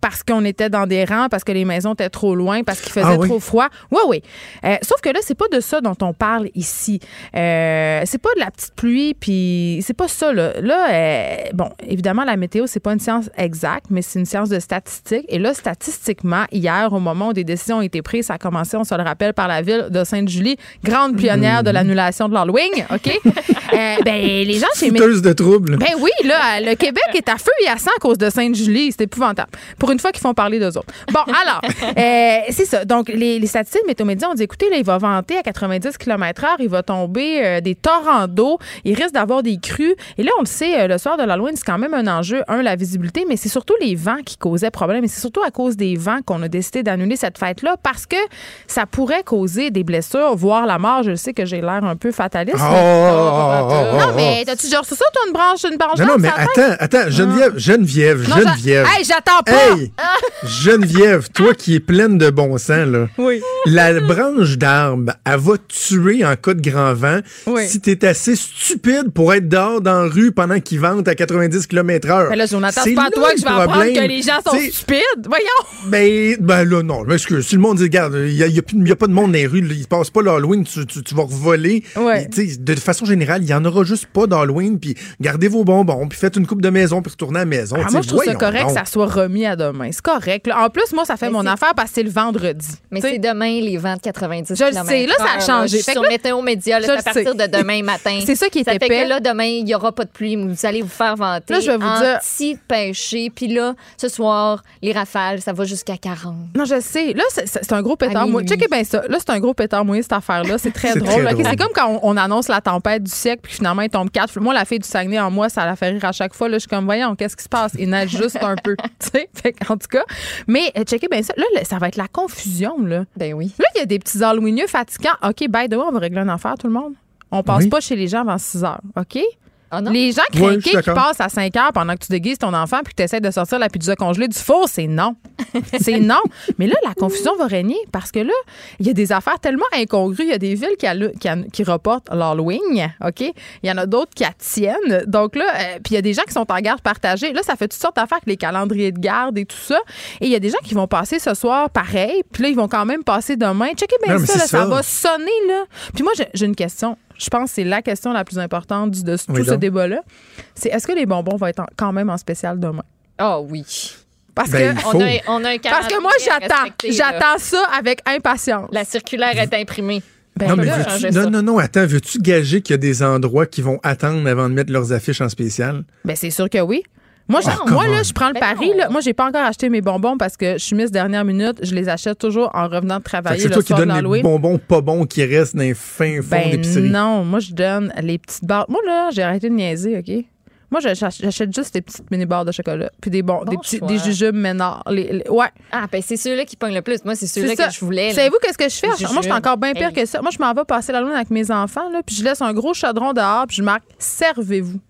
Parce qu'on était dans des rangs, parce que les maisons étaient trop loin, parce qu'il faisait
Ah oui?
trop froid. Oui, oui. Euh, sauf que là, c'est pas de ça dont on parle ici. Euh, c'est pas de la petite pluie, puis c'est pas ça. Là, là euh, bon, évidemment, la météo, c'est pas une science exacte, mais c'est une science de statistiques. Et là, statistiquement, hier, au moment où des décisions ont été prises, ça a commencé, on se le rappelle, par la ville de Sainte-Julie, grande pionnière de l'annulation de l'Halloween, OK? Euh, ben, les gens chez
de trouble.
ben oui, là, le Québec est à feu et à sang à cause de Sainte-Julie. C'est épouvantable. Pour une fois qu'ils font parler d'eux autres. Bon, alors, euh, c'est ça. Donc, les, les statistiques météo-médias ont dit, écoutez, là, il va vanter à 90 km h il va tomber euh, des torrents d'eau, il risque d'avoir des crues. Et là, on le sait, euh, le soir de l'Halloween, c'est quand même un enjeu, un, la visibilité, mais c'est surtout les vents qui causaient problème. Et c'est surtout à cause des vents qu'on a décidé d'annuler cette fête-là parce que ça pourrait causer des blessures, voire la mort. Je sais que j'ai l'air un peu fataliste.
Oh,
mais-
oh, oh, oh,
non,
oh.
mais t'as-tu genre c'est ça, toi, une branche, une branche
Non, non, mais
la
attends, attends, Geneviève, Geneviève,
Non, j'a-
Geneviève.
Hey, j'attends pas!
Hey, Geneviève, toi qui es pleine de bon sens, là.
Oui.
La branche d'arbre, elle va tuer en cas de grand vent
Oui.
si t'es assez stupide pour être dehors dans la rue pendant qu'il vente à 90 km h
Mais là, pas à toi que je vais apprendre que les gens sont stupides. Voyons!
Ben, ben là, non. Excuse, si le monde dit, regarde, il n'y a, y a y pas de monde dans les rues, là, il passe pas l'Halloween, tu, tu, tu vas voler.
Ouais.
De façon générale, il y en aura juste pas d'Halloween, puis gardez vos bonbons, puis faites une coupe de maison, puis retournez à la maison.
Ah, moi, je trouve ça correct
donc.
que ça soit remis à demain. C'est correct. là. En plus, moi, ça fait
Mais
mon affaire parce que c'est le vendredi.
Mais c'est demain les vents de 90
Je le sais, là, ça a changé.
Je suis
Fait
sur
là-
Météo Média, là, à partir
sais.
de demain matin.
C'est ça qui est
Ça fait que là, demain, il n'y aura pas de pluie. Vous allez vous faire vanter.
Là, je vais vous dire-
Anti-pêcher. Puis là, ce soir, les rafales, ça va jusqu'à 40.
Non, je sais. Là, c'est- un gros pétard
À
mouillé. Checkez bien ça. Là, c'est un gros pétard mouillé, cette affaire-là. C'est très
C'est
drôle.
très
OK,
drôle.
C'est comme quand on, on annonce la tempête du siècle, puis finalement, il tombe quatre. Moi, la fille du Saguenay, en moi, ça la fait rire à chaque fois. Là, je suis comme, voyons, qu'est-ce qui se passe? Il neige juste un peu. Tu sais? Fait en tout cas. Mais, euh, checkez bien ça. Là, ça va être la confusion, là.
Ben oui.
Là, il y a des petits Halloweenieux fatigants. OK, by the way, on va régler une affaire, tout le monde. On passe
Oui.
pas chez les gens avant 6 heures. OK?
Ah non?
Les gens craqués qui passent à 5 heures pendant que tu déguises ton enfant puis que tu essaies de sortir la pizza congelée du four, c'est non. c'est non. Mais là, la confusion va régner parce que là, il y a des affaires tellement incongrues. Il y a des villes qui, reportent l'Halloween, OK? Il y en a d'autres qui tiennent. Donc là, euh, puis il y a des gens qui sont en garde partagée. Là, ça fait toutes sortes d'affaires avec les calendriers de garde et tout ça. Et il y a des gens qui vont passer ce soir pareil, puis là, ils vont quand même passer demain. Checkez bien
Non,
ça, là, ça
ça.
va sonner, là. Puis moi, j'ai une question. Je pense que c'est la question la plus importante de
Oui,
tout ce débat-là. C'est est-ce que les bonbons vont être en- quand même en spécial demain?
Ah oui.
Parce
Ben,
que.
On a, on a un
Parce que moi, j'attends. J'attends ça avec impatience.
La circulaire est imprimée.
Ben
Non, mais non, non, non, attends, veux-tu gager qu'il y a des endroits qui vont attendre avant de mettre leurs affiches en spécial?
ben, c'est sûr que oui. Moi,
Oh,
je- moi
come
là, je prends le
Ben
pari. Là. Moi, j'ai pas encore acheté mes bonbons parce que je suis mise dernière minute. Je les achète toujours en revenant de travailler
c'est
le
toi qui
soir de
donnes les bonbons pas bons qui restent dans les fins fonds
Ben
d'épicerie.
non, moi, je donne les petites barres. Moi, là, j'ai arrêté de niaiser, OK? Moi, j'ach- j'achète juste des petites mini-barres de chocolat. Puis des, bons,
Bon
des, petits,
choix.
des jujubes ménards. Les- les- ouais.
Ah, ben c'est ceux-là qui pognent le plus. Moi, c'est ceux-là que je voulais.
Savez-vous qu'est-ce que je fais? Moi, je suis encore bien pire
Hey.
que ça. Moi, je m'en vais passer la lune avec mes enfants, là, puis je laisse un gros chaudron dehors, puis je marque « Servez-vous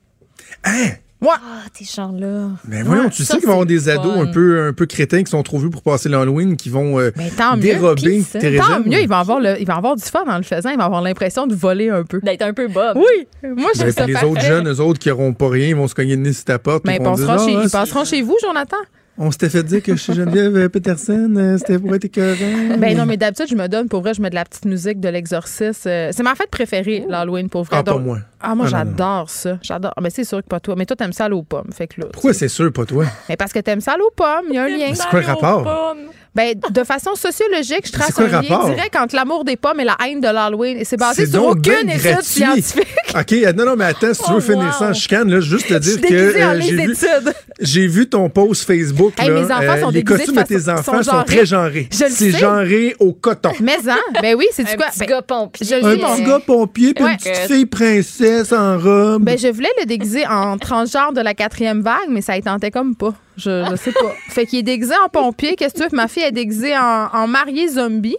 Hein? ».
Moi.
Ah, tes gens-là.
Mais voyons, tu sais qu'il va y avoir des ados un peu, un peu crétins qui sont trop vieux pour passer l'Halloween, qui vont euh,
tant mieux.
dérober
ça.
tes
Tant mieux, il va, avoir le, il va avoir du fun en le faisant. Il va avoir l'impression de voler un peu.
D'être un peu Bob.
Oui, moi, je
Ben,
ça
les
parfait.
autres jeunes, eux autres qui n'auront pas rien, ils vont se cogner le nez sur ta porte.
Mais
puis
ils
vont
chez,
Ah,
ils passeront chez vous, Jonathan?
On s'était fait dire que chez Geneviève euh, Peterson, euh, c'était pour être écœurant.
Ben non, mais d'habitude, je me donne, pour vrai, je mets de la petite musique de l'exorcisme. Euh, C'est ma fête préférée, l'Halloween, pour vrai.
Ah, pas moi.
Ah, moi,
Ah,
j'adore ça. J'adore. Ah, ben, c'est sûr que pas toi. Mais toi, t'aimes ça à l'eau pomme. Fait que là.
Pourquoi c'est sûr, pas toi?
Mais parce que t'aimes ça à l'eau pomme. Il y a un lien.
C'est quoi le rapport?
Ben, de façon sociologique, je trace un lien direct entre l'amour des pommes et la haine de l'Halloween. Et c'est basé sur aucune étude
gratuit.
scientifique.
OK, euh, non, non, mais attends, si tu veux
Oh,
finir
wow.
ça en chicane, là, juste te dire que euh, j'ai vu,
études.
j'ai vu ton post Facebook.
Hey,
là,
mes enfants
euh,
sont
Les
déguisés
costumes
de
de tes
façon-
enfants
sont
sont, très
genrés. Je le
C'est
sais.
genré au coton.
Mais hein, ben oui, c'est du
Un
quoi?
petit
Ben,
gars pompier.
Un petit gars pompier puis
Ouais.
une petite fille princesse en.
Ben, je voulais le déguiser en transgenre de la quatrième vague, mais ça y tentait comme pas. Je, je sais pas. Fait qu'il est déguisé en pompier. Qu'est-ce que tu veux? Ma fille est déguisée en, mariée zombie.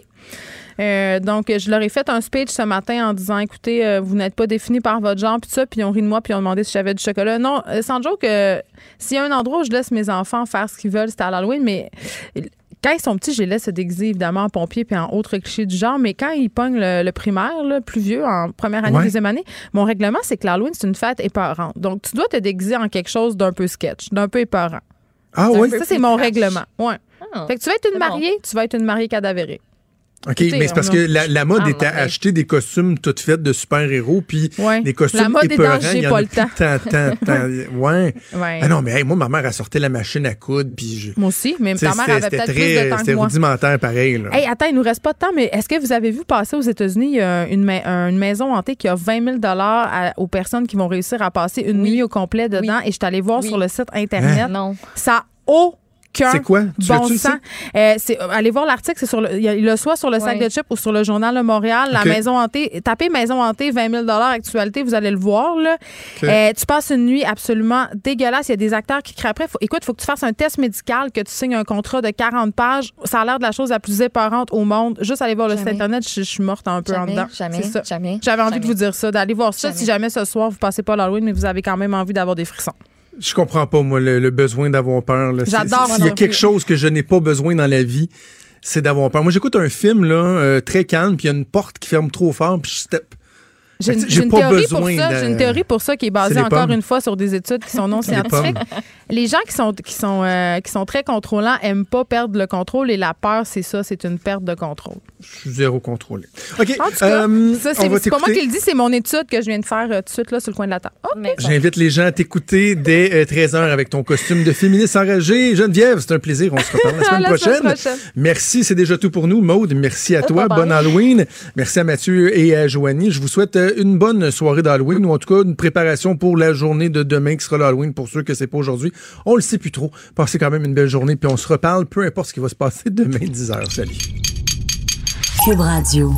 Euh, donc, je leur ai fait un speech ce matin en disant écoutez, euh, vous n'êtes pas défini par votre genre, puis ça, puis ils ont ri de moi, puis ils ont demandé si j'avais du chocolat. Non, euh, sans joke, euh, s'il y a un endroit où je laisse mes enfants faire ce qu'ils veulent, c'est à l'Halloween, mais quand ils sont petits, je les laisse se déguiser évidemment en pompier puis en autres clichés du genre, mais quand ils pognent le, le primaire, là, plus vieux, en première année,
Ouais.
deuxième année, mon règlement, c'est que l'Halloween, c'est une fête épeurante. Donc, tu dois te déguiser en quelque chose d'un peu sketch, d'un peu épeurant.
ah oui?
Ça, c'est mon règlement. Ouais.
Ah.
Fait que tu vas être une
bon.
mariée, tu vas être une mariée cadavérée.
OK, mais c'est parce que la, la mode
Ah,
était à acheter des costumes toutes faites de super-héros, puis
Ouais.
des costumes
La mode est dans
épeurants, y en
pas
a
le temps.
tant, tant, tant. Ouais.
Ouais.
Ah non, mais hey, moi, ma mère a sorti la machine à coudre, puis je...
Moi aussi, mais
T'sais,
ta mère avait peut-être
très-
plus de temps que
C'était
moi.
rudimentaire, pareil. Là.
Hey, attends, il nous reste pas de temps, mais est-ce que vous avez vu passer aux États-Unis a une, ma- une maison hantée qui a 20 000 à- aux personnes qui vont réussir à passer une
Oui.
nuit au complet dedans? Et je suis allée voir
Oui.
sur le site Internet.
Non.
Ça a aucun
C'est quoi? Tu
bon
le
sens. Euh, c'est- euh, allez voir l'article, c'est sur le, il le soit sur le sac de chips ou sur le journal de Montréal. La maison hantée, tapez maison hantée 20 000 actualité, vous allez le voir. Là. Euh, tu passes une nuit absolument dégueulasse. Il y a des acteurs qui crient après. Faut- écoute, il faut que tu fasses un test médical, que tu signes un contrat de 40 pages. Ça a l'air de la chose la plus épeurante au monde. Juste aller voir le site. Internet, je, je suis morte un peu en dedans.
jamais,
C'est ça.
jamais,
J'avais envie de vous dire ça, d'aller voir ça
Jamais.
si jamais ce soir vous passez pas l'Halloween, mais vous avez quand même envie d'avoir des frissons.
Je comprends pas, moi, le, le besoin d'avoir peur.
J'adore,
S'il y a quelque chose que je n'ai pas besoin dans la vie, c'est d'avoir peur. Moi, j'écoute un film là, euh, très calme, puis il y a une porte qui ferme trop fort, puis je step.
J'ai une, théorie pour ça.
de-
J'ai une théorie pour ça qui est basée encore
pommes.
une fois sur des études qui sont non
les
scientifiques. Les gens qui sont qui sont euh, qui sont très contrôlants aiment pas perdre le contrôle et la peur, c'est ça, c'est une perte de contrôle.
Je suis zéro contrôlé. OK.
En tout cas,
euh,
ça c'est pas moi qui le dis, c'est mon étude que je viens de faire euh, tout de suite là sur le coin de la table.
Bon.
J'invite les gens à t'écouter dès euh, 13h avec ton costume de féministe enragé. Geneviève, c'est un plaisir. On se reparle la semaine,
La semaine
prochaine. Merci, c'est déjà tout pour nous. Maude, merci à toi. Bonne Halloween. Merci à Mathieu et à Joanie. Je vous souhaite euh, une bonne soirée d'Halloween ou en tout cas une préparation pour la journée de demain qui sera l'Halloween pour ceux que c'est pas aujourd'hui. On le sait plus trop. Passez quand même une belle journée puis on se reparle peu importe ce qui va se passer demain 10h. Salut.
Cube Radio.